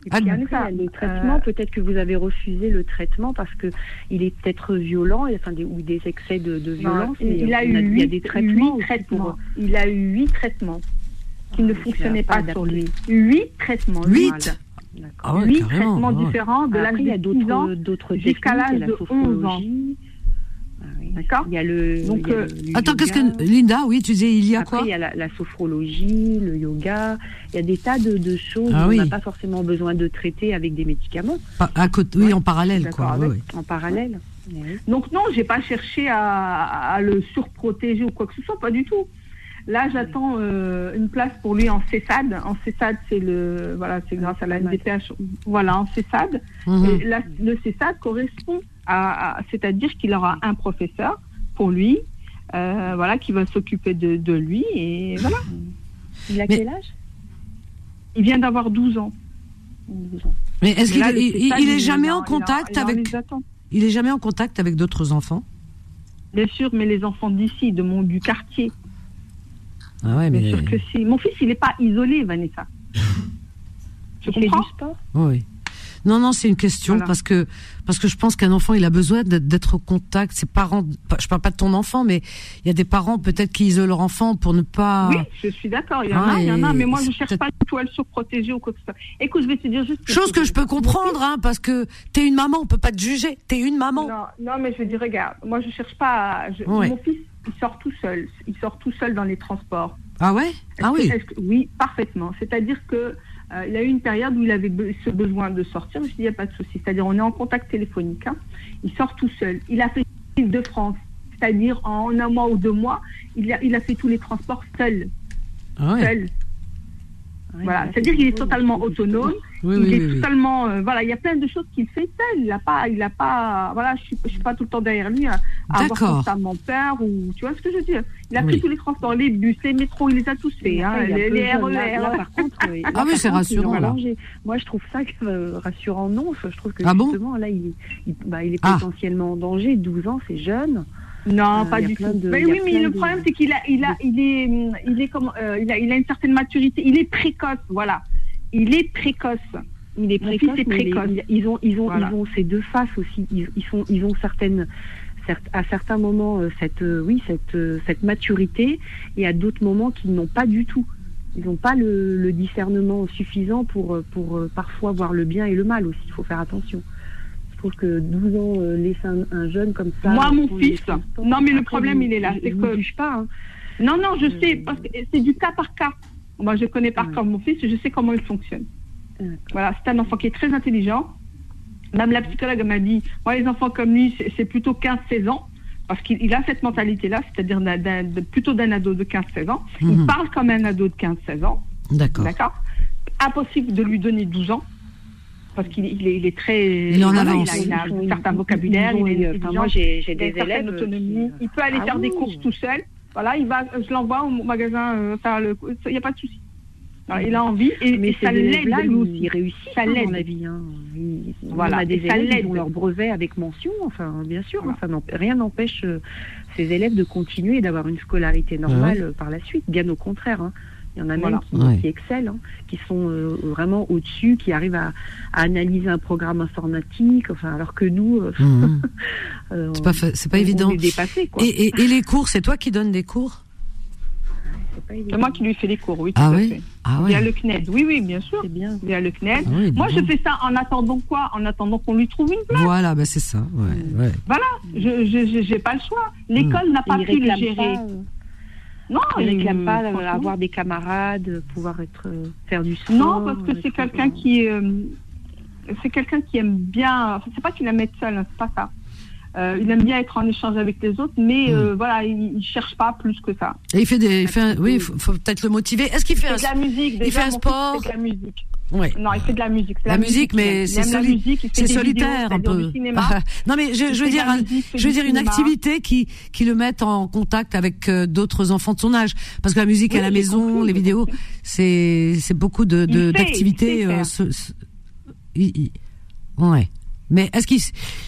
Et puis Ah, après, ça, le traitement, euh, peut-être que vous avez refusé le traitement parce que il est peut-être violent, enfin des, ou des excès de, de Non, violence. il, a eu il y a huit, des traitements. pour- Il a eu huit traitements qui Ah, ne il fonctionnaient pas pas sur lui. Huit traitements. Huit. Ah ouais, Huit traitements ouais. différents de l'âge Après, il y a de 6 ans. d'autres jusqu'à l'âge de 11 ans. Ah. D'accord Il y a le. Donc, il y a euh, le- Attends, qu'est-ce que Linda Oui, tu disais il y a Après, quoi il y a la, la sophrologie, le yoga. Il y a des tas de, de choses Ah où oui. n'a pas forcément besoin de traiter avec des médicaments Pas- à côté, oui, en parallèle, quoi. en parallèle. Donc non, j'ai pas cherché à, à le surprotéger ou quoi que ce soit, pas du tout. Là, j'attends euh, une place pour lui en CESAD. En CESAD, c'est le, voilà, c'est grâce à la NDPH. Voilà, en CESAD. Mhm. Et le CESAD correspond à, à- c'est-à-dire qu'il aura un professeur pour lui, euh, voilà, qui va s'occuper de, de lui et voilà. Il a Mais- quel âge? Il vient d'avoir 12 ans. Mais est-ce qu'il il, il- est jamais en- contact avec il est jamais en contact avec d'autres enfants? Bien sûr, mais les enfants d'ici, de mon du quartier, Ah ouais, bien mais sûr que si. Mon fils, il n'est pas isolé, Vanessa. Tu comprends du sport? Oui. Non, non, c'est une question Voilà. parce que parce que je pense qu'un enfant, il a besoin d'être au contact. Ses parents, je parle pas de ton enfant, mais il y a des parents peut-être qui isolent leur enfant pour ne pas. Oui, je suis d'accord. Il y en Ah, a, il y en a, mais moi, je cherche pas du tout à le surprotéger ou quoi que ce soit. Écoute, je vais te dire juste. Chose que je peux comprendre, hein, parce que t'es une maman, on peut pas te juger. T'es une maman. Non, non, mais je veux dire, regarde, moi, je cherche pas. à- je- Ouais. Mon fils, il sort tout seul. Il sort tout seul dans les transports. Ah ouais? Ah oui. que- oui, parfaitement. C'est-à-dire que euh, il a eu une période où il avait be- ce besoin de sortir. Je dis, il n'y a pas de souci. C'est-à-dire, on est en contact téléphonique. hein. Il sort tout seul. Il a fait l'île de France. C'est-à-dire, en un mois ou deux mois, il a, il a fait tous les transports seul. Ah ouais. seul. Voilà. C'est-à-dire qu'il est totalement autonome. Oui, il oui, est oui, oui. totalement, euh, voilà, il y a plein de choses qu'il fait seul. Il a pas, il a pas, voilà, je suis, je suis pas tout le temps derrière lui à, à avoir D'accord. constamment peur ou, tu vois ce que je veux dire? Il a Oui. pris tous les transports, les bus, les métros, il les a tous faits, hein, les, les RER. là, là, par contre, là, Ah oui, c'est rassurant, il est en là. danger. Moi, je trouve ça euh, rassurant. Non, je trouve que Ah bon? justement, là, il, il, bah, il est Ah. potentiellement en danger. 12 ans, c'est jeune. Non, Euh, pas du tout. de- mais oui, mais le de- problème c'est qu'il a, il a, il est, hum, il est comme, euh, il a, il a une certaine maturité. Il est précoce, voilà. Il est précoce. Il est précoce, fils est mais précoce. les- ils ont, ils ont, Voilà. ils ont ces deux faces aussi. Ils, ils sont, ils ont certaines, à certains moments, euh, cette, euh, oui, cette, euh, cette maturité, et à d'autres moments qu'ils n'ont pas du tout. Ils n'ont pas le, le discernement suffisant pour, pour parfois voir le bien et le mal aussi. Il faut faire attention. Je trouve que 12 ans, euh, laisser un, un jeune comme ça. Moi, mon fils, non, mais le problème, il est là, Je, c'est que- ne juge pas. hein. Non, non, je Euh, sais, parce que c'est du cas par cas. Moi, je connais par Ouais. cœur mon fils, je sais comment il fonctionne. Voilà, c'est un enfant qui est très intelligent. Même la psychologue m'a dit, moi, les enfants comme lui, c'est- plutôt 15-16 ans, parce qu'il il a cette mentalité-là, c'est-à-dire plutôt d'un ado de 15-16 ans. Mhm. Il parle comme un ado de 15-16 ans, D'accord. d'accord Impossible de lui donner 12 ans, parce qu'il il est, il est très... Il est en voilà, avance. Il a, il un certain vocabulaire, il est enfin, moi, j'ai des élèves. autonomie. qui- Il peut aller Ah faire des oui. courses tout seul. Voilà, il va, je l'envoie au magasin euh, faire le. Il n'y a pas de souci. Alors, il a envie et, Mais et ça l'aide lui aussi. ils réussissent Ça hein, l'aide. la vie. Hein. Ils- Voilà, On a des et ça élèves qui ont leur brevet avec mention. Enfin, bien sûr, Voilà. hein, ça n'emp- rien n'empêche euh, ces élèves de continuer et d'avoir une scolarité normale euh, par la suite. Bien au contraire. hein. Il y en a Voilà. même qui, Ouais. qui excellent, hein, qui sont euh, vraiment au-dessus, qui arrivent à, à analyser un programme informatique. Enfin, alors que nous, euh, Mhm. euh, C'est pas, fa- c'est pas on- évident. On est dépassés, quoi. Et, et, et les cours, c'est toi qui donnes des cours? C'est moi qui lui fais les cours, oui, tout Ah à oui? fait. Ah Via ouais. le CNED, oui, oui, bien sûr. C'est bien. Via le CNED. Ah oui, Moi, je fais ça en attendant quoi? En attendant qu'on lui trouve une place. Voilà, bah c'est ça. Ouais, ouais. Voilà, je je- je- j'ai pas le choix. L'école n'a pas pu le gérer. pas, euh, Non, il- réclament pas euh, avoir des camarades, euh, pouvoir être faire du sport. Non, parce que c'est quelqu'un qui est, euh, c'est quelqu'un qui aime bien. enfin, C'est pas qu'il aime être seul, hein, c'est pas ça. Euh, il aime bien être en échange avec les autres, mais Hmm. euh, voilà, il, il cherche pas plus que ça. Et il fait des, il fait un- oui, faut, faut peut-être le motiver. Est-ce qu'il fait un, de la musique. il fait un sport fait de la musique. ouais. Non, il fait de la musique. La musique, mais c'est aime la soli- musique, il fait c'est des vidéos, solitaire un peu. non mais je, je veux de dire, musique, je veux dire une activité qui qui le mette en contact avec euh, d'autres enfants de son âge, parce que la musique Oui, à la maison, compris, les vidéos, c'est c'est beaucoup de de- d'activités. il- ouais. Mais est-ce qu'il, je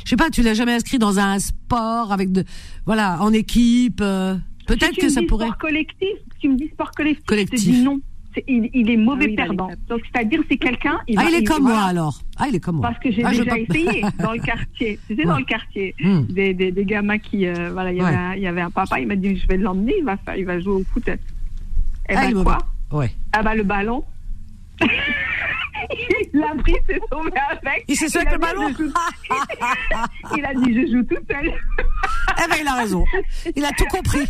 sais pas, tu l'as jamais inscrit dans un sport avec de, voilà, en équipe. euh, Peut-être Si que me ça dis pourrait. Sport collectif, si tu me dis sport collectif, je Collectif. te dis non. Il, il est mauvais Ah oui, perdant. Donc, c'est-à-dire, c'est quelqu'un. Ah, il est comme moi voilà. alors. Ah, il est comme moi. Parce que j'ai Ah, je déjà pas- essayé dans le quartier. Tu sais, dans le quartier, Hmm. des, des, des gamins qui, euh, voilà, il y, Ouais. avait un, il y avait un papa, il m'a dit, je vais l'emmener, il va faire, il va jouer au foot. Eh Ah, mauvais. quoi Ouais. Ah bah le ballon. il l'a pris, s'est sauvé avec. Il s'est sauvé avec le ballon joue- Il a dit, je joue tout seul. Eh ben, il a raison. Il a tout compris.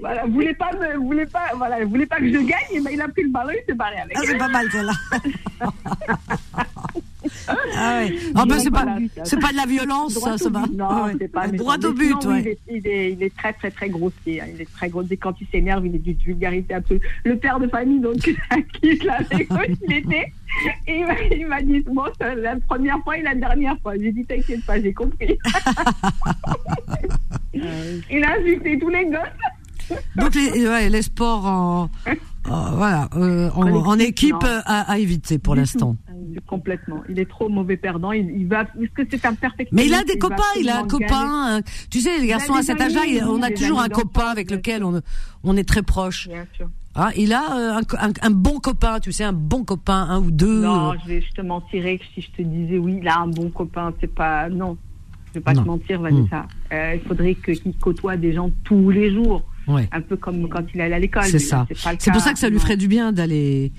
voilà, voulait pas me, voulait pas, voilà, voulait pas que je gagne, mais il a pris le ballon, il s'est barré avec. Ah, c'est pas mal celle-là. Ah ouais. Ah bah, c'est pas, de la violence, Droit ça, ça au va. but. Non, Ah ouais. c'est pas Droit au Mais but, sinon, oui, ouais. il, est, il, est, il est très, très, très grossier. hein. Il est très grossier. Quand il s'énerve, il est d'une vulgarité absolue. Le père de famille, donc, à qui je l'avais il était. Et il m'a- dit, bon, c'est la première fois et la dernière fois. J'ai dit, t'inquiète pas, j'ai compris. il a insulté tous les gosses. Donc les, ouais, les sports en- voilà, euh, en, en équipe euh, à, à éviter pour l'instant. Complètement. Il est trop mauvais perdant. Il, il va, est-ce que c'est un perfectionniste Mais il a des copains, il a un gagner. copain. euh, Tu sais, les garçons à cet âge-là, on a toujours un copain avec lequel on, on est très proche. Bien sûr. Ah, il a euh, un, co- un, un bon copain, tu sais, un bon copain, un ou deux. Non, je, vais, je te mentirais que si je te disais oui, il a un bon copain, c'est pas. Non, je vais pas Non. te mentir, Vanessa. Euh, il faudrait qu'il côtoie des gens tous les jours, ouais, un peu comme quand il allait à l'école. c'est ça. C'est pour ça que ça lui ferait du bien d'aller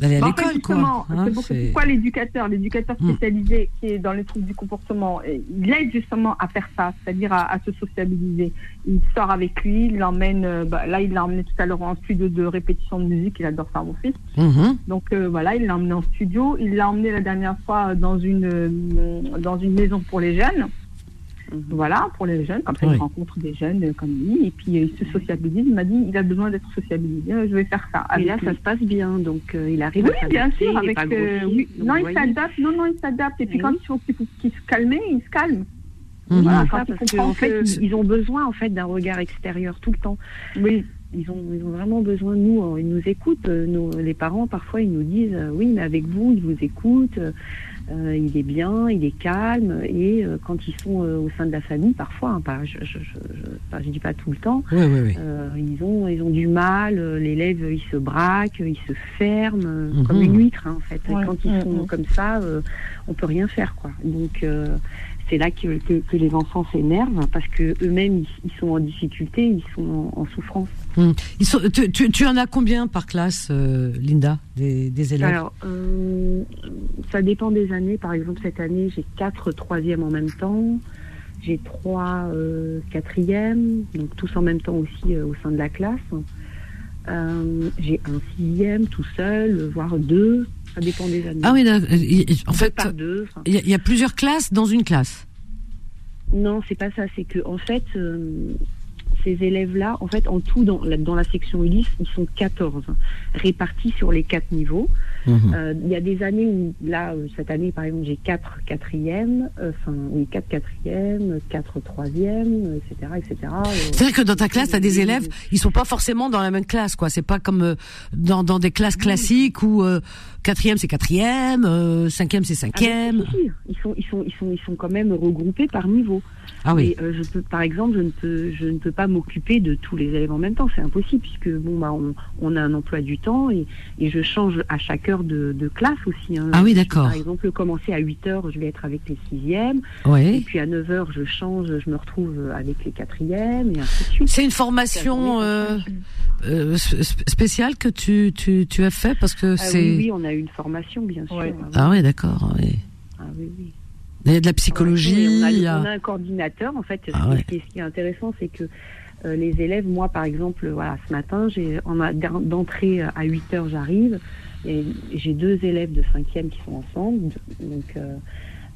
d'aller à l'école, justement, Hein, c'est pour- c'est- pourquoi l'éducateur, l'éducateur Hmm. spécialisé qui est dans les troubles du comportement, euh, il aide justement à faire ça, c'est-à-dire à, à se sociabiliser. Il sort avec lui, il l'emmène, euh, bah, là il l'a emmené tout à l'heure en studio de répétition de musique, il adore ça mon fils. Mhm. Donc euh, voilà, il l'a emmené en studio. Il l'a emmené la dernière fois dans une euh, dans une maison pour les jeunes. Voilà, pour les jeunes, comme ça Oui. il rencontre des jeunes comme lui et puis euh, il se sociabilise. Il m'a dit il a besoin d'être sociabilisé. Euh, Je vais faire ça. Et là, lui. ça se passe bien, donc euh, il arrive Oui, à bien s'adapter, sûr, avec euh, oui. Non, il s'adapte. Non, non, il s'adapte. Et puis Oui. quand il faut qu'il se calme, il se calme. Mhm. Voilà, quand ça, il parce fait, que- ils ont besoin en fait d'un regard extérieur tout le temps. Oui. Ils ont, ils ont vraiment besoin de nous. Ils nous écoutent. Nos, les parents, parfois, ils nous disent Oui, mais avec vous, ils vous écoutent. Euh, il est bien, il est calme. Et euh, quand ils sont euh, au sein de la famille, parfois, hein, pas, je ne je, je, je- dis pas tout le temps, Oui, oui, oui. euh, ils, ont, ils ont du mal. euh, L'élève, il se braque, il se ferme, euh, Mhm. comme une huître, hein, en fait. Ouais. quand ils sont comme ça, euh, on peut rien faire. quoi. Donc. euh, c'est là que, que, que les enfants s'énervent parce que eux-mêmes ils, ils sont en difficulté, ils sont en, en souffrance. Ils sont, tu, tu, tu en as combien par classe, euh, Linda, des, des élèves? Alors, euh, ça dépend des années. Par exemple, cette année, j'ai quatre troisièmes en même temps. J'ai trois euh, quatrièmes, donc tous en même temps aussi au sein de la classe. J'ai un sixième tout seul, voire deux. Ça dépend des années. Ah oui, là, en fait, il y, y a plusieurs classes dans une classe? Non, c'est pas ça. C'est que en fait, ces élèves-là, en fait, en tout dans la, dans la section Ulysse, ils sont 14 répartis sur les quatre niveaux. Mhm. Euh, Il y a des années où, là, euh, cette année, par exemple, j'ai quatre quatrièmes, euh, enfin, oui, quatre quatrièmes, quatre troisièmes, etc., etc. C'est-à-dire que dans ta classe, t'as des élèves, ils sont pas forcément dans la même classe, quoi. C'est pas comme dans, dans des classes classiques où euh, quatrième c'est quatrième, cinquième c'est Ah, cinquième. ils sont, ils sont, ils sont, ils sont quand même regroupés par niveau. Ah oui. Euh, je peux, par exemple, je ne peux, je ne peux pas m'occuper de tous les élèves en même temps. C'est impossible puisque bon, bah, on, on a un emploi du temps et, et je change à chaque heure de, de classe aussi. hein. Ah oui, d'accord. Par exemple, commencer à 8 heures, je vais être avec les sixièmes. Et Ouais. puis à 9 heures, je change, je me retrouve avec les quatrièmes et ainsi de suite. C'est une formation euh, euh, sp- spéciale que tu, tu, tu as fait parce que Ah c'est. oui, oui, on a eu une formation, bien sûr. Ouais. Ah oui. D'accord. Ah oui, oui. Il y a de la psychologie. On, a, il y a- on a un coordinateur. En fait, Ah ce, qui- ouais. ce qui est, ce qui est intéressant, c'est que euh, les élèves, moi par exemple, voilà, ce matin, j'ai, d'entrée à 8 heures, j'arrive, et j'ai deux élèves de cinquième qui sont ensemble. Donc, euh,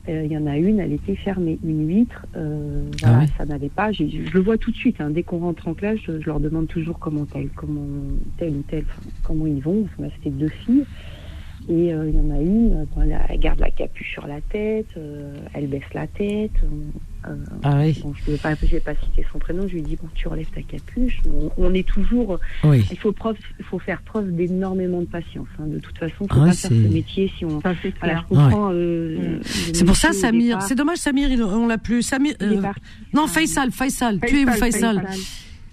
euh, il y en a une, elle était fermée, une huître. euh, voilà, Ah ouais. ça n'allait pas. Je le vois tout de suite. hein. dès qu'on rentre en classe, je, je leur demande toujours comment tel, comment tel ou tel, comment ils vont. Parce que là, c'était deux filles. Et euh, il y en a une, euh, elle, elle garde la capuche sur la tête, euh, elle baisse la tête. euh, Ah oui. bon, je ne vais pas, je vais pas citer son prénom, je lui dis bon, tu relèves ta capuche. On, on est toujours, Oui. il faut, preuve, il faut faire preuve d'énormément de patience. hein. De toute façon, il Ah faut ouais, pas faire ce métier si on. C'est Voilà, euh, Mm. C'est pour ça, Samir. C'est dommage, Samir, il- on l'a plus. Samir. il est euh, parti. non, Ah, Faisal, Faisal. Faisal, Tuez-vous, Faisal. Faisal?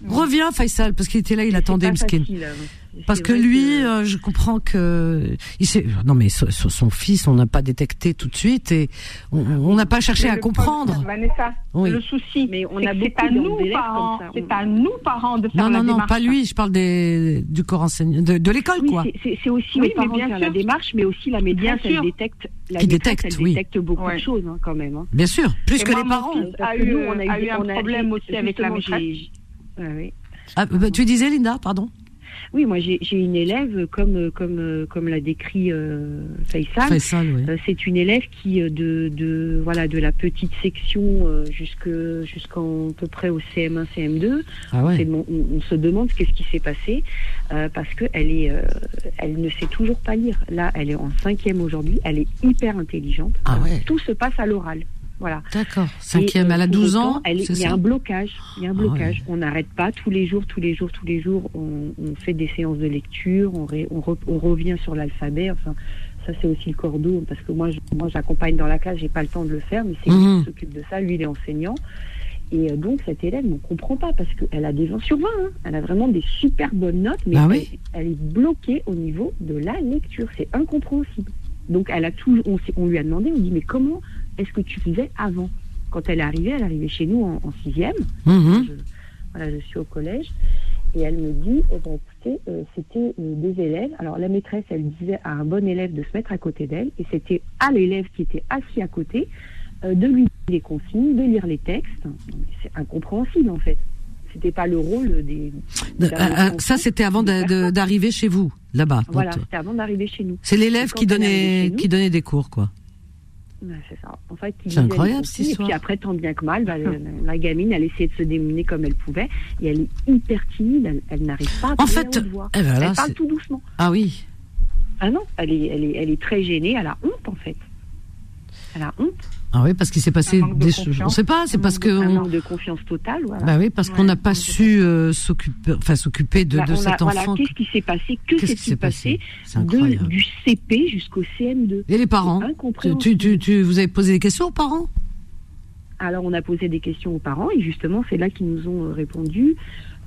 Reviens, Faisal, parce qu'il était là, il attendait, Mskin. facile, hein. Parce que lui, euh, je comprends que il s'est- non mais so- so- son fils, on n'a pas détecté tout de suite et on- n'a pas cherché Mais à comprendre. problème, Vanessa, Oui. le souci, Mais on c'est a à nous parents, c'est à nous parents de faire Non la non non, démarche. pas lui. Je parle des du corps enseignant, de, de l'école Oui, quoi. c'est- aussi Oui, aux mais parents faire sûr. la démarche, mais aussi la sûr. elle détecte, la Qui détecte, elle oui. détecte beaucoup Ouais. de choses hein, quand même. hein. Bien sûr, plus Et que moi, les parents. a eu, on a eu un problème aussi avec la ouais, ouais. Ah, bah, tu disais Linda, pardon. Oui, moi j'ai j'ai une élève comme comme comme l'a décrit euh, Faisal. Faisal, oui. Euh, c'est une élève qui euh, de de voilà de la petite section euh, jusque jusqu'en à peu près au CM1 CM2 Ah ouais. on, on se demande qu'est-ce qui s'est passé euh, parce que elle est euh, elle ne sait toujours pas lire là elle est en cinquième aujourd'hui elle est hyper intelligente Ah ouais. tout se passe à l'oral voilà D'accord. Cinquième, euh, elle a pour 12 autant, ans. Il y a un blocage. Il y a un Ah blocage. On n'arrête pas tous les jours, tous les jours, tous les jours. On, on fait des séances de lecture. On, ré- on, re- on revient sur l'alphabet. Enfin, ça c'est aussi le cordeau parce que moi, je- moi, j'accompagne dans la classe. J'ai pas le temps de le faire, mais c'est lui Mhm. qui s'occupe de ça. Lui, il est enseignant. Et euh, donc cette élève ne comprend pas parce qu'elle a des 20 sur 20. hein. Elle a vraiment des super bonnes notes, mais Bah elle, oui. elle est bloquée au niveau de la lecture. C'est incompréhensible. Donc elle a tout. On, on lui a demandé. On dit mais comment est-ce que tu faisais avant Quand elle est arrivée, elle est arrivée chez nous en, en sixième. Mhm. Je, voilà, je suis au collège. Et elle me dit, eh ben, écoutez, euh, c'était euh, des élèves. Alors la maîtresse, elle disait à un bon élève de se mettre à côté d'elle, et c'était à l'élève qui était assis à côté euh, de lui donner les consignes, de lire les textes. C'est incompréhensible en fait. C'était pas le rôle des. Ça, c'était avant d'arriver chez vous, là-bas. Voilà, c'était avant d'arriver chez nous. C'est l'élève qui donnait, nous- qui donnait des cours, quoi. C'est ça. En fait, C'est incroyable, Et puis après, tant bien que mal, bah, la, la gamine, elle essayait de se démener comme elle pouvait. Et elle est hyper timide. Elle, elle n'arrive pas à En fait, eh ben là, elle parle tout doucement. Ah oui. Ah non, elle est, elle est, elle est très gênée. Elle a honte, en fait. Elle a honte. Ah oui, parce qu'il s'est passé de des choses. On sait pas, c'est parce que. Un on- manque de confiance totale. Voilà. Bah oui, parce qu'on n'a pas su euh, s'occuper, enfin s'occuper de, a- cet voilà, enfant. qu'est-ce qui s'est passé? Que s'est-il s'est passé, passé de, du CP jusqu'au CM2 Et les parents? Tu, tu, tu- vous avez posé des questions aux parents? Alors on a posé des questions aux parents et justement c'est là qu'ils nous ont euh, répondu.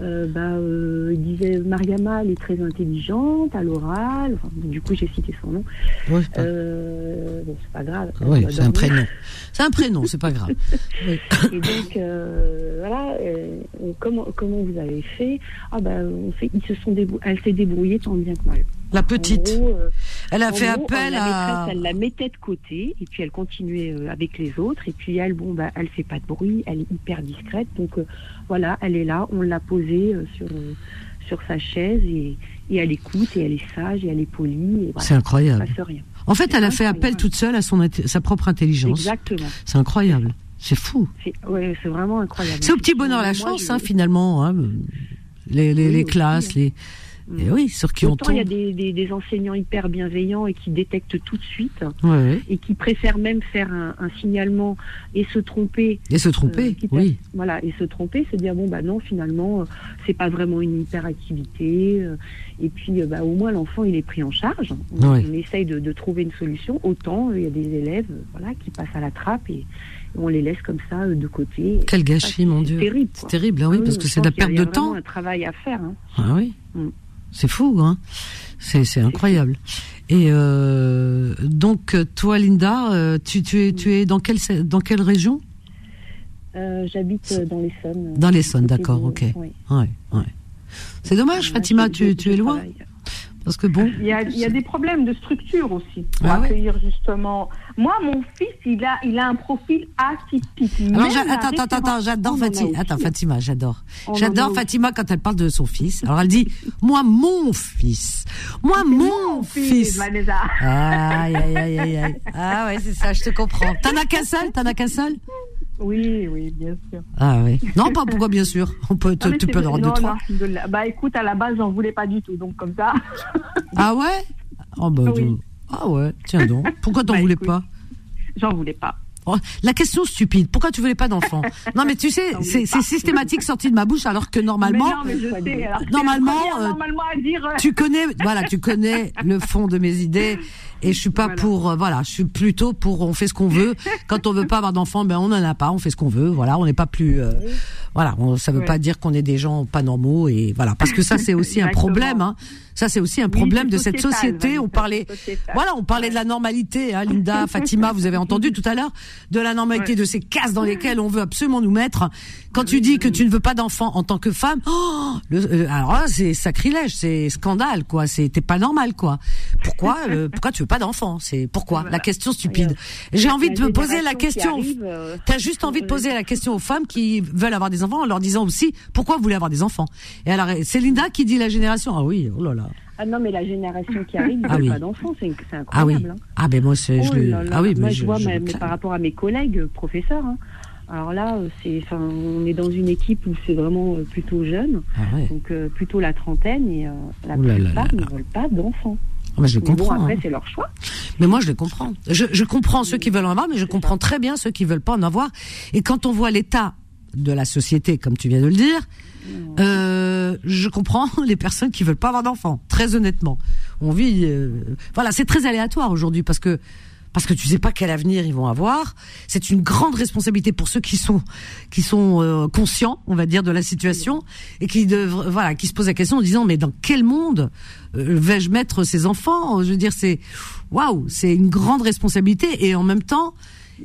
Euh, bah, euh, ils disaient Mariama elle est très intelligente à l'oral. Enfin, du coup j'ai cité son nom. Ouais, c'est pas- Euh, bon, c'est pas grave. c'est un prénom. C'est un prénom, c'est pas grave. Oui. Et donc voilà, comment comment vous avez fait? Ah ben on fait, ils se sont elle s'est débrouillée tant bien que mal. La petite, gros, euh, elle a fait gros, appel la à. maîtresse, elle la mettait de côté et puis elle continuait euh, avec les autres et puis elle, bon, bah, elle fait pas de bruit, elle est hyper discrète donc euh, voilà, elle est là, on l'a posée euh, sur euh, sur sa chaise et, et elle écoute et elle est sage et elle est polie voilà, C'est incroyable. rien. En fait, elle a fait incroyable. appel toute seule à son sa propre intelligence. Exactement. C'est incroyable. C'est fou. C'est ouais, c'est vraiment incroyable. C'est au petit bonheur la Moi, chance, je- hein, finalement. hein. Les, les, Oui, les aussi, classes, les. Mm. Et oui, sur qui on Autant il y a tombe. des, des, des enseignants hyper bienveillants et qui détectent tout de suite Ouais, et qui préfèrent même faire un, un signalement et se tromper Et se tromper, Euh, oui. Voilà, et se tromper, se dire bon bah non finalement euh, c'est pas vraiment une hyperactivité euh, et puis euh, bah au moins l'enfant il est pris en charge. On, Ouais. on essaye de, de trouver une solution. Autant il y a des élèves voilà qui passent à la trappe et, on les laisse comme ça de côté. Quel gâchis, c'est- mon c'est Dieu. Terrible. C'est quoi. terrible, oui, parce oui, que c'est de la perte il y a de temps. vraiment un travail à faire. hein. Ah oui. Mm. C'est fou, hein. C'est incroyable. Et euh, donc toi, Linda, euh, tu, tu es tu es dans quelle dans quelle région? Euh, J'habite dans l'Essonne. Dans l'Essonne, d'accord, ok. oui. Ouais, ouais. C'est dommage, Fatima, tu, es loin. Parce que bon. Il y, a, il y a des problèmes de structure aussi pour Ah ouais accueillir justement. Moi, mon fils, il a, il a un profil atypique. Alors, la attends, attends, attends, j'adore Fatima. Attends, Fatima, j'adore. J'adore. Fatima quand elle parle de son fils. Alors elle dit, moi, mon fils. Moi, mon fils. Vanessa. Aïe, aïe, aïe, aïe, aïe. Ah ouais, c'est ça, je te comprends. T'en as qu'un seul? T'en as qu'un seul? Oui, oui, bien sûr. Ah ouais. Non, pas pourquoi, bien sûr. On peut, Non, mais tu peux en avoir deux, trois. non, Bah écoute, à la base, j'en voulais pas du tout, donc comme ça. Ah ouais? Oh bah, Oui. Ah ouais, tiens donc. Pourquoi t'en Bah, voulais écoute. pas? J'en voulais pas. Oh, La question stupide, pourquoi tu voulais pas d'enfant? Non mais tu sais, c'est systématique sorti de ma bouche alors que normalement, mais non, mais je sais. alors, Normalement, première, euh, normalement à dire. euh, tu connais, voilà, tu connais le fond de mes idées et je suis pas Voilà. pour, euh, voilà, je suis plutôt pour on fait ce qu'on veut. Quand on veut pas avoir d'enfants, ben on en a pas, on fait ce qu'on veut, voilà, on n'est pas plus, euh, voilà, on, ça veut Ouais. pas dire qu'on est des gens pas normaux et voilà, parce que ça c'est aussi un problème, hein. Ça c'est aussi un problème de cette société. On parlait, voilà, on parlait de la normalité, hein, Linda, Fatima, vous avez entendu tout à l'heure, de la normalité Ouais. de ces cases dans lesquelles on veut absolument nous mettre. Quand tu dis que tu ne veux pas d'enfant en tant que femme, oh, le- euh, alors là c'est sacrilège, c'est scandale quoi. C'est t'es pas normal quoi. Pourquoi euh, pourquoi tu veux pas d'enfant? C'est pourquoi? La question stupide. J'ai envie de te poser la question. euh, T'as juste envie de poser la question aux femmes qui veulent avoir des enfants en leur disant aussi pourquoi vous voulez avoir des enfants? Et alors c'est Linda qui dit la génération. Ah oui, oh là là. Ah non, mais la génération qui arrive, Ah veut oui. pas d'enfants, c'est c'est Ah oui. incroyable. hein. Ah ben moi c'est je Oh ah oui Moi, mais je, je, vois, je clame. par rapport à mes collègues professeurs, hein, alors là, euh, c'est, enfin, on est dans une équipe où c'est vraiment euh, plutôt jeune, Ah ouais. donc euh, plutôt la trentaine, et euh, la Ouh là là plupart là ne veulent pas d'enfants. Ah, mais je Mais bon, comprends. après, hein. c'est leur choix. Mais moi, je les comprends. Je, je comprends ceux qui veulent en avoir, mais je comprends très bien ceux qui veulent pas en avoir. Et quand on voit l'état de la société, comme tu viens de le dire, euh, je comprends les personnes qui veulent pas avoir d'enfants. Très honnêtement, on vit. euh, voilà, c'est très aléatoire aujourd'hui parce que parce que tu sais pas quel avenir ils vont avoir. C'est une grande responsabilité pour ceux qui sont qui sont euh, conscients, on va dire, de la situation et qui voilà, qui se posent la question en disant mais dans quel monde euh, vais-je mettre ces enfants? Je veux dire, c'est waouh, c'est une grande responsabilité et en même temps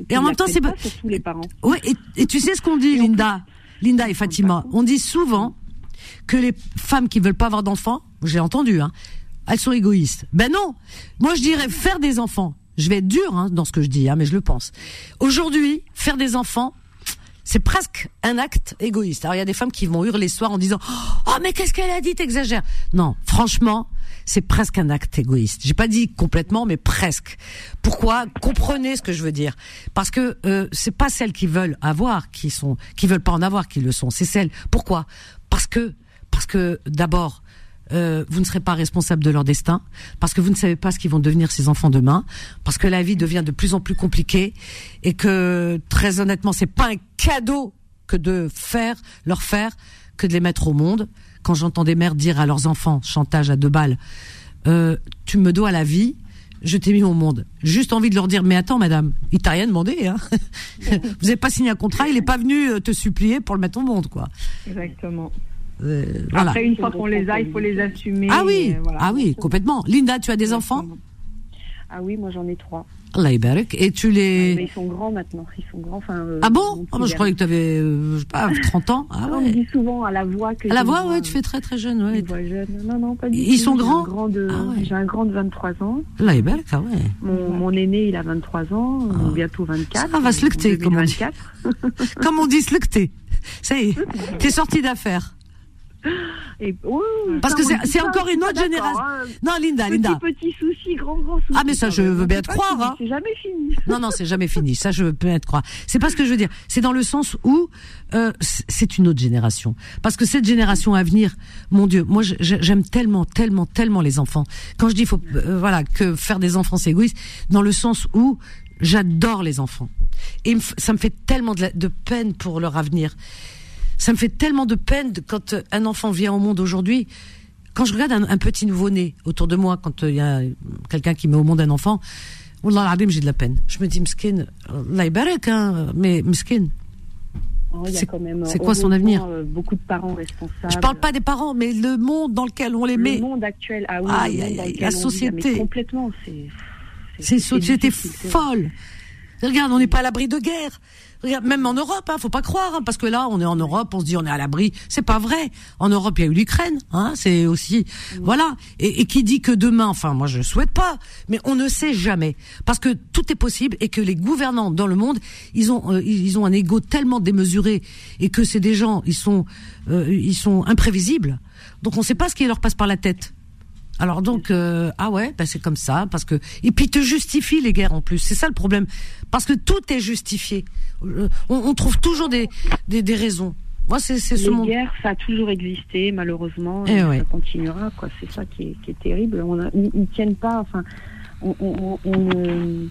et en Ils même temps c'est pas tous les parents. Ouais, et, et tu sais ce qu'on dit, Linda, Linda et Fatima. On dit souvent que les femmes qui veulent pas avoir d'enfants, j'ai entendu, hein, elles sont égoïstes. Ben non, moi je dirais faire des enfants. Je vais être dur hein, dans ce que je dis, hein, mais je le pense. Aujourd'hui, faire des enfants, c'est presque un acte égoïste. Alors il y a des femmes qui vont hurler soir en disant "Oh mais qu'est-ce qu'elle a dit, t'exagères." Non, franchement, c'est presque un acte égoïste. J'ai pas dit complètement mais presque. Pourquoi? Comprenez ce que je veux dire parce que euh, c'est pas celles qui veulent avoir qui sont qui veulent pas en avoir qui le sont, c'est celles. Pourquoi? Parce que parce que d'abord euh, vous ne serez pas responsable de leur destin, parce que vous ne savez pas ce qu'ils vont devenir ces enfants demain, parce que la vie devient de plus en plus compliquée et que très honnêtement, c'est pas un cadeau que de faire, leur faire, que de les mettre au monde. Quand j'entends des mères dire à leurs enfants, chantage à deux balles, euh, tu me dois la vie, je t'ai mis au monde. Juste envie de leur dire, mais attends, madame, il t'a rien demandé, hein. Vous n'avez pas signé un contrat, il n'est pas venu euh, te supplier pour le mettre au monde, quoi. Exactement. Euh, voilà. Après, une fois qu'on les a, il faut les assumer. Ah oui, et voilà. ah oui, complètement. Linda, tu as des enfants? Ah oui, moi j'en ai trois. Allah. Et tu Mais les... ils sont grands maintenant. Ils sont grands. Enfin, euh, Ah bon? ah, moi, Je croyais que tu avais, je sais pas, 30 ans. Ah On me ouais. dit souvent à la voix que À la voix, ouais, tu fais très très jeune, une ouais. voix jeune. Non, non, pas du Ils tout. sont J'ai un grands? de- Ah ouais. J'ai un grand de 23 ans. Allah ah ouais. Mon, mon aîné, il a 23 ans, Ah. bientôt 24. Ça va se lecter, comme on dit. 2024. Comme on dit, se lecter. Ça y est, t'es sorti d'affaire. Et, Parce que c'est encore une autre génération. hein. Non, Linda, Petit, Linda. petit souci, grand, grand souci. Ah, mais ça, je veux bien te croire, hein. C'est jamais fini. Non, non, c'est jamais fini. Ça, je peux être croire. C'est pas ce que je veux dire. C'est dans le sens où euh, c'est une autre génération. Parce que cette génération à venir, mon Dieu, moi, j'aime tellement, tellement, tellement les enfants. Quand je dis, faut, euh, voilà, que faire des enfants c'est égoïste, dans le sens où j'adore les enfants. Et ça me fait tellement de, la- de peine pour leur avenir. Ça me fait tellement de peine de- quand euh, un enfant vient au monde aujourd'hui. Quand je regarde un, un petit nouveau-né autour de moi, quand euh, il y a quelqu'un qui met au monde un enfant, Wallah j'ai de la peine. Je me dis, Mskin, Allah hein, mais Mskin. Oh, C'est- c'est quoi son avenir? euh, Beaucoup de parents responsables. Je parle pas des parents, mais le monde dans lequel on les Le met. monde actuel, ah oui, Aïe, le aïe, aïe, la vit, société. complètement, c'est. C'est une société folle. Regarde, on n'est pas à l'abri de guerre. Regarde, même en Europe, hein, faut pas croire, hein, parce que là, on est en Europe, on se dit on est à l'abri. C'est pas vrai. En Europe, il y a eu l'Ukraine, hein, c'est aussi, voilà. Et, et qui dit que demain, enfin, moi, je souhaite pas, mais on ne sait jamais, parce que tout est possible et que les gouvernants dans le monde, ils ont, euh, ils ont un ego tellement démesuré et que c'est des gens, ils sont, euh, ils sont imprévisibles. Donc, on ne sait pas ce qui leur passe par la tête. Alors donc euh, ah ouais bah c'est comme ça parce que et puis te justifie les guerres en plus c'est ça le problème parce que tout est justifié Euh, on, on trouve toujours des des, des raisons moi c'est c'est ce Les monde guerres, ça a toujours existé, malheureusement, Eh et ouais. ça continuera, quoi. C'est ça qui est, qui est terrible. On a- ils, ils tiennent pas, enfin, on, on, on,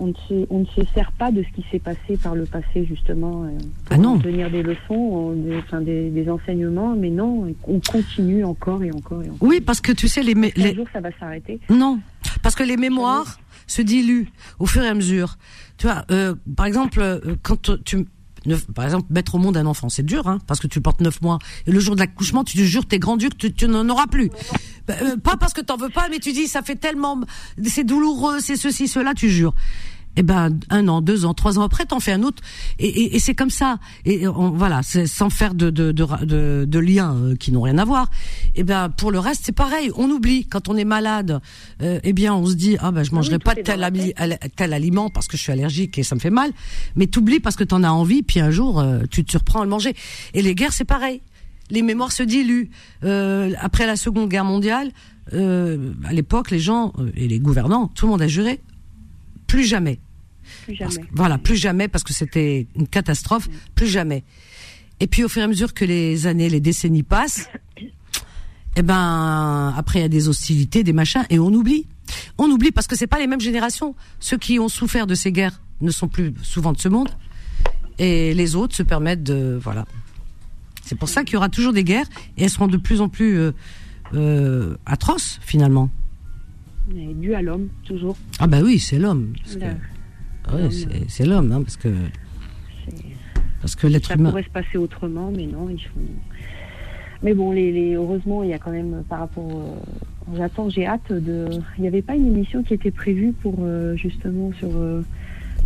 on ne, se, on ne se sert pas de ce qui s'est passé par le passé, justement, euh, pour Ah non. en tenir des leçons, des, enfin, des, des enseignements, mais non, on continue encore et encore et encore. oui parce que tu sais les, Un les jour, ça va s'arrêter. non parce que les mémoires se diluent au fur et à mesure tu vois euh, par exemple euh, quand tu par exemple, mettre au monde un enfant, c'est dur, hein, parce que tu le portes neuf mois. Et le jour de l'accouchement, tu te jures, t'es grand tu, tu n'en auras plus. Bah, euh, pas parce que t'en veux pas, mais tu dis, ça fait tellement, c'est douloureux, c'est ceci, cela, tu jures. Eh ben un an, deux ans, trois ans après, t'en fais un autre, et, et, et c'est comme ça. Et on, voilà, c'est sans faire de de, de, de, de liens euh, qui n'ont rien à voir. Eh ben pour le reste, c'est pareil. On oublie quand on est malade. Euh, eh bien, on se dit ah ben je mangerai tout pas tel, ami- tel aliment parce que je suis allergique et ça me fait mal. Mais t'oublies parce que t'en as envie, puis un jour euh, tu te surprends à le manger. Et les guerres, c'est pareil. Les mémoires se diluent. Euh, après la Seconde Guerre mondiale, euh, à l'époque, les gens euh, et les gouvernants, tout le monde a juré plus jamais. Plus Parce jamais. que- voilà, plus jamais parce que c'était une catastrophe, plus jamais. Et puis au fur et à mesure que les années, les décennies passent, eh ben après il y a des hostilités, des machins, et on oublie. On oublie parce que c'est pas les mêmes générations. Ceux qui ont souffert de ces guerres ne sont plus souvent de ce monde, et les autres se permettent de voilà. C'est pour ça qu'il y aura toujours des guerres et elles seront de plus en plus euh, euh, atroces finalement. Mais dû à l'homme, toujours. Ah bah oui, c'est l'homme. l'homme, c'est- l'homme, hein, parce que parce que l'être ça humain. pourrait se passer autrement, mais non, ils font. Mais bon, les, les- heureusement, il y a quand même par rapport. euh, J'attends, j'ai hâte de. Il n'y avait pas une émission qui était prévue pour euh, justement sur euh,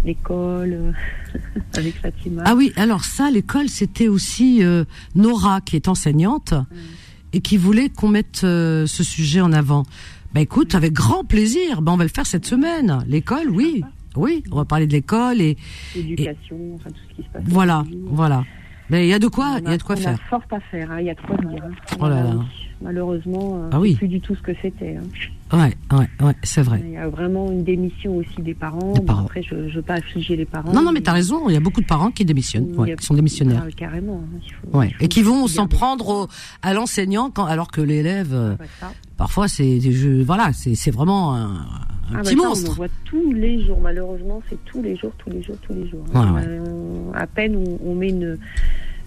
l'école euh, avec Fatima. Ah oui, alors ça, l'école, c'était aussi Nora qui est enseignante et qui voulait qu'on mette ce sujet en avant. Bah écoute, avec grand plaisir. Bah on va le faire cette semaine. L'école, oui, oui, on va parler de l'école et L'éducation, enfin tout ce qui se passe. voilà, voilà. Mais il y a de quoi, il y a de quoi on faire. fort à faire, hein, il y a de quoi dire. hein. Oh là là. Malheureusement, euh, Ah oui. plus du tout ce que c'était. hein. Ouais, ouais, ouais, c'est vrai. Il y a vraiment une démission aussi des parents. Des Bon, parents. après, je ne veux pas affliger les parents. Non, non, mais t'as raison. Il y a beaucoup de parents qui démissionnent, ouais, a- qui sont démissionnaires. Ah, carrément. hein, il faut- Ouais, il faut- et qui vont s'en prendre au, à l'enseignant quand, alors que l'élève, euh. Ouais, ça. parfois c'est, je, voilà, c'est, c'est vraiment un, un Ah, petit bah, ça, On monstre. en voit tous les jours, malheureusement, c'est tous les jours, tous les jours, tous les jours. Ouais, hein. ouais. Euh, à peine on, on met une,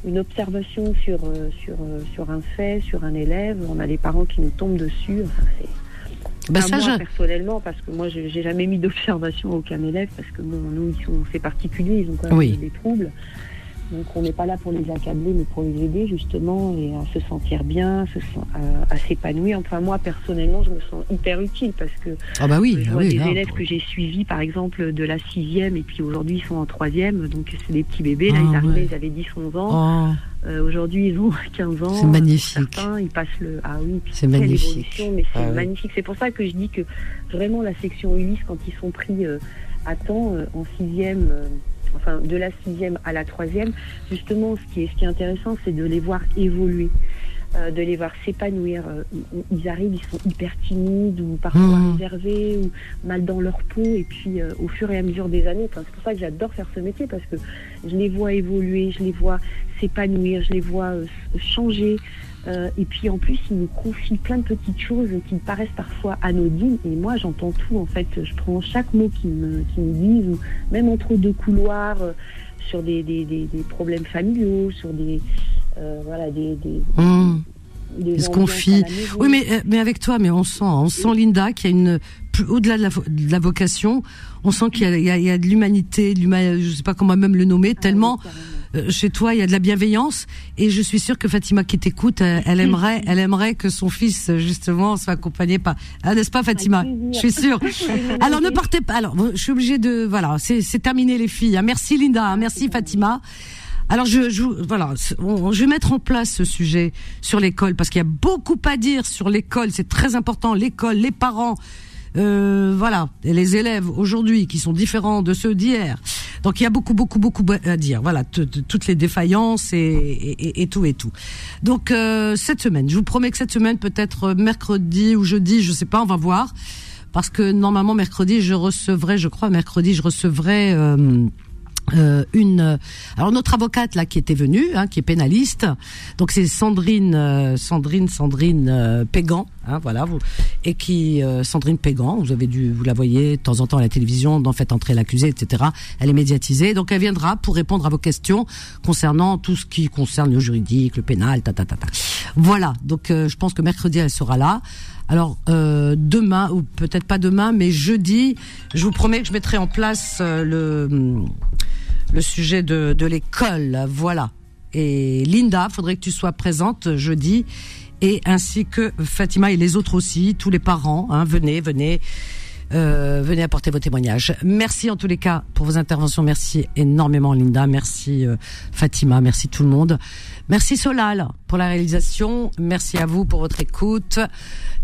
une observation sur, euh, sur, euh, sur un fait, sur un élève, on a les parents qui nous tombent dessus. Enfin, c'est ça, moi personnellement, parce que moi j'ai j'ai jamais mis d'observation à aucun élève, parce que bon, nous ils sont c'est particulier, ils ont quand même Oui. des troubles. Donc on n'est pas là pour les accabler, mais pour les aider justement et à se sentir bien, à, à s'épanouir. Enfin moi personnellement, je me sens hyper utile parce que ah bah oui, je ah vois oui, des là, élèves que j'ai suivis, par exemple, de la sixième, et puis aujourd'hui ils sont en troisième, donc c'est des petits bébés. Là, Ah, ils arrivaient, ouais. ils avaient 10-11 ans. Oh, Euh, aujourd'hui, ils ont 15 ans. C'est magnifique. Certains, ils passent le. Ah oui, puis C'est magnifique. mais c'est Ah magnifique. C'est pour ça que je dis que vraiment la section Ulysse, quand ils sont pris euh, à temps euh, en sixième. Enfin, de la sixième à la troisième, justement, ce qui est, ce qui est intéressant, c'est de les voir évoluer, euh, de les voir s'épanouir. Euh, ils- arrivent, ils sont hyper timides ou parfois Mhm. réservés ou mal dans leur peau. Et puis, euh, au fur et à mesure des années, c'est pour ça que j'adore faire ce métier parce que je les vois évoluer, je les vois s'épanouir, je les vois euh, changer. Euh, et puis en plus, ils nous confient plein de petites choses qui me paraissent parfois anodines. Et moi, j'entends tout en fait. Je prends chaque mot qu'ils me, me disent, ou même entre deux couloirs, euh, sur des, des, des, des problèmes familiaux, sur des euh, voilà des des, des Ils se. Oui, mais mais avec toi, mais on sent, on sent Linda qu'il y a une au-delà de la, de la vocation, on sent qu'il y a, il y a, il de l'humanité, je sais pas comment même le nommer, Ah, tellement oui, chez toi il y a de la bienveillance et je suis sûre que Fatima qui t'écoute, elle, elle aimerait, elle aimerait que son fils justement soit accompagné par, ah, n'est-ce pas Fatima. Je suis sûre. Alors ne partez pas. Alors je suis obligée de, voilà, c'est terminé les filles. hein. Merci Linda, hein. merci Fatima. Alors je, je voilà, on- je vais mettre en place ce sujet sur l'école parce qu'il y a beaucoup à dire sur l'école. C'est très important. L'école, les parents, euh, voilà, et les élèves aujourd'hui qui sont différents de ceux d'hier. Donc il y a beaucoup, beaucoup, beaucoup à dire. Voilà, toutes les défaillances et, et, tout et tout. Donc euh, cette semaine, je vous promets que cette semaine, peut-être mercredi ou jeudi, je sais pas, on va voir, parce que normalement mercredi, je recevrai, je crois mercredi, je recevrai. euh, euh, une alors notre avocate là qui était venue hein, qui est pénaliste donc c'est Sandrine euh, Sandrine Sandrine euh, Pégan hein, voilà vous et qui euh, Sandrine Pégan vous avez dû vous la voyez de temps en temps à la télévision dans Faites entrer l'accusé etc elle est médiatisée donc elle viendra pour répondre à vos questions concernant tout ce qui concerne le juridique le pénal ta ta ta ta. Voilà donc euh, je pense que mercredi elle sera là. Alors euh, demain ou peut-être pas demain mais jeudi je vous promets que je mettrai en place euh, le le sujet de, de l'école, voilà. Et Linda, faudrait que tu sois présente jeudi, et ainsi que Fatima et les autres aussi, tous les parents, hein, venez, venez. Euh, venez apporter vos témoignages. Merci en tous les cas pour vos interventions. Merci énormément Linda. Merci euh, Fatima. Merci tout le monde. Merci Solal pour la réalisation. Merci à vous pour votre écoute.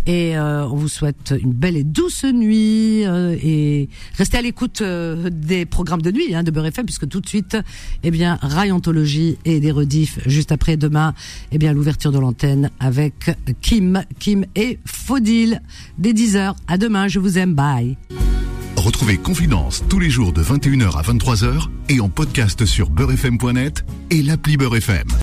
Et euh, on vous souhaite une belle et douce nuit. euh, et restez à l'écoute euh, des programmes de nuit hein, de Beurre FM, puisque tout de suite, eh bien, Rayontologie et des rediffs juste après demain, eh bien, l'ouverture de l'antenne avec Kim, Kim et Faudil dès 10h. À demain, je vous aime. Bye. Retrouvez Confidence tous les jours de 21h à 23h et en podcast sur beurrefm.net et l'appli Beurre FM.